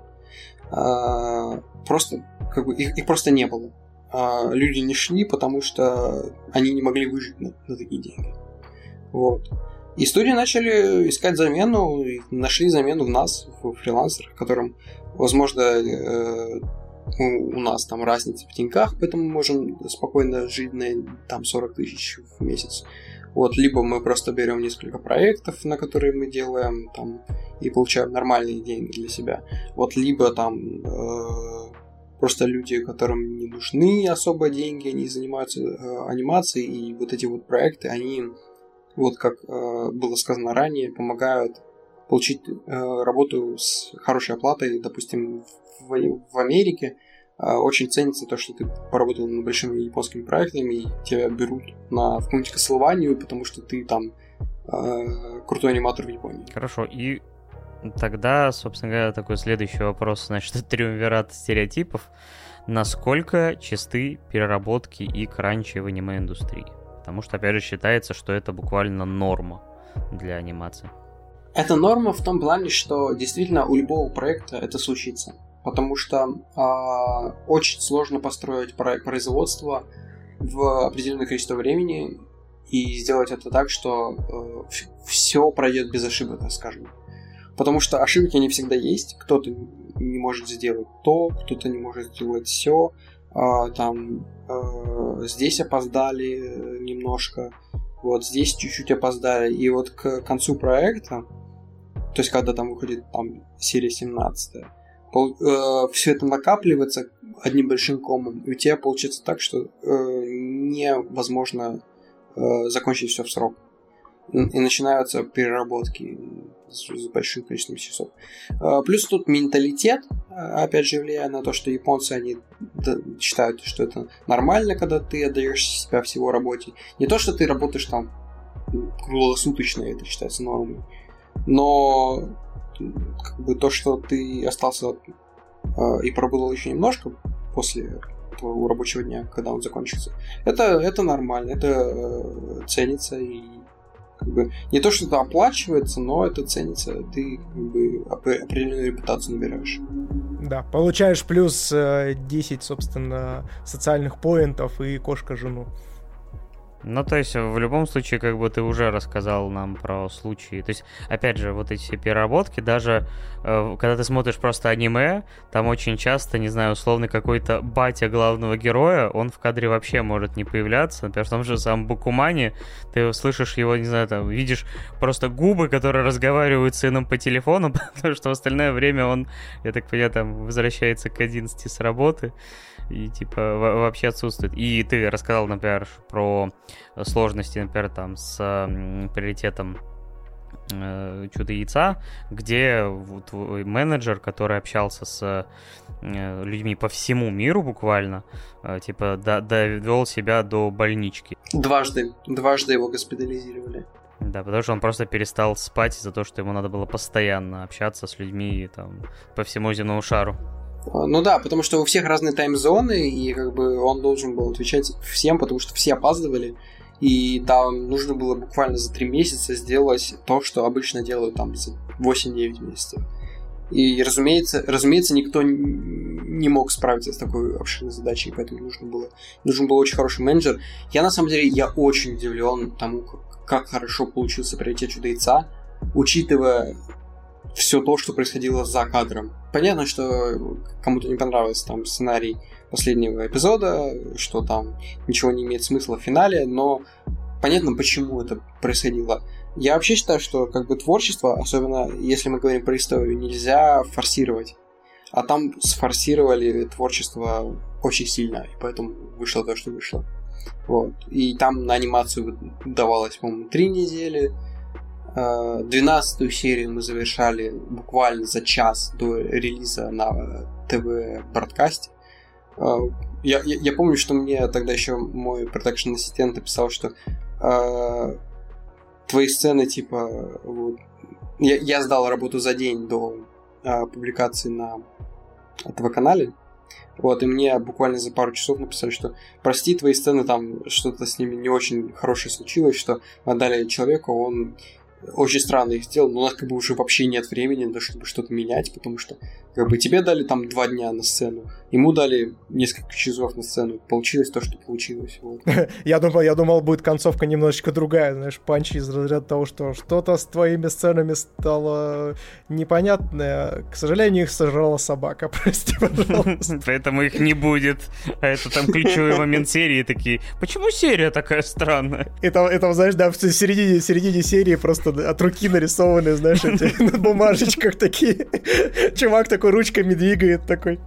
э, просто как бы их, их просто не было. Э, люди не шли, потому что они не могли выжить на, на такие деньги. Вот. И студии начали искать замену, и нашли замену в нас, в фрилансерах, которым, возможно, э, у, нас там разница в деньгах, поэтому мы можем спокойно жить на там 40 тысяч в месяц. Вот, либо мы просто берем несколько проектов, на которые мы делаем, там, и получаем нормальные деньги для себя. Вот, либо там э, просто люди, которым не нужны особо деньги, они занимаются э, анимацией, и вот эти вот проекты, они вот как э, было сказано ранее, помогают получить э, работу с хорошей оплатой, допустим, в, в Америке э, очень ценится то, что ты поработал над большими японскими проектами, и тебя берут на какую-нибудь Косолованию, потому что ты там э, крутой аниматор в Японии. Хорошо, и тогда, собственно говоря, такой следующий вопрос, значит, триумвират стереотипов. Насколько чисты переработки и кранчи в аниме-индустрии? Потому что, опять же, считается, что это буквально норма для анимации. Это норма в том плане, что действительно у любого проекта это случится. Потому что э, очень сложно построить проект производства в определенное количество времени и сделать это так, что э, все пройдет без ошибок, так скажем. Потому что ошибки не всегда есть. Кто-то не может сделать то, кто-то не может сделать все. Э, там э, здесь опоздали немножко, вот здесь чуть-чуть опоздали. И вот к концу проекта то есть когда там выходит там серия 17 пол, э, все это накапливается одним большим комом, и у тебя получится так, что э, невозможно э, закончить все в срок. И начинаются переработки с, с большим количеством часов. Э, плюс тут менталитет, опять же, влияет на то, что японцы, они считают, что это нормально, когда ты отдаешь себя всего работе. Не то, что ты работаешь там круглосуточно, это считается нормой но как бы то, что ты остался э, и поработал еще немножко после твоего рабочего дня, когда он закончится, это, это нормально, это э, ценится и как бы, не то, что это оплачивается, но это ценится, ты как бы определенную репутацию набираешь. Да, получаешь плюс 10, собственно, социальных поинтов и кошка-жену. Ну, то есть, в любом случае, как бы ты уже рассказал нам про случаи. То есть, опять же, вот эти все переработки, даже э, когда ты смотришь просто аниме, там очень часто, не знаю, условно какой-то батя главного героя, он в кадре вообще может не появляться. Например, в том же самом Букумане ты слышишь его, не знаю, там, видишь просто губы, которые разговаривают с сыном по телефону, потому что в остальное время он, я так понимаю, там, возвращается к 11 с работы и типа вообще отсутствует. И ты рассказал, например, про сложности, например, там с приоритетом э, чудо яйца, где твой менеджер, который общался с э, людьми по всему миру буквально, э, типа довел себя до больнички. Дважды, дважды его госпитализировали. Да, потому что он просто перестал спать из-за того, что ему надо было постоянно общаться с людьми там, по всему земному шару. Ну да, потому что у всех разные тайм-зоны, и как бы он должен был отвечать всем, потому что все опаздывали. И там нужно было буквально за три месяца сделать то, что обычно делают там за 8-9 месяцев. И, разумеется, разумеется, никто не мог справиться с такой обширной задачей, поэтому нужно было, нужен был очень хороший менеджер. Я, на самом деле, я очень удивлен тому, как, как хорошо получился приоритет чудо яйца, учитывая все то, что происходило за кадром. Понятно, что кому-то не понравился там сценарий последнего эпизода, что там ничего не имеет смысла в финале, но понятно, почему это происходило. Я вообще считаю, что как бы творчество, особенно если мы говорим про историю, нельзя форсировать. А там сфорсировали творчество очень сильно, и поэтому вышло то, что вышло. Вот. И там на анимацию давалось, по-моему, три недели, 12 серию мы завершали буквально за час до релиза на ТВ-бродкасте. А, я, я, я помню, что мне тогда еще мой продакшн-ассистент написал, что э, твои сцены, типа, вот, я, я сдал работу за день до э, публикации на ТВ-канале, вот, и мне буквально за пару часов написали, что прости, твои сцены, там что-то с ними не очень хорошее случилось, что отдали человеку, он очень странно их сделал, но у нас как бы уже вообще нет времени, да, чтобы что-то менять, потому что как бы тебе дали там два дня на сцену, ему дали несколько часов на сцену. Получилось то, что получилось. Вот. я, думал, я думал, будет концовка немножечко другая, знаешь, панчи из разряда того, что что-то с твоими сценами стало непонятное. К сожалению, их сожрала собака, прости, пожалуйста. Поэтому их не будет. А это там ключевой момент серии такие. Почему серия такая странная? Это, это знаешь, да, в середине, середине серии просто от руки нарисованы, знаешь, эти на бумажечках такие. Чувак такой ручками двигает такой.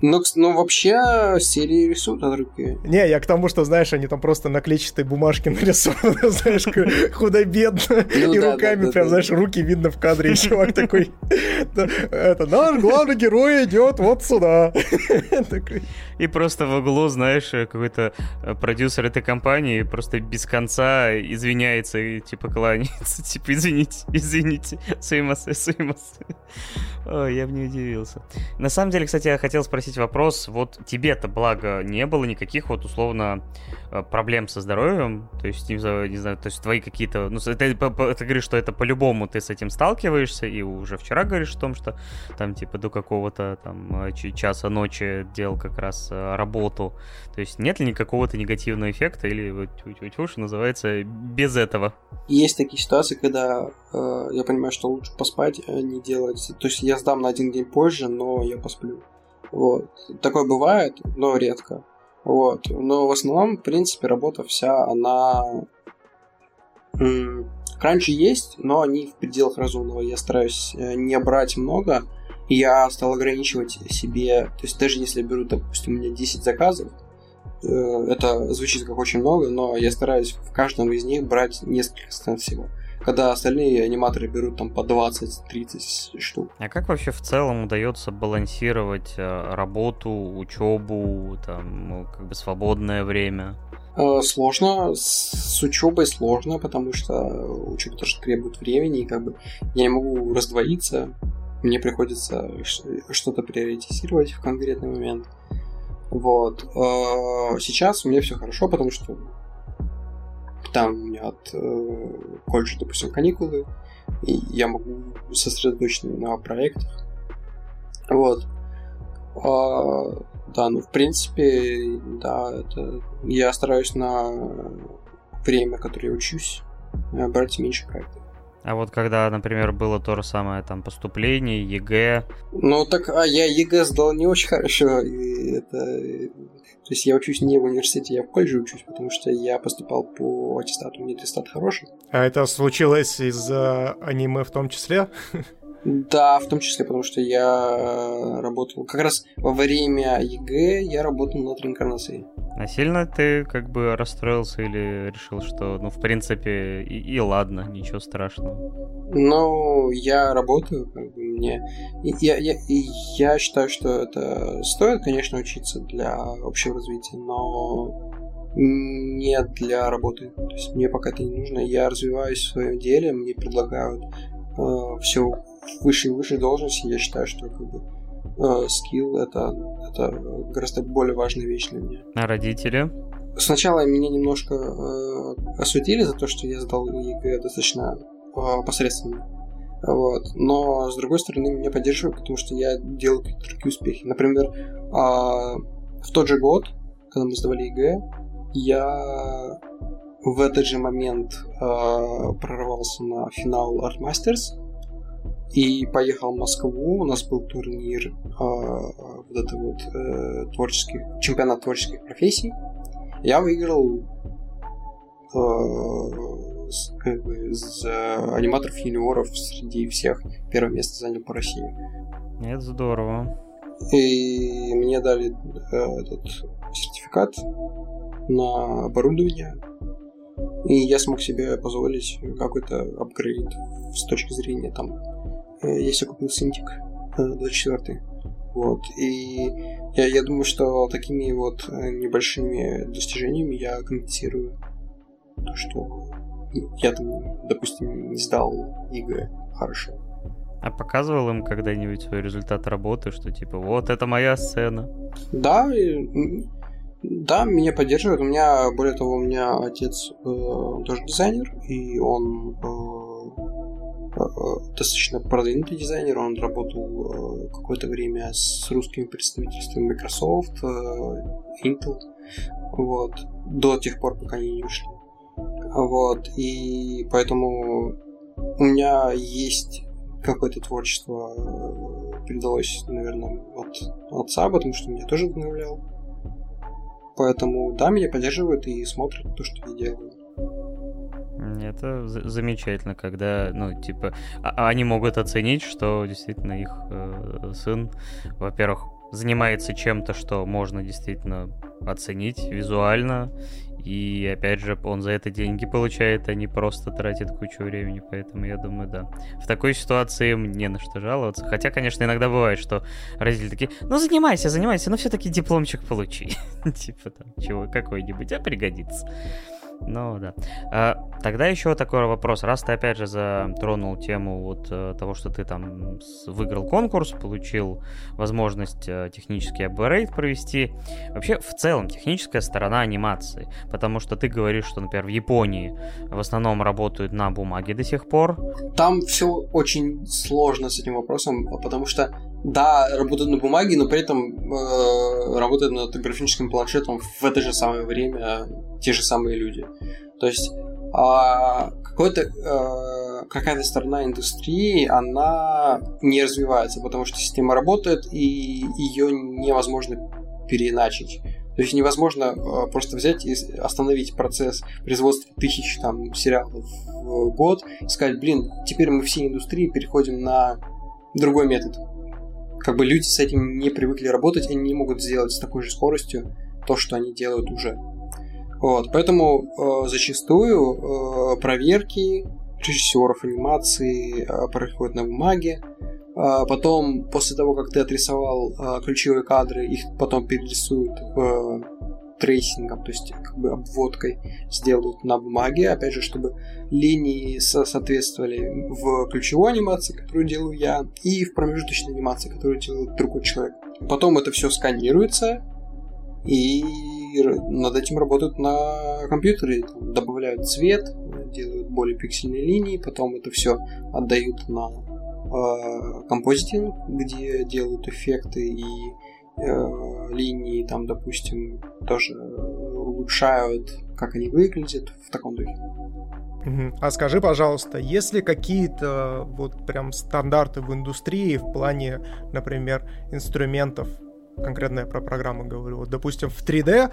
Ну, ну, вообще, серии рисуют от руки. Не, я к тому, что, знаешь, они там просто на клетчатой бумажке нарисованы, знаешь, худо-бедно, ну, и руками прям, знаешь, руки видно в кадре, и чувак такой, это наш главный герой идет вот сюда. И просто в углу, знаешь, какой-то э, продюсер этой компании просто без конца извиняется и типа кланяется, типа извините, извините, суимасы, суимасы. Ой, я бы не удивился. На самом деле, кстати, я хотел спросить спросить вопрос, вот тебе-то, благо, не было никаких вот условно э, проблем со здоровьем, то есть, не не знаю то есть твои какие-то, ну, ты, ты, ты говоришь, что это по-любому ты с этим сталкиваешься, и уже вчера говоришь о том, что там, типа, до какого-то там э, часа ночи делал как раз э, работу, то есть нет ли никакого-то негативного эффекта, или вот что называется, без этого? Есть такие ситуации, когда э, я понимаю, что лучше поспать, а не делать, то есть я сдам на один день позже, но я посплю. Вот. Такое бывает, но редко. Вот. Но в основном, в принципе, работа вся, она раньше есть, но они в пределах разумного. Я стараюсь э, не брать много. Я стал ограничивать себе, то есть даже если я беру, допустим, у меня 10 заказов, э, это звучит как очень много, но я стараюсь в каждом из них брать несколько сцен всего когда остальные аниматоры берут там по 20-30 штук. А как вообще в целом удается балансировать э, работу, учебу, там, ну, как бы свободное время? Э, сложно, с учебой сложно, потому что учеба тоже требует времени, и как бы я не могу раздвоиться, мне приходится что-то приоритизировать в конкретный момент. Вот. Э, сейчас у меня все хорошо, потому что там у меня от э, колледжа, допустим, каникулы, и я могу сосредоточиться на проектах. Вот. А, да, ну, в принципе, да, это... Я стараюсь на время, которое я учусь, брать меньше проектов. А вот когда, например, было то же самое там поступление, ЕГЭ. Ну так, а я ЕГЭ сдал не очень хорошо. И это... То есть я учусь не в университете, я в колледже учусь, потому что я поступал по аттестату, у меня аттестат хороший. А это случилось из-за аниме в том числе? Да, в том числе, потому что я работал как раз во время ЕГЭ я работал над реинкарнацией. А сильно ты как бы расстроился или решил, что, ну, в принципе, и, и ладно, ничего страшного? Ну, я работаю, как бы мне... И, я, я, и я считаю, что это стоит, конечно, учиться для общего развития, но не для работы. То есть мне пока это не нужно. Я развиваюсь в своем деле, мне предлагают э, все выше и выше должности. Я считаю, что как бы Э, skill это, это гораздо более важная вещь для меня. А родители? Сначала меня немножко э, осудили за то, что я сдал ЕГЭ достаточно э, посредственно. Вот. Но, с другой стороны, меня поддерживают, потому что я делаю какие-то другие успехи. Например, э, в тот же год, когда мы сдавали ЕГЭ, я в этот же момент э, прорвался на финал Art Masters, и поехал в Москву. У нас был турнир э, вот это вот э, творческих чемпионат творческих профессий. Я выиграл э, с, как бы, с э, аниматоров юниоров среди всех. Первое место занял по России. Это здорово. И мне дали э, этот сертификат на оборудование. И я смог себе позволить какой-то апгрейд с точки зрения там Э, я себе купил Синтик 24 э, вот. И я, я думаю, что такими вот э, небольшими достижениями я компенсирую то, что я там, допустим, не сдал ЕГЭ хорошо. А показывал им когда-нибудь свой результат работы, что типа вот это моя сцена? Да, да, меня поддерживают. У меня, более того, у меня отец э, тоже дизайнер, и он Э, достаточно продвинутый дизайнер, он работал э, какое-то время с русскими представительствами Microsoft, э, Intel, вот, до тех пор, пока они не ушли. Вот, и поэтому у меня есть какое-то творчество передалось, наверное, от отца, потому что меня тоже вдохновлял. Поэтому, да, меня поддерживают и смотрят то, что я делаю. Это замечательно, когда, ну, типа, а, а они могут оценить, что действительно их э, сын, во-первых, занимается чем-то, что можно действительно оценить визуально, и опять же, он за это деньги получает, а не просто тратит кучу времени, поэтому я думаю, да. В такой ситуации им не на что жаловаться. Хотя, конечно, иногда бывает, что родители такие, ну занимайся, занимайся, но все-таки дипломчик получи. Типа там, чего, какой-нибудь, а пригодится. Ну да. А, тогда еще такой вопрос. Раз ты опять же затронул тему вот э, того, что ты там выиграл конкурс, получил возможность э, технический апгрейд провести. Вообще, в целом, техническая сторона анимации. Потому что ты говоришь, что, например, в Японии в основном работают на бумаге до сих пор. Там все очень сложно с этим вопросом, потому что да, работают на бумаге, но при этом э, работают над графическим планшетом в это же самое время те же самые люди. То есть а, э, какая-то сторона индустрии, она не развивается, потому что система работает, и ее невозможно переиначить. То есть невозможно э, просто взять и остановить процесс производства тысяч там сериалов в год и сказать, блин, теперь мы все индустрии переходим на другой метод как бы люди с этим не привыкли работать, они не могут сделать с такой же скоростью то, что они делают уже. Вот, поэтому э, зачастую э, проверки режиссеров анимации э, происходят на бумаге. Э, потом, после того, как ты отрисовал э, ключевые кадры, их потом перерисуют э, трейсингом, то есть как бы обводкой сделают на бумаге, опять же, чтобы линии со соответствовали в ключевой анимации, которую делаю я, и в промежуточной анимации, которую делает другой человек. Потом это все сканируется, и над этим работают на компьютере, добавляют цвет, делают более пиксельные линии, потом это все отдают на э, композитинг, где делают эффекты и э, линии, там, допустим, тоже улучшают, как они выглядят в таком духе. А скажи, пожалуйста, есть ли какие-то вот прям стандарты в индустрии в плане, например, инструментов конкретно я про программу говорю. Вот, допустим, в 3D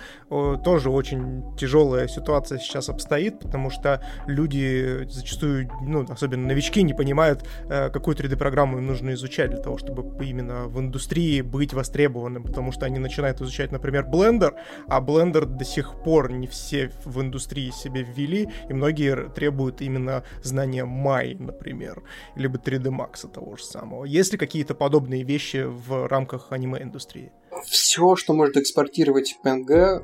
тоже очень тяжелая ситуация сейчас обстоит, потому что люди зачастую, ну, особенно новички, не понимают, э, какую 3D-программу им нужно изучать для того, чтобы именно в индустрии быть востребованным, потому что они начинают изучать, например, Blender, а Blender до сих пор не все в индустрии себе ввели, и многие требуют именно знания Mai, например, либо 3D Max того же самого. Есть ли какие-то подобные вещи в рамках аниме-индустрии? Все, что может экспортировать PNG,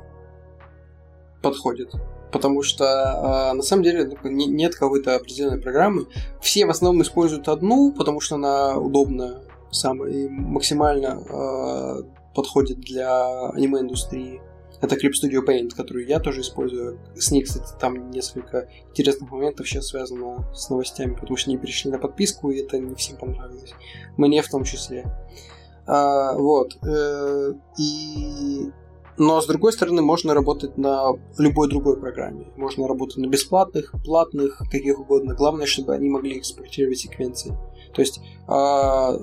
подходит. Потому что э, на самом деле ну, нет какой-то определенной программы. Все в основном используют одну, потому что она удобная, самая и максимально э, подходит для аниме-индустрии. Это Clip Studio Paint, которую я тоже использую. С ней, кстати, там несколько интересных моментов сейчас связано с новостями, потому что они перешли на подписку, и это не всем понравилось. Мне в том числе. А, вот. Э, и... Но, с другой стороны, можно работать на любой другой программе. Можно работать на бесплатных, платных, каких угодно. Главное, чтобы они могли экспортировать секвенции. То есть... А...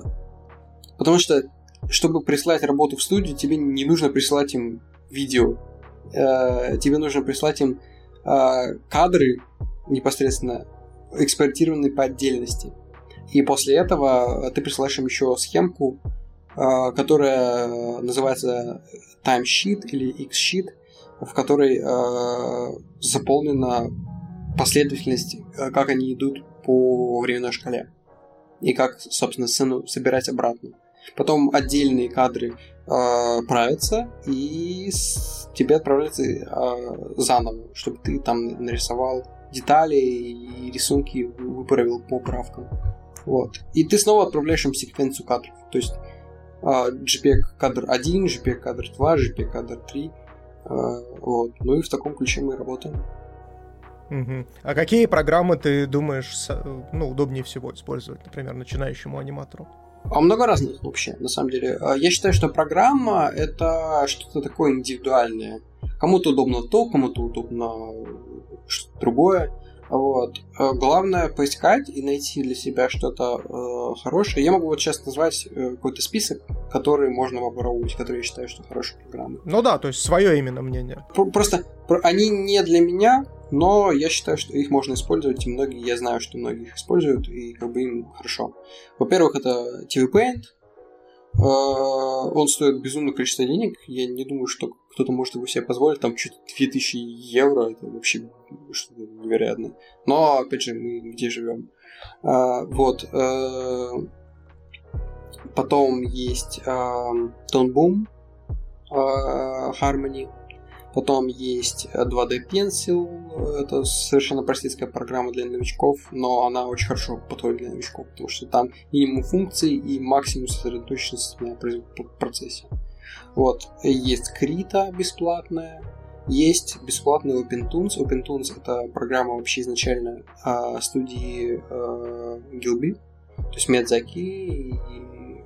Потому что, чтобы прислать работу в студию, тебе не нужно присылать им видео. А... Тебе нужно прислать им а... кадры непосредственно экспортированные по отдельности. И после этого ты присылаешь им еще схемку, которая называется timesheet или x-sheet, в которой э, заполнена последовательность, э, как они идут по временной шкале. И как, собственно, сцену собирать обратно. Потом отдельные кадры э, правятся, и с, тебе отправляются э, заново, чтобы ты там нарисовал детали и рисунки выправил по правкам. Вот. И ты снова отправляешь им секвенцию кадров. То есть JPEG кадр 1, JPEG кадр 2, JPEG кадр 3. Вот. Ну и в таком ключе мы работаем. Угу. А какие программы ты думаешь ну, удобнее всего использовать, например, начинающему аниматору? А много разных вообще, на самом деле. А, я считаю, что программа это что-то такое индивидуальное. Кому-то удобно то, кому-то удобно что-то другое. Вот. Э, главное поискать и найти для себя что-то э, хорошее. Я могу вот сейчас назвать э, какой-то список, который можно попробовать, который я считаю, что хорошие программы. Ну да, то есть свое именно мнение. Просто они не для меня, но я считаю, что их можно использовать, и многие, я знаю, что многие их используют, и как бы им хорошо. Во-первых, это TV Paint, э, он стоит безумное количество денег. Я не думаю, что кто-то может его себе позволить. Там чуть 2000 евро. Это вообще что-то невероятное. Но, опять же, мы где живем. А, вот. А, потом есть а, Tone Boom, а, Harmony. Потом есть 2D Pencil, это совершенно простецкая программа для новичков, но она очень хорошо подходит для новичков, потому что там минимум функций и максимум сосредоточенности на процессе. Вот. Есть Крита бесплатная, есть бесплатный OpenTunes. OpenTunes это программа вообще изначально э, студии э, Gilby, то есть Медзаки и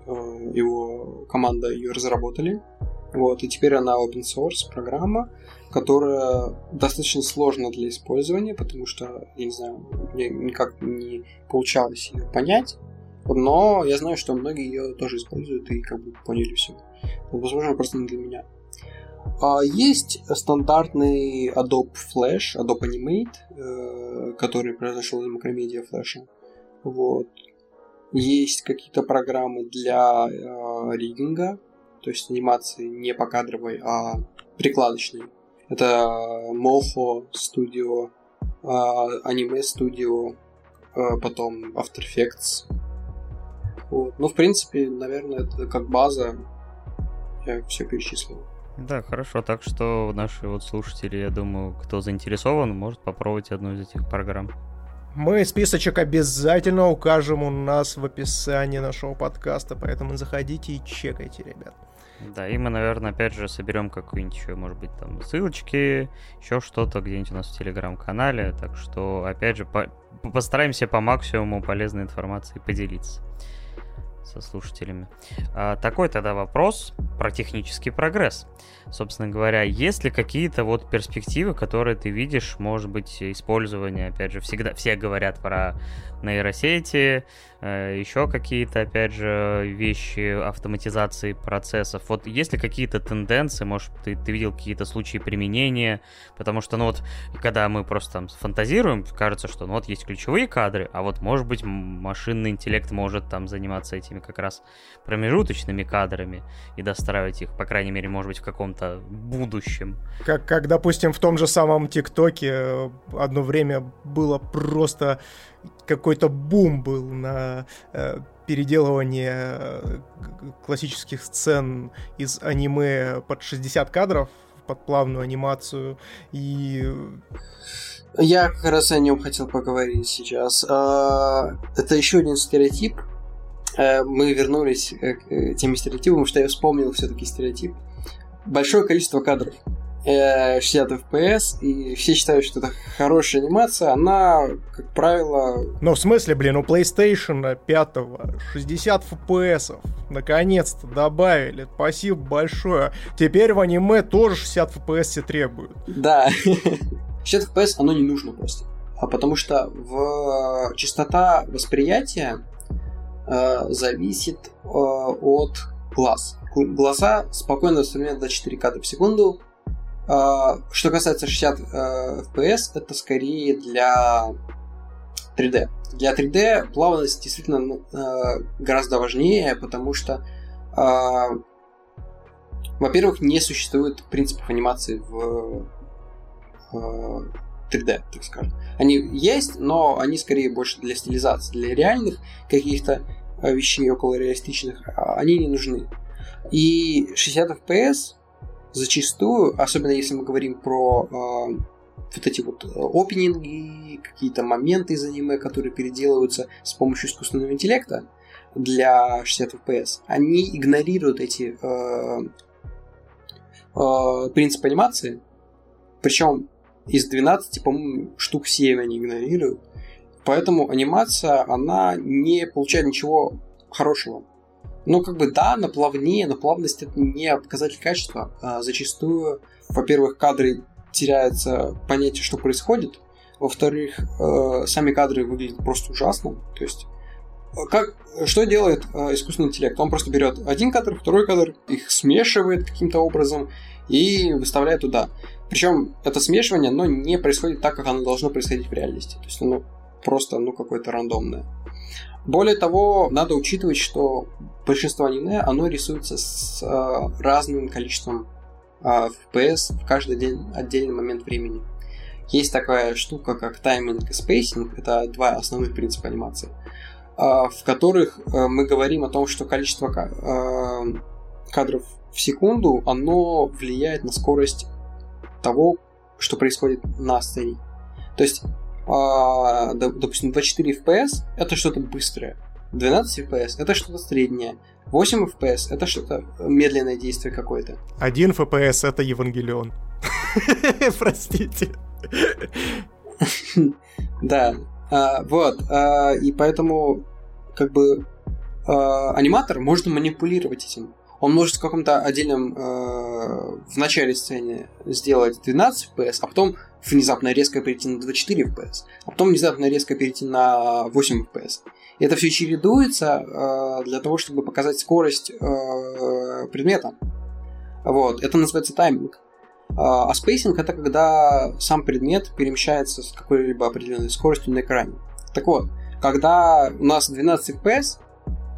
э, его команда ее разработали. Вот, и теперь она open source программа, которая достаточно сложна для использования, потому что, я не знаю, мне никак не получалось ее понять, но я знаю, что многие ее тоже используют и как бы поняли все. Возможно, просто не для меня. А есть стандартный Adobe Flash, Adobe Animate, э, который произошел из Macromedia Flash. Вот. Есть какие-то программы для э, риггинга, то есть анимации не покадровой, а прикладочной. Это Moho Studio, Anime Studio, потом After Effects. Вот. Ну, в принципе, наверное, это как база. Я все перечислил. Да, хорошо. Так что наши вот слушатели, я думаю, кто заинтересован, может попробовать одну из этих программ. Мы списочек обязательно укажем у нас в описании нашего подкаста, поэтому заходите и чекайте, ребят. Да, и мы, наверное, опять же соберем какую-нибудь еще, может быть, там ссылочки, еще что-то где-нибудь у нас в телеграм-канале. Так что, опять же, по постараемся по максимуму полезной информации поделиться со слушателями. А, такой тогда вопрос про технический прогресс. Собственно говоря, есть ли какие-то вот перспективы, которые ты видишь, может быть, использование, опять же, всегда все говорят про нейросети, э, еще какие-то, опять же, вещи автоматизации процессов. Вот есть ли какие-то тенденции, может, ты, ты видел какие-то случаи применения, потому что, ну вот, когда мы просто там фантазируем, кажется, что, ну вот, есть ключевые кадры, а вот, может быть, машинный интеллект может там заниматься этими как раз промежуточными кадрами и достраивать их, по крайней мере, может быть, в каком-то будущем. Как, как, допустим, в том же самом ТикТоке э, одно время было просто какой-то бум был на э, переделывание э, классических сцен из аниме под 60 кадров под плавную анимацию и я как раз о нем хотел поговорить сейчас. А, это еще один стереотип. Э, мы вернулись к тем стереотипам, потому что я вспомнил все-таки стереотип. Большое количество кадров. 60 э, FPS, и все считают, что это хорошая анимация, она, как правило... Ну, в смысле, блин, у PlayStation 5 60 FPS, наконец-то добавили, спасибо большое. Теперь в аниме тоже 60 FPS все требуют. Да, 60 FPS оно не нужно просто, а потому что в частота восприятия э, зависит э, от глаз. Глаза спокойно воспринимают до 4 кадра в секунду, а, что касается 60 э, FPS, это скорее для 3D. Для 3D плавность действительно ну, э, гораздо важнее, потому что, а, во-первых, не существует принципов анимации в 3D, э, так скажем. Они есть, но они скорее больше для стилизации, для реальных каких-то вещей около реалистичных, а они не нужны. И 60 FPS зачастую, особенно если мы говорим про э, вот эти вот опенинги, какие-то моменты из аниме, которые переделываются с помощью искусственного интеллекта для 60 FPS, они игнорируют эти э, э, принципы анимации, причем из 12, по-моему, штук 7 они игнорируют. Поэтому анимация, она не получает ничего хорошего. Ну, как бы, да, на плавнее, но плавность это не показатель качества. А зачастую, во-первых, кадры теряется понятие, что происходит. Во-вторых, э, сами кадры выглядят просто ужасно. То есть, э, как, что делает э, искусственный интеллект? Он просто берет один кадр, второй кадр, их смешивает каким-то образом и выставляет туда. Причем это смешивание, оно не происходит так, как оно должно происходить в реальности. То есть оно просто ну, какое-то рандомное. Более того, надо учитывать, что большинство аниме, оно рисуется с э, разным количеством э, FPS в каждый день, отдельный момент времени. Есть такая штука, как тайминг и spacing, это два основных принципа анимации, э, в которых э, мы говорим о том, что количество э, кадров в секунду, оно влияет на скорость того, что происходит на сцене. То есть, э, допустим, 24 FPS это что-то быстрое, 12 FPS это что-то среднее, 8 FPS это что-то медленное действие какое-то. 1 FPS это Евангелион. Простите. Да, а, вот, а, и поэтому как бы а, аниматор может манипулировать этим. Он может в каком-то отдельном в начале сцены сделать 12 FPS, а потом внезапно резко перейти на 24 FPS, а потом внезапно резко перейти на 8 FPS. И это все чередуется для того, чтобы показать скорость предмета. Вот, это называется тайминг. А, а spacing это когда сам предмет перемещается с какой-либо определенной скоростью на экране. Так вот, когда у нас 12 FPS,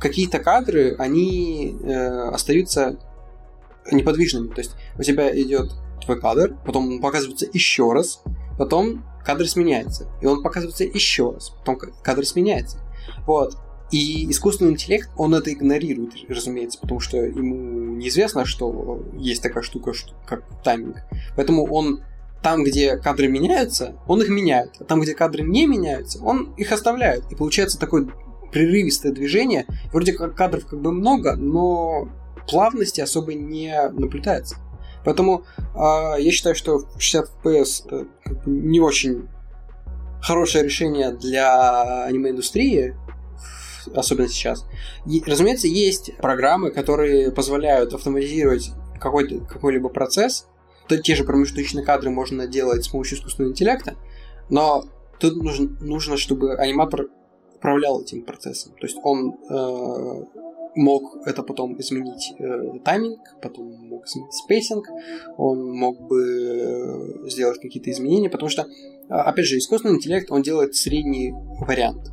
какие-то кадры, они э, остаются неподвижными. То есть у тебя идет твой кадр, потом он показывается еще раз, потом кадр сменяется, и он показывается еще раз, потом кадр сменяется. Вот. И искусственный интеллект, он это игнорирует, разумеется, потому что ему неизвестно, что есть такая штука, как тайминг. Поэтому он там, где кадры меняются, он их меняет. А там, где кадры не меняются, он их оставляет. И получается такое прерывистое движение. Вроде как кадров как бы много, но плавности особо не наблюдается. Поэтому э, я считаю, что 60 FPS это как бы не очень хорошее решение для аниме-индустрии, особенно сейчас. И, разумеется, есть программы, которые позволяют автоматизировать какой-то, какой-либо процесс. То, те же промежуточные кадры можно делать с помощью искусственного интеллекта, но тут нужно, нужно чтобы аниматор управлял этим процессом. То есть он э, мог это потом изменить э, тайминг, потом мог изменить spacing, он мог бы э, сделать какие-то изменения, потому что, опять же, искусственный интеллект, он делает средний вариант.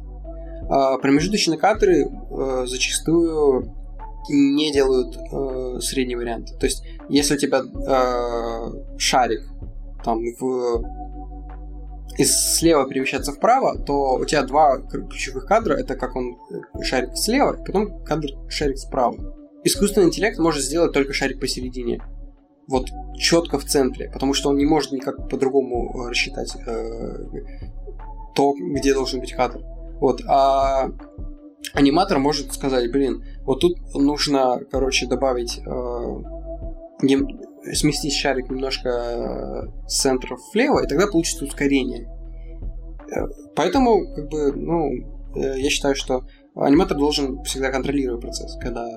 А, промежуточные кадры э, зачастую не делают э, средний вариант. То есть, если у тебя э, шарик там в из слева перемещаться вправо, то у тебя два ключевых кадра, это как он шарик слева, потом кадр шарик справа. Искусственный интеллект может сделать только шарик посередине. Вот четко в центре, потому что он не может никак по-другому рассчитать э, то, где должен быть кадр. Вот, а аниматор может сказать, блин, вот тут нужно, короче, добавить, э, сместить шарик немножко э, с центра влево, и тогда получится ускорение. Э, поэтому, как бы, ну, э, я считаю, что аниматор должен всегда контролировать процесс, когда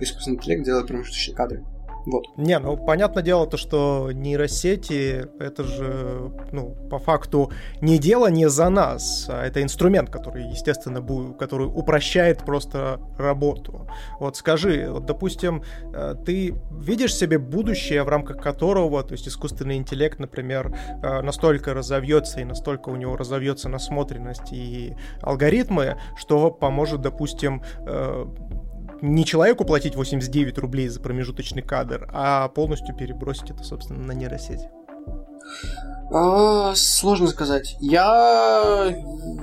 искусственный интеллект делает промежуточные кадры. Вот. Не, ну понятное дело то, что нейросети это же, ну, по факту не дело не за нас, а это инструмент, который, естественно, будет, который упрощает просто работу. Вот скажи, вот, допустим, э, ты видишь себе будущее, в рамках которого, то есть искусственный интеллект, например, э, настолько разовьется и настолько у него разовьется насмотренность и алгоритмы, что поможет, допустим, э, не человеку платить 89 рублей за промежуточный кадр, а полностью перебросить это, собственно, на нейросеть? А, сложно сказать. Я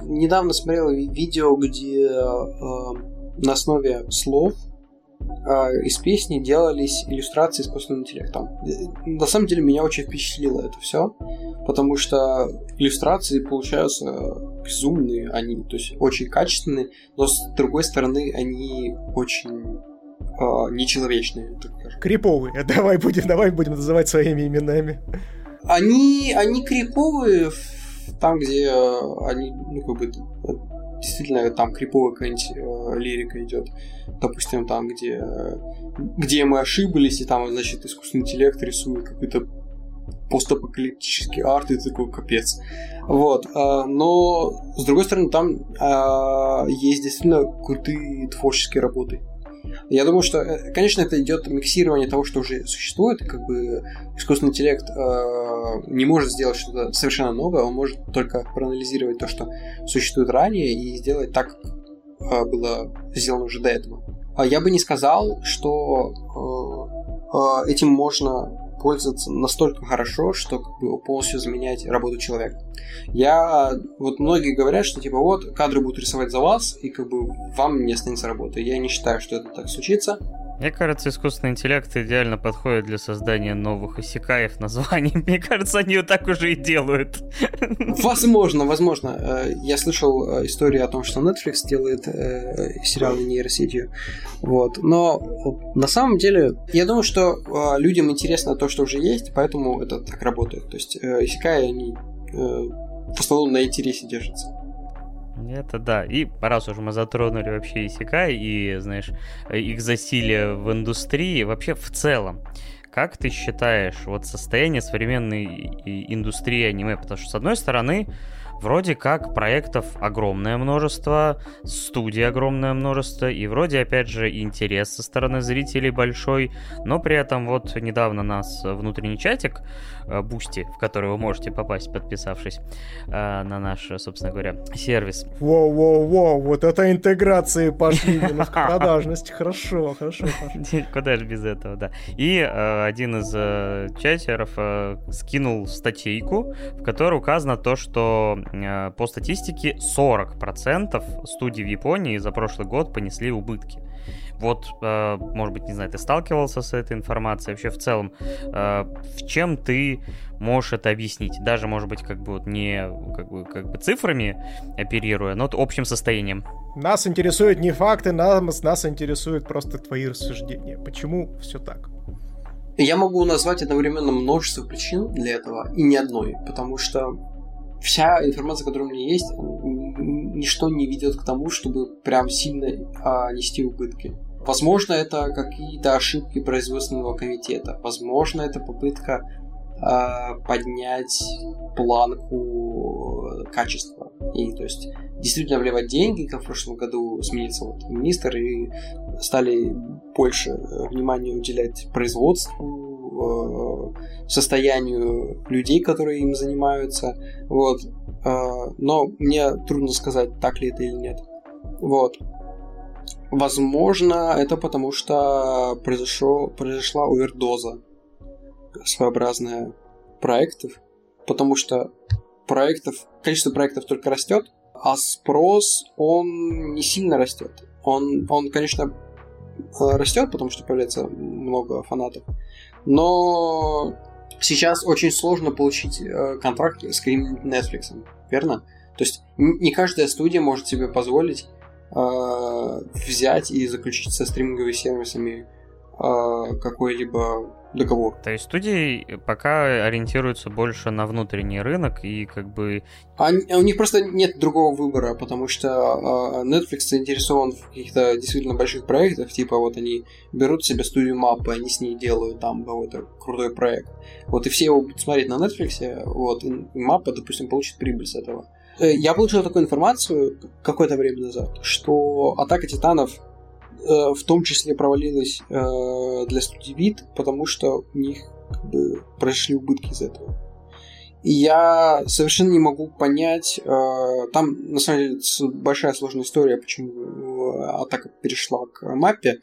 недавно смотрел видео, где а, на основе слов а, из песни делались иллюстрации искусственным интеллектом. На самом деле меня очень впечатлило это все, потому что иллюстрации получаются безумные, они то есть очень качественные, но с другой стороны они очень э, нечеловечные, так скажем. Криповые. Давай будем, давай будем называть своими именами. Они, они криповые там, где они, ну, как бы, действительно там криповая какая-нибудь э, лирика идет. Допустим, там, где, где мы ошиблись, и там, значит, искусственный интеллект рисует какой-то постапокалиптический арт, и такой капец. Вот. Э, но, с другой стороны, там э, есть действительно крутые творческие работы. Я думаю, что, э, конечно, это идет миксирование того, что уже существует, как бы искусственный интеллект не может сделать что-то совершенно новое, он может только проанализировать то, что существует ранее, и сделать так, как было сделано уже до этого. А я бы не сказал, что этим можно пользоваться настолько хорошо, что как бы полностью заменять работу человека. Я, вот многие говорят, что типа вот, кадры будут рисовать за вас, и как бы вам не останется работы. Я не считаю, что это так случится. Мне кажется, искусственный интеллект идеально подходит для создания новых исекаев названий. Мне кажется, они вот так уже и делают. Возможно, возможно. Э, я слышал э, историю о том, что Netflix делает э, сериалы нейросетью. Вот. Но на самом деле, я думаю, что людям интересно то, что уже есть, поэтому это так работает. То есть исекаи, они в основном на интересе держатся. Это да. И раз уж мы затронули вообще Исекай и, знаешь, их засилие в индустрии, вообще в целом, как ты считаешь вот состояние современной индустрии аниме? Потому что, с одной стороны, вроде как проектов огромное множество, студий огромное множество, и вроде, опять же, интерес со стороны зрителей большой, но при этом вот недавно нас внутренний чатик Boosty, в который вы можете попасть, подписавшись э, на наш, собственно говоря, сервис. Воу-воу-воу, вот это интеграции пошли, продажность, хорошо, хорошо. Куда же без этого, да. И э, один из э, чатеров э, скинул статейку, в которой указано то, что э, по статистике 40% студий в Японии за прошлый год понесли убытки. Вот, э, может быть, не знаю, ты сталкивался с этой информацией? Вообще, в целом, э, в чем ты можешь это объяснить? Даже, может быть, как бы вот не как бы, как бы цифрами оперируя, но общим состоянием. Нас интересуют не факты, нас, нас интересуют просто твои рассуждения. Почему все так? Я могу назвать одновременно множество причин для этого, и не одной, потому что вся информация, которая у меня есть, ничто не ведет к тому, чтобы прям сильно а, нести убытки. Возможно, это какие-то ошибки производственного комитета. Возможно, это попытка э, поднять планку качества. И то есть действительно вливать деньги, как в прошлом году сменился вот министр, и стали больше внимания уделять производству, э, состоянию людей, которые им занимаются. Вот. Э, но мне трудно сказать, так ли это или нет. Вот. Возможно, это потому что произошло, произошла овердоза своеобразная проектов, потому что проектов, количество проектов только растет, а спрос, он не сильно растет. Он, он конечно, растет, потому что появляется много фанатов, но сейчас очень сложно получить э, контракт с Netflix, верно? То есть не каждая студия может себе позволить э, взять и заключить со стриминговыми сервисами какой-либо договор. То есть студии пока ориентируются больше на внутренний рынок и как бы... Они, у них просто нет другого выбора, потому что э, Netflix заинтересован в каких-то действительно больших проектах, типа вот они берут себе студию мапы, они с ней делают там какой-то крутой проект. Вот и все его будут смотреть на Netflix, вот, и мапа, допустим, получит прибыль с этого. Э, я получил такую информацию какое-то время назад, что Атака Титанов в том числе провалилась э, для студии вид, потому что у них как бы, произошли убытки из этого. И я совершенно не могу понять, э, там на самом деле большая сложная история, почему э, атака перешла к маппе, э,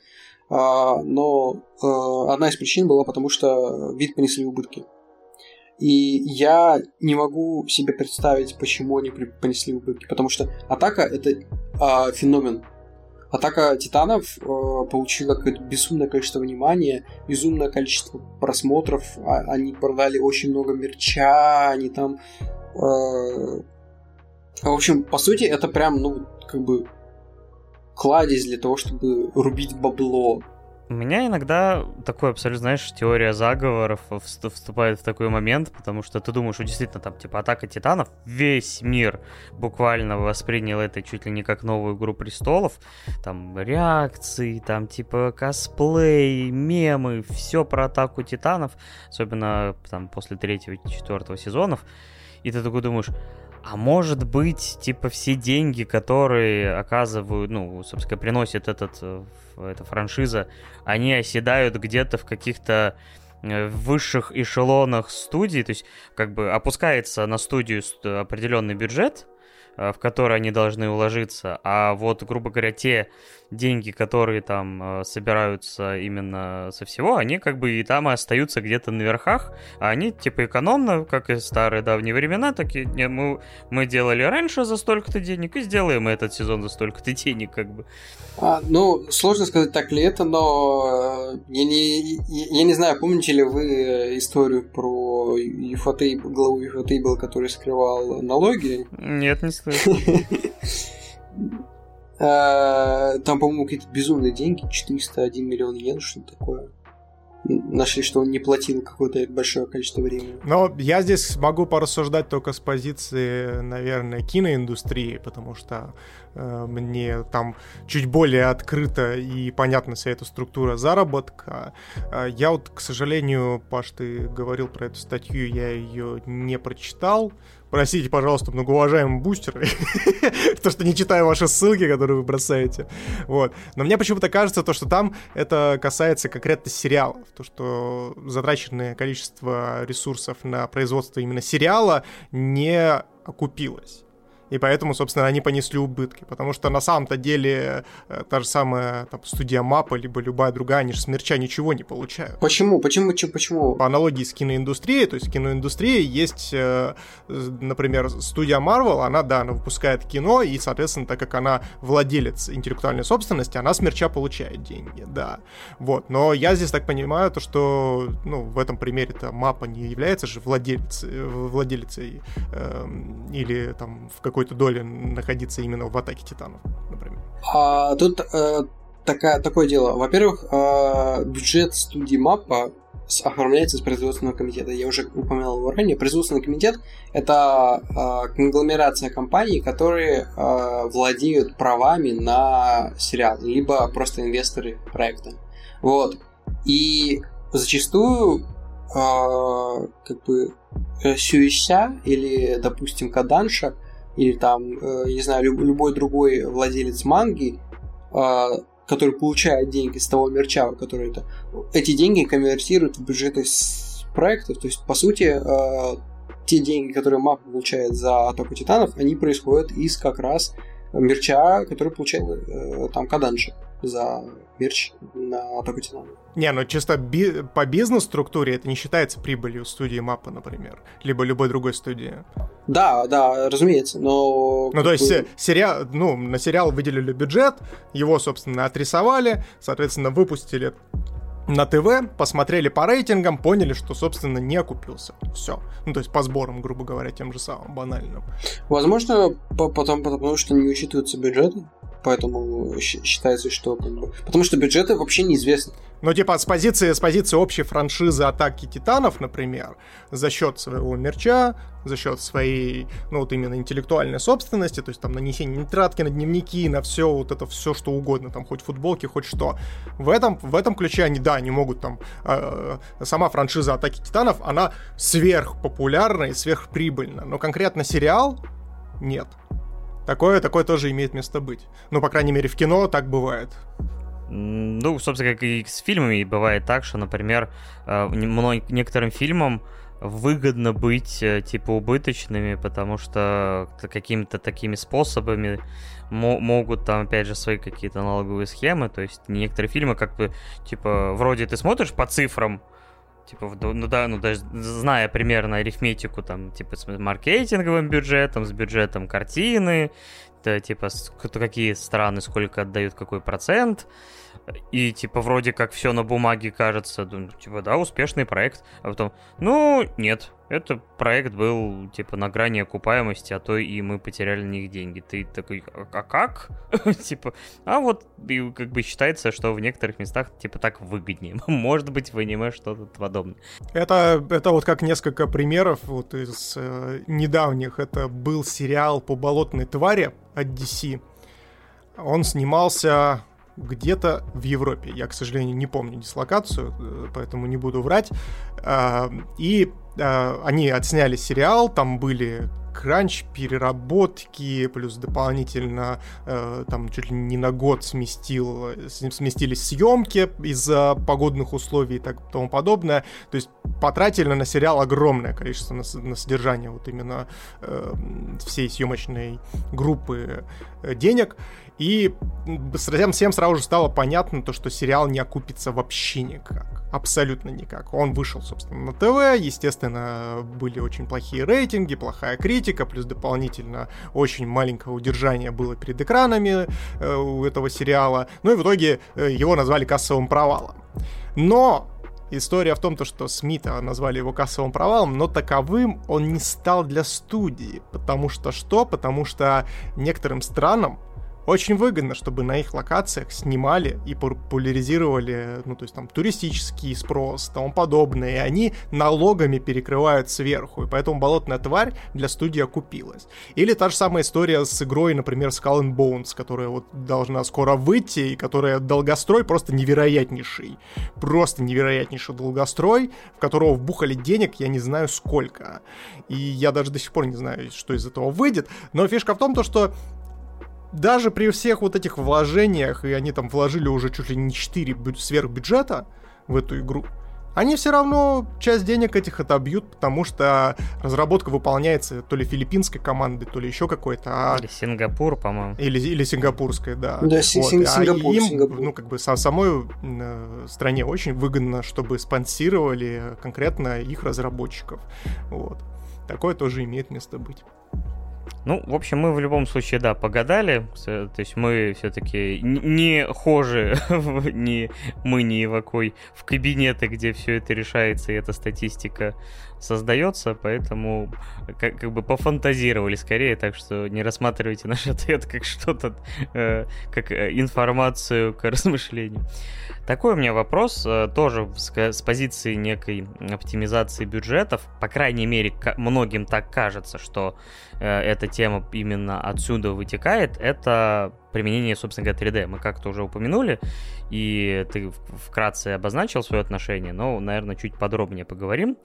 но э, одна из причин была потому, что вид понесли убытки. И я не могу себе представить, почему они понесли убытки. Потому что атака это э, феномен. Атака титанов э, получила какое-то безумное количество внимания, безумное количество просмотров. А, они продали очень много мерча, они там. Э, в общем, по сути, это прям, ну, как бы кладезь для того, чтобы рубить бабло. У меня иногда такой абсолютно, знаешь, теория заговоров вступает в такой момент, потому что ты думаешь, что действительно там, типа, Атака Титанов, весь мир буквально воспринял это чуть ли не как новую Игру Престолов, там реакции, там, типа, косплей, мемы, все про Атаку Титанов, особенно там после третьего четвертого сезонов, и ты такой думаешь, а может быть, типа, все деньги, которые оказывают, ну, собственно, приносит этот, э, эта франшиза, они оседают где-то в каких-то э, высших эшелонах студии, то есть как бы опускается на студию определенный бюджет, в которые они должны уложиться. А вот, грубо говоря, те деньги, которые там собираются именно со всего, они как бы и там и остаются где-то на верхах, а они типа экономно, как и старые давние времена, такие, не, мы, мы делали раньше за столько-то денег и сделаем этот сезон за столько-то денег, как бы. А, ну, сложно сказать, так ли это, но я не, я не знаю, помните ли вы историю про Юфотейбл, главу Юфотейбл, который скрывал налоги? Нет, не слышал. А, там, по-моему, какие-то безумные деньги, 401 миллион йен, что-то такое нашли, что он не платил какое-то большое количество времени. Но я здесь могу порассуждать только с позиции, наверное, киноиндустрии, потому что э, мне там чуть более открыто и понятна вся эта структура заработка. Э, я вот, к сожалению, Паш, ты говорил про эту статью, я ее не прочитал, Простите, пожалуйста, многоуважаемые бустеры, то, что не читаю ваши ссылки, которые вы бросаете. Вот. Но мне почему-то кажется, то, что там это касается конкретно сериалов. То, что затраченное количество ресурсов на производство именно сериала не окупилось. И поэтому, собственно, они понесли убытки. Потому что на самом-то деле э, та же самая там, студия Мапа, либо любая другая, они же с мерча ничего не получают. Почему? Почему? Почему? По аналогии с киноиндустрией, то есть в киноиндустрии есть, э, например, студия Marvel, она, да, она выпускает кино, и, соответственно, так как она владелец интеллектуальной собственности, она с мерча получает деньги, да. Вот. Но я здесь так понимаю, то, что, ну, в этом примере-то Мапа не является же владелец, э, владелицей э, или там в каком какой-то доли находиться именно в атаке титанов, например? А, тут э, такая, такое дело. Во-первых, э, бюджет студии Маппа оформляется из производственного комитета. Я уже упоминал его ранее. Производственный комитет – это э, конгломерация компаний, которые э, владеют правами на сериал, либо просто инвесторы проекта. Вот. И зачастую э, как бы Сюися или, допустим, Каданша – или там, э, не знаю, люб, любой другой владелец манги, э, который получает деньги с того мерча, который это, эти деньги конвертируют в бюджеты проектов. То есть, по сути, э, те деньги, которые МАП получает за атаку титанов, они происходят из как раз мерча, который получал э, там Каданши за мерч на Атаку Титанов. Не, ну чисто би- по бизнес-структуре это не считается прибылью студии Мапа, например, либо любой другой студии. Да, да, разумеется, но... Ну, то есть бы... сериал, ну, на сериал выделили бюджет, его, собственно, отрисовали, соответственно, выпустили на ТВ, посмотрели по рейтингам, поняли, что, собственно, не окупился. Все. Ну, то есть по сборам, грубо говоря, тем же самым, банальным. Возможно, потом, потому что не учитываются бюджеты поэтому считается, что. Потому что бюджеты вообще неизвестны. Ну, типа, с позиции, с позиции общей франшизы атаки титанов, например, за счет своего мерча, за счет своей, ну, вот именно интеллектуальной собственности, то есть там нанесение нитратки на дневники, на все, вот это все, что угодно, там, хоть футболки, хоть что. В этом, в этом ключе они, да, они могут там, э, сама франшиза атаки титанов, она сверхпопулярна и сверхприбыльна, но конкретно сериал нет. Такое, такое тоже имеет место быть. Ну, по крайней мере, в кино так бывает. Ну, собственно, как и с фильмами бывает так, что, например, э, некоторым фильмам выгодно быть э, типа убыточными, потому что какими-то такими способами могут там опять же свои какие-то налоговые схемы, то есть некоторые фильмы как бы типа вроде ты смотришь по цифрам, Типа, ну да, ну даже зная примерно арифметику, там, типа, с маркетинговым бюджетом, с бюджетом картины, то, типа, какие страны сколько отдают какой процент, и, типа, вроде как все на бумаге кажется, ну, типа, да, успешный проект, а потом, ну, нет, это проект был, типа, на грани окупаемости, а то и мы потеряли на них деньги. Ты такой, а, а как? типа, а вот, и как бы считается, что в некоторых местах, типа, так выгоднее. Может быть, в аниме что-то подобное. Это, это вот как несколько примеров вот из э, недавних. Это был сериал по болотной твари от DC. Он снимался где-то в Европе. Я, к сожалению, не помню дислокацию, э, поэтому не буду врать. А, и а, они отсняли сериал, там были кранч, переработки, плюс дополнительно э, там чуть ли не на год сместил, сместились съемки из-за погодных условий и так тому подобное. То есть потратили на сериал огромное количество на, на содержание вот именно э, всей съемочной группы э, денег. И всем, всем сразу же стало понятно, то, что сериал не окупится вообще никак. Абсолютно никак. Он вышел, собственно, на ТВ. Естественно, были очень плохие рейтинги, плохая критика, плюс дополнительно очень маленькое удержание было перед экранами э, у этого сериала. Ну и в итоге э, его назвали кассовым провалом. Но История в том, то, что Смита назвали его кассовым провалом, но таковым он не стал для студии. Потому что что? Потому что некоторым странам очень выгодно, чтобы на их локациях снимали и популяризировали, ну, то есть там туристический спрос, тому подобное, и они налогами перекрывают сверху, и поэтому «Болотная тварь» для студии окупилась. Или та же самая история с игрой, например, Skull and Bones, которая вот должна скоро выйти, и которая долгострой просто невероятнейший. Просто невероятнейший долгострой, в которого вбухали денег я не знаю сколько. И я даже до сих пор не знаю, что из этого выйдет. Но фишка в том, то, что даже при всех вот этих вложениях, и они там вложили уже чуть ли не 4 сверхбюджета в эту игру, они все равно часть денег этих отобьют, потому что разработка выполняется то ли филиппинской командой, то ли еще какой-то. А... Или Сингапур, по-моему. Или, или сингапурской, да. Да, вот. Сингапур, а им, Сингапур. ну, как бы самой э, стране очень выгодно, чтобы спонсировали конкретно их разработчиков. Вот. Такое тоже имеет место быть. Ну, в общем, мы в любом случае, да, погадали. То есть мы все-таки не хожи, не, мы не эвакуй в кабинеты, где все это решается, и эта статистика создается, поэтому как, как бы пофантазировали скорее, так что не рассматривайте наш ответ как что-то, э, как э, информацию к размышлению. Такой у меня вопрос, э, тоже с позиции некой оптимизации бюджетов. По крайней мере, многим так кажется, что э, эта тема именно отсюда вытекает. Это применение, собственно говоря, 3D. Мы как-то уже упомянули, и ты вкратце обозначил свое отношение, но, наверное, чуть подробнее поговорим.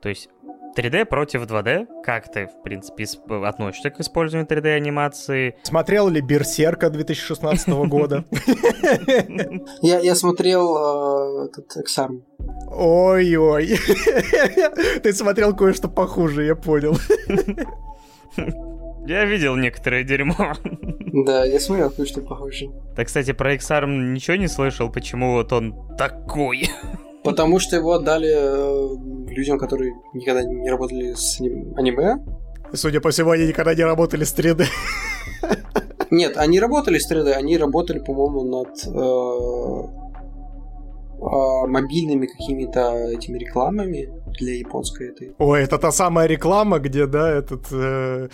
То есть 3D против 2D. Как ты, в принципе, относишься к использованию 3D анимации? Смотрел ли Берсерка 2016 года? Я смотрел э, этот Эксарм. Ой-ой. Ты смотрел кое-что похуже, я понял. Я видел некоторое дерьмо. Да, я смотрел кое-что похуже. Так, кстати, про X-Arm ничего не слышал, почему вот он такой. Потому что его отдали э, людям, которые никогда не работали с аниме. Судя по всему, они никогда не работали с 3D. Нет, они работали с 3D, они работали, по-моему, над э, э, мобильными какими-то этими рекламами для японской этой. Ой, это та самая реклама, где, да, этот э,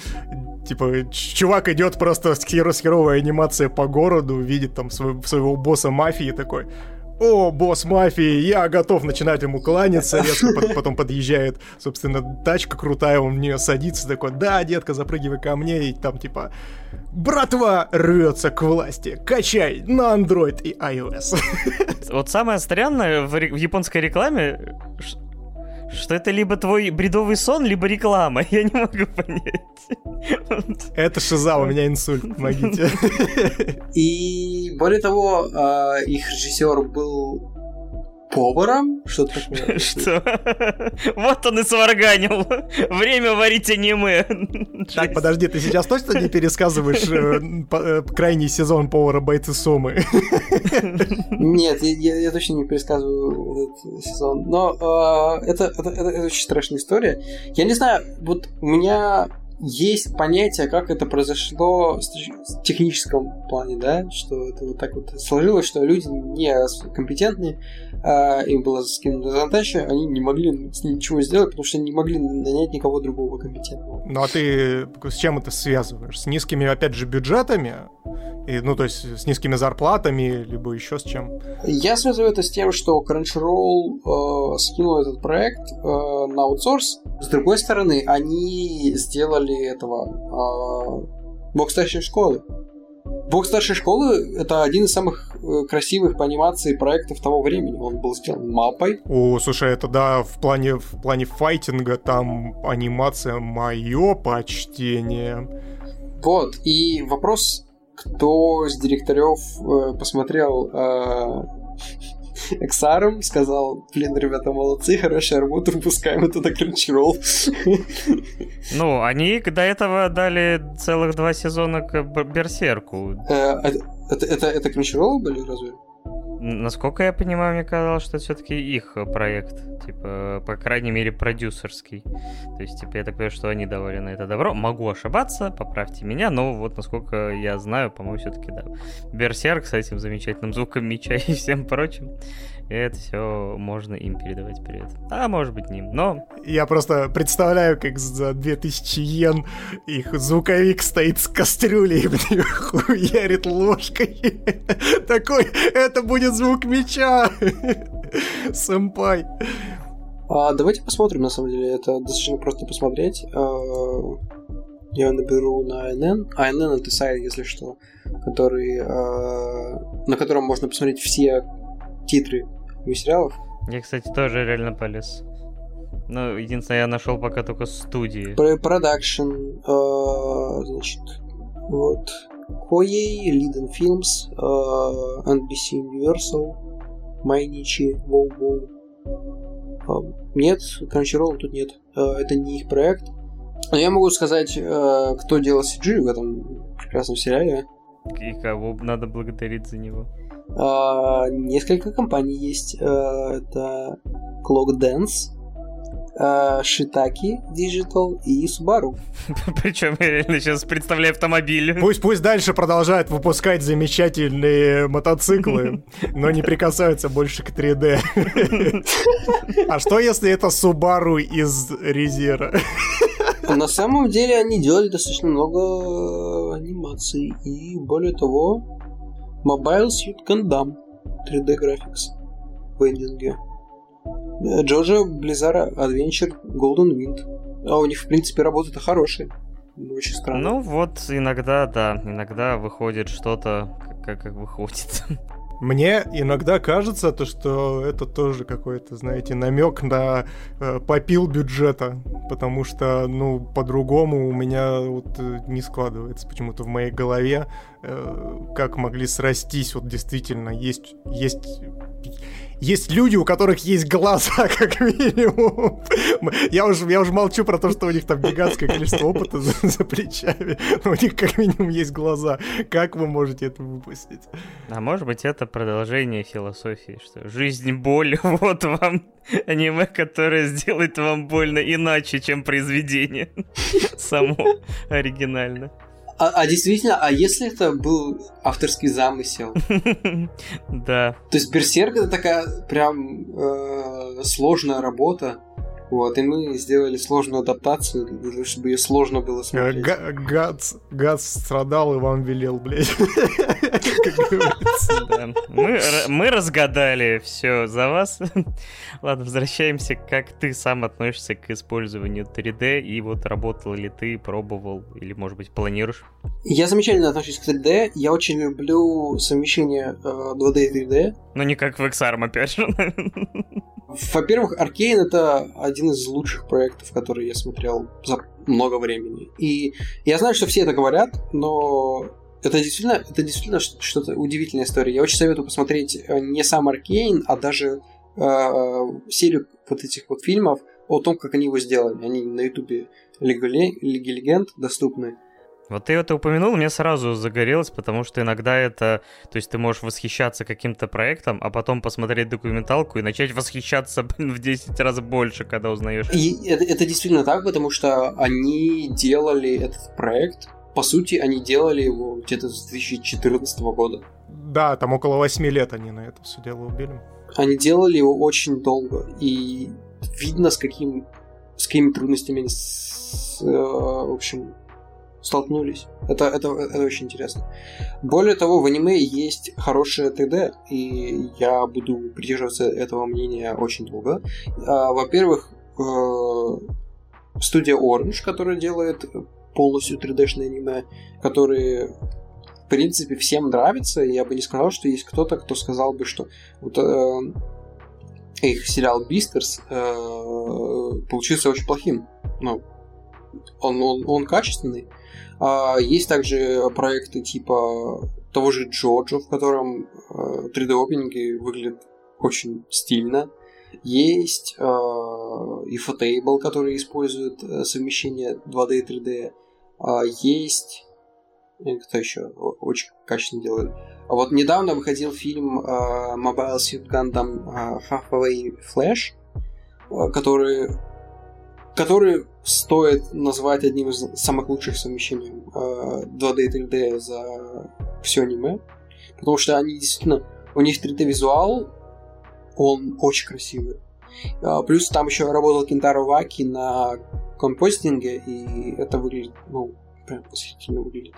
типа чувак идет просто с, хер- с херовой анимацией по городу, видит там свой, своего босса мафии такой о, босс мафии, я готов начинать ему кланяться, резко под, потом подъезжает, собственно, тачка крутая, он в нее садится, такой, да, детка, запрыгивай ко мне, и там, типа, братва рвется к власти, качай на Android и iOS. Вот самое странное в, в японской рекламе, что это либо твой бредовый сон, либо реклама. Я не могу понять. Это шиза, у меня инсульт, помогите. И более того, а, их режиссер был поваром? Что такое? Что? Вот он и сварганил. Время варить аниме. Так, подожди, ты сейчас точно не пересказываешь э, э, крайний сезон повара Бойцы Сомы? Нет, я, точно не пересказываю этот сезон. Но это, это очень страшная история. Я не знаю, вот у меня есть понятие, как это произошло в техническом плане, да, что это вот так вот сложилось, что люди не компетентны, а, им была скинута задача, они не могли ничего сделать, потому что не могли нанять никого другого компетентного. Ну а ты с чем это связываешь? С низкими, опять же, бюджетами? И, ну, то есть с низкими зарплатами, либо еще с чем? Я связываю это с тем, что Crunchyroll э, скинул этот проект э, на аутсорс. С другой стороны, они сделали этого э, бокстащей школы. Бог старшей школы это один из самых э, красивых по анимации проектов того времени. Он был сделан мапой. О, слушай, это да, в плане, в плане файтинга там анимация мое почтение. Вот, и вопрос, кто с директоров э, посмотрел э, XR, сказал, блин, ребята, молодцы, хорошая работа, выпускаем это на Crunchyroll. Ну, они до этого дали целых два сезона к Берсерку. Э, это, это, это Crunchyroll были, разве? Насколько я понимаю, мне казалось, что это все-таки их проект. Типа, по крайней мере, продюсерский. То есть, типа, я так понимаю, что они давали на это добро. Могу ошибаться, поправьте меня, но вот насколько я знаю, по-моему, все-таки да. Берсерк с этим замечательным звуком меча и всем прочим. Это все можно им передавать привет. А может быть ним, но... Я просто представляю, как за 2000 йен их звуковик стоит с кастрюлей и хуярит ложкой. Такой, это будет звук меча. Сэмпай. А, давайте посмотрим, на самом деле. Это достаточно просто посмотреть. А, я наберу на ANN. ANN это сайт, если что, который, а, на котором можно посмотреть все титры сериалов. Я, кстати, тоже реально полез. Ну, единственное, я нашел пока только студии. Продакшн, э, значит, вот. Koei, Liden Films, э, NBC Universal, Майничи, WOWOW. Э, нет, Crunchyroll тут нет. Э, это не их проект. Но я могу сказать, э, кто делал CG в этом прекрасном сериале. И кого надо благодарить за него. А, несколько компаний есть. А, это Clock Dance, а, Shitaki Digital и Subaru. Причем я реально сейчас представляю автомобиль. Пусть, пусть дальше продолжают выпускать замечательные мотоциклы, но не прикасаются больше к 3D. А что если это Subaru из Резера? На самом деле они делали достаточно много анимаций и более того Mobile Suit Gundam 3D Graphics в эндинге. Джорджа Близара Adventure Golden Wind. А у них, в принципе, работа-то хорошая. Очень странно. Ну вот, иногда, да, иногда выходит что-то, как, как выходит. Мне иногда кажется, то, что это тоже какой-то, знаете, намек на э, попил бюджета, потому что, ну, по-другому у меня вот э, не складывается почему-то в моей голове, э, как могли срастись, вот действительно, есть, есть есть люди, у которых есть глаза, как минимум. Я уже, я уже молчу про то, что у них там гигантское количество опыта за, за плечами. Но у них как минимум есть глаза. Как вы можете это выпустить? А может быть, это продолжение философии, что жизнь боль, вот вам аниме, которое сделает вам больно иначе, чем произведение само оригинально. А, а действительно, а если это был авторский замысел? Да. То есть Берсерк это такая прям э, сложная работа. Вот, и мы сделали сложную адаптацию, чтобы ее сложно было смотреть. Гац, Гац страдал и вам велел, блядь. Мы, мы разгадали все за вас. Ладно, возвращаемся. Как ты сам относишься к использованию 3D? И вот работал ли ты, пробовал, или, может быть, планируешь? Я замечательно отношусь к 3D. Я очень люблю совмещение 2D э, и 3D. Но не как в XR, опять же. Во-первых, Аркейн это один из лучших проектов, которые я смотрел за много времени. И я знаю, что все это говорят, но это действительно, это действительно что-то удивительная история. Я очень советую посмотреть э, не сам Аркейн, а даже э, серию вот этих вот фильмов о том, как они его сделали. Они на Ютубе Лиги Легенд доступны. Вот ты это упомянул, мне сразу загорелось, потому что иногда это... То есть ты можешь восхищаться каким-то проектом, а потом посмотреть документалку и начать восхищаться в 10 раз больше, когда узнаешь. И это, это действительно так, потому что они делали этот проект, по сути, они делали его где-то с 2014 года. Да, там около 8 лет они на это все дело убили. Они делали его очень долго, и видно, с каким с какими трудностями они, с, э, в общем, столкнулись. Это, это, это очень интересно. Более того, в аниме есть хорошее 3D, и я буду придерживаться этого мнения очень долго. А, во-первых, э, студия Orange, которая делает полностью 3D-шное аниме, которые в принципе, всем нравится. Я бы не сказал, что есть кто-то, кто сказал бы, что вот э, их сериал Бистерс э, получился очень плохим. Ну, он, он, он качественный. А есть также проекты типа того же Джоджо, в котором э, 3D-опенинги выглядят очень стильно. Есть э, Ifotable, который использует э, совмещение 2D и 3D. Э, есть... Кто еще очень качественно делает? А вот недавно выходил фильм э, Mobile Suit Gundam э, Halfway Flash, э, который который стоит назвать одним из самых лучших совмещений э, 2D и 3D за все аниме. Потому что они действительно... У них 3D-визуал, он очень красивый. А, плюс там еще работал Кентаро Ваки на компостинге, и это выглядит, ну, прям восхитительно выглядит.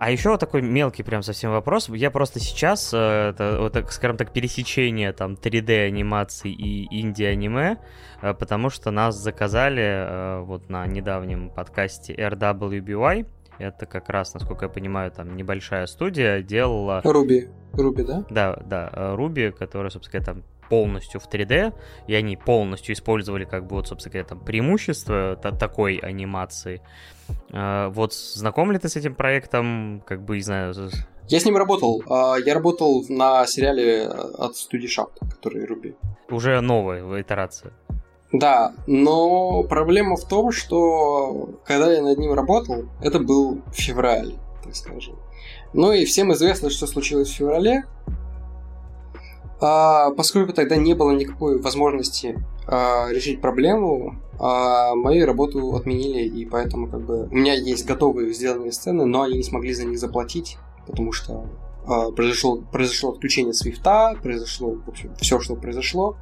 А еще вот такой мелкий прям совсем вопрос. Я просто сейчас, э, это, вот, так, скажем так, пересечение там 3D анимации и инди-аниме, э, потому что нас заказали э, вот на недавнем подкасте RWBY, это как раз, насколько я понимаю, там небольшая студия делала... Руби. Руби, да? Да, да, Руби, которая, собственно говоря, там полностью в 3D, и они полностью использовали, как бы, вот, собственно говоря, там преимущество такой анимации. А, вот знаком ли ты с этим проектом? Как бы, не знаю... Я с ним работал. А, я работал на сериале от студии Shaft, который Руби. Уже новая итерация. Да, но проблема в том, что когда я над ним работал, это был февраль, так скажем. Ну и всем известно, что случилось в феврале. А, поскольку тогда не было никакой возможности а, решить проблему, а, мою работу отменили, и поэтому как бы у меня есть готовые сделанные сцены, но они не смогли за них заплатить, потому что а, произошло, произошло отключение свифта, произошло, в общем, все, что произошло.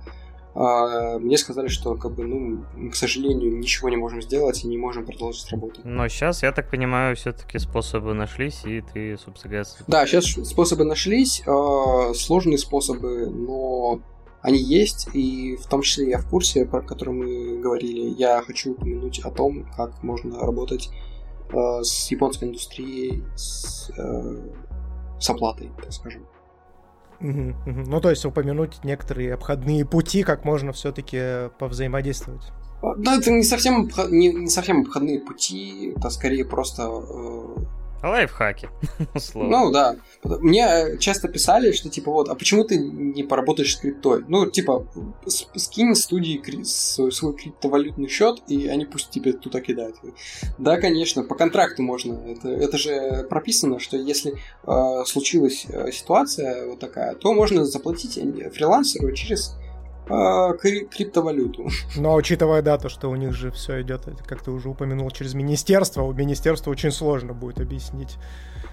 А, мне сказали, что, как бы, ну, к сожалению, ничего не можем сделать и не можем продолжить работать. Но сейчас, я так понимаю, все-таки способы нашлись, и ты, собственно говоря... Да, сейчас способы нашлись, а, сложные способы, но они есть, и в том числе я в курсе, про который мы говорили, я хочу упомянуть о том, как можно работать э, с японской индустрией, с, э, с оплатой, так скажем. Ну, то есть упомянуть некоторые обходные пути, как можно все-таки повзаимодействовать. Да, это не совсем, не, не совсем обходные пути, это скорее просто э, Лайфхаки, условно. Ну да. Мне э, часто писали, что типа вот, а почему ты не поработаешь с криптой? Ну, типа, скинь студии свой криптовалютный счет, и они пусть тебе туда кидают. Да, конечно, по контракту можно. Это, это же прописано, что если э, случилась э, ситуация вот такая, то можно заплатить э, фрилансеру через а, криптовалюту. Но учитывая, да, то, что у них же все идет, как ты уже упомянул, через министерство, у министерства очень сложно будет объяснить.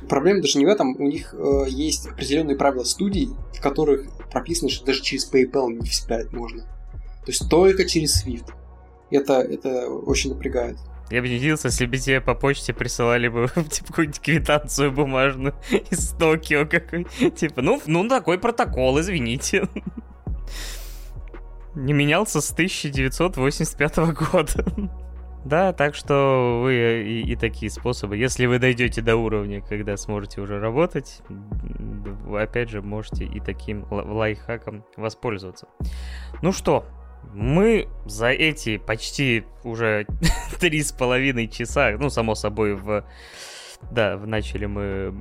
Проблема даже не в этом, у них э, есть определенные правила студий, в которых прописано, что даже через PayPal не всегда это можно. То есть только через SWIFT. Это, это очень напрягает. Я бы не удивился, если бы тебе по почте присылали бы типа, какую-нибудь квитанцию бумажную из Токио какой Типа, ну, ну такой протокол, извините не менялся с 1985 года. Да, так что вы и, и такие способы. Если вы дойдете до уровня, когда сможете уже работать, вы опять же можете и таким лайфхаком воспользоваться. Ну что, мы за эти почти уже три с половиной часа, ну, само собой, в да, начали мы...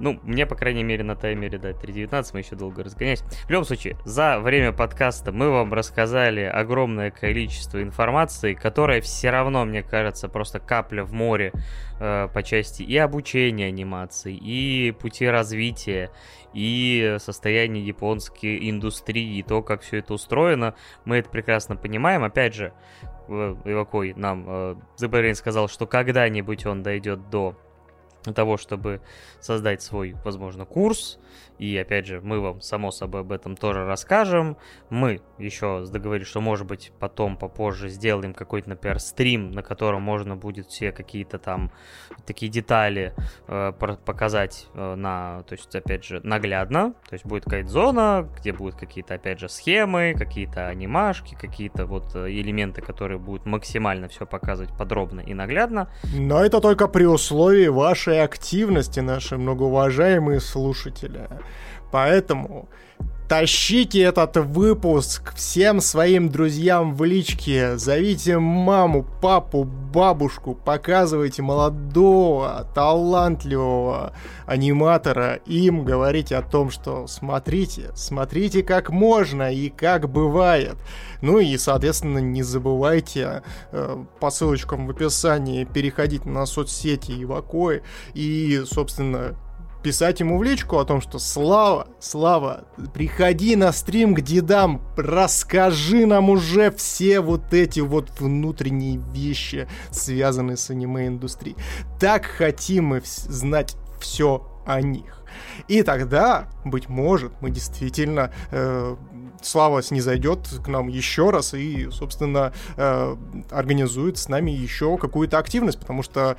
Ну, мне, по крайней мере, на таймере, да, 3.19, мы еще долго разгонялись. В любом случае, за время подкаста мы вам рассказали огромное количество информации, которая все равно, мне кажется, просто капля в море э, по части и обучения анимации, и пути развития, и состояние японской индустрии, и то, как все это устроено. Мы это прекрасно понимаем. Опять же, Ивакой нам э, сказал, что когда-нибудь он дойдет до того, чтобы создать свой, возможно, курс. И опять же, мы вам, само собой, об этом тоже расскажем. Мы еще договорились, что, может быть, потом, попозже сделаем какой-то, например, стрим, на котором можно будет все какие-то там такие детали э, показать э, на, то есть, опять же, наглядно. То есть будет какая-то зона, где будут какие-то, опять же, схемы, какие-то анимашки, какие-то вот э, элементы, которые будут максимально все показывать подробно и наглядно. Но это только при условии вашей вашей активности, наши многоуважаемые слушатели. Поэтому Тащите этот выпуск всем своим друзьям в личке. Зовите маму, папу, бабушку. Показывайте молодого, талантливого аниматора. Им говорите о том, что смотрите, смотрите как можно и как бывает. Ну и, соответственно, не забывайте э, по ссылочкам в описании переходить на соцсети Ивакой и, собственно, писать ему в личку о том, что Слава, Слава, приходи на стрим к дедам, расскажи нам уже все вот эти вот внутренние вещи, связанные с аниме-индустрией. Так хотим мы знать все о них. И тогда, быть может, мы действительно э, Слава снизойдет к нам еще раз и, собственно, э, организует с нами еще какую-то активность, потому что,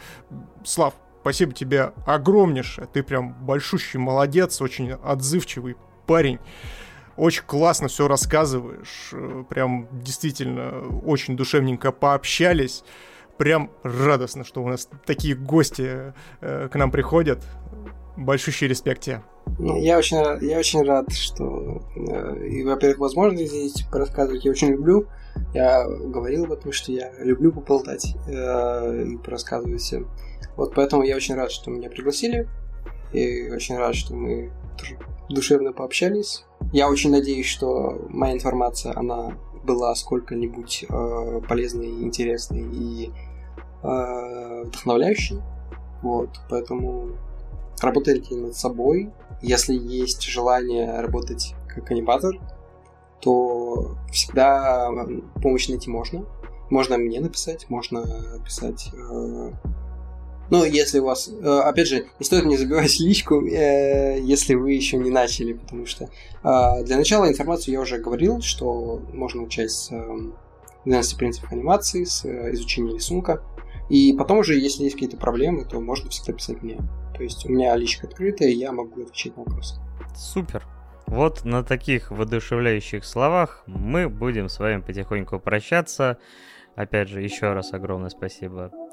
Слав, Спасибо тебе огромнейшее. Ты прям большущий молодец, очень отзывчивый парень. Очень классно все рассказываешь. Прям действительно очень душевненько пообщались. Прям радостно, что у нас такие гости э, к нам приходят. Большущий респект тебе. Ну, я очень, я очень рад, что, э, и, во-первых, возможность здесь порассказывать я очень люблю. Я говорил об этом, что я люблю поболтать э, и порассказывать всем. Вот поэтому я очень рад, что меня пригласили. И очень рад, что мы душевно пообщались. Я очень надеюсь, что моя информация, она была сколько-нибудь э, полезной, интересной и э, вдохновляющей. Вот, поэтому работайте над собой. Если есть желание работать как аниматор, то всегда помощь найти можно. Можно мне написать, можно написать э, ну, если у вас... Э, опять же, не стоит мне забивать личку, э, если вы еще не начали, потому что а, для начала информацию я уже говорил, что можно начать с 12 эм, принципов анимации, с э, изучения рисунка. И потом уже, если есть какие-то проблемы, то можно всегда писать мне. То есть у меня личка открытая, и я могу отвечать на вопросы. Супер. Вот на таких воодушевляющих словах мы будем с вами потихоньку прощаться. Опять же, еще раз огромное спасибо э,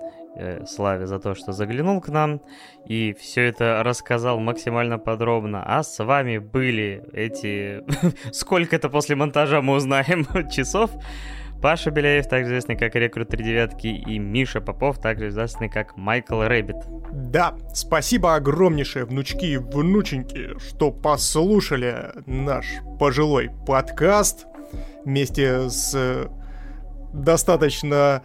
Славе за то, что заглянул к нам и все это рассказал максимально подробно. А с вами были эти... Сколько это после монтажа мы узнаем часов. Паша Беляев, также известный как Рекрут 3 девятки, и Миша Попов, также известный как Майкл Рэббит. Да, спасибо огромнейшее, внучки и внученьки, что послушали наш пожилой подкаст вместе с э, достаточно...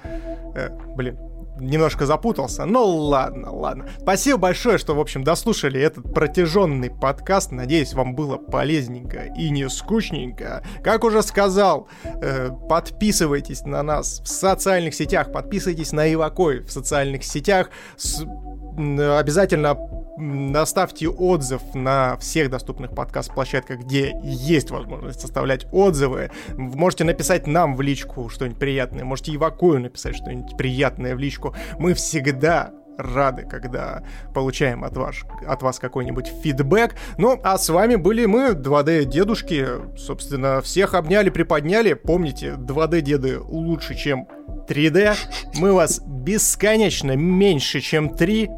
Э, блин, немножко запутался. Ну ладно, ладно. Спасибо большое, что, в общем, дослушали этот протяженный подкаст. Надеюсь, вам было полезненько и не скучненько. Как уже сказал, э, подписывайтесь на нас в социальных сетях, подписывайтесь на Ивакой в социальных сетях. С, обязательно оставьте отзыв на всех доступных подкаст-площадках, где есть возможность оставлять отзывы. Можете написать нам в личку что-нибудь приятное, можете Ивакую написать что-нибудь приятное в личку. Мы всегда рады, когда получаем от вас, от вас какой-нибудь фидбэк. Ну, а с вами были мы, 2D-дедушки. Собственно, всех обняли, приподняли. Помните, 2D-деды лучше, чем 3D. Мы вас бесконечно меньше, чем 3.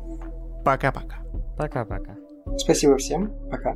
Пока-пока. Пока-пока. Спасибо всем. Пока.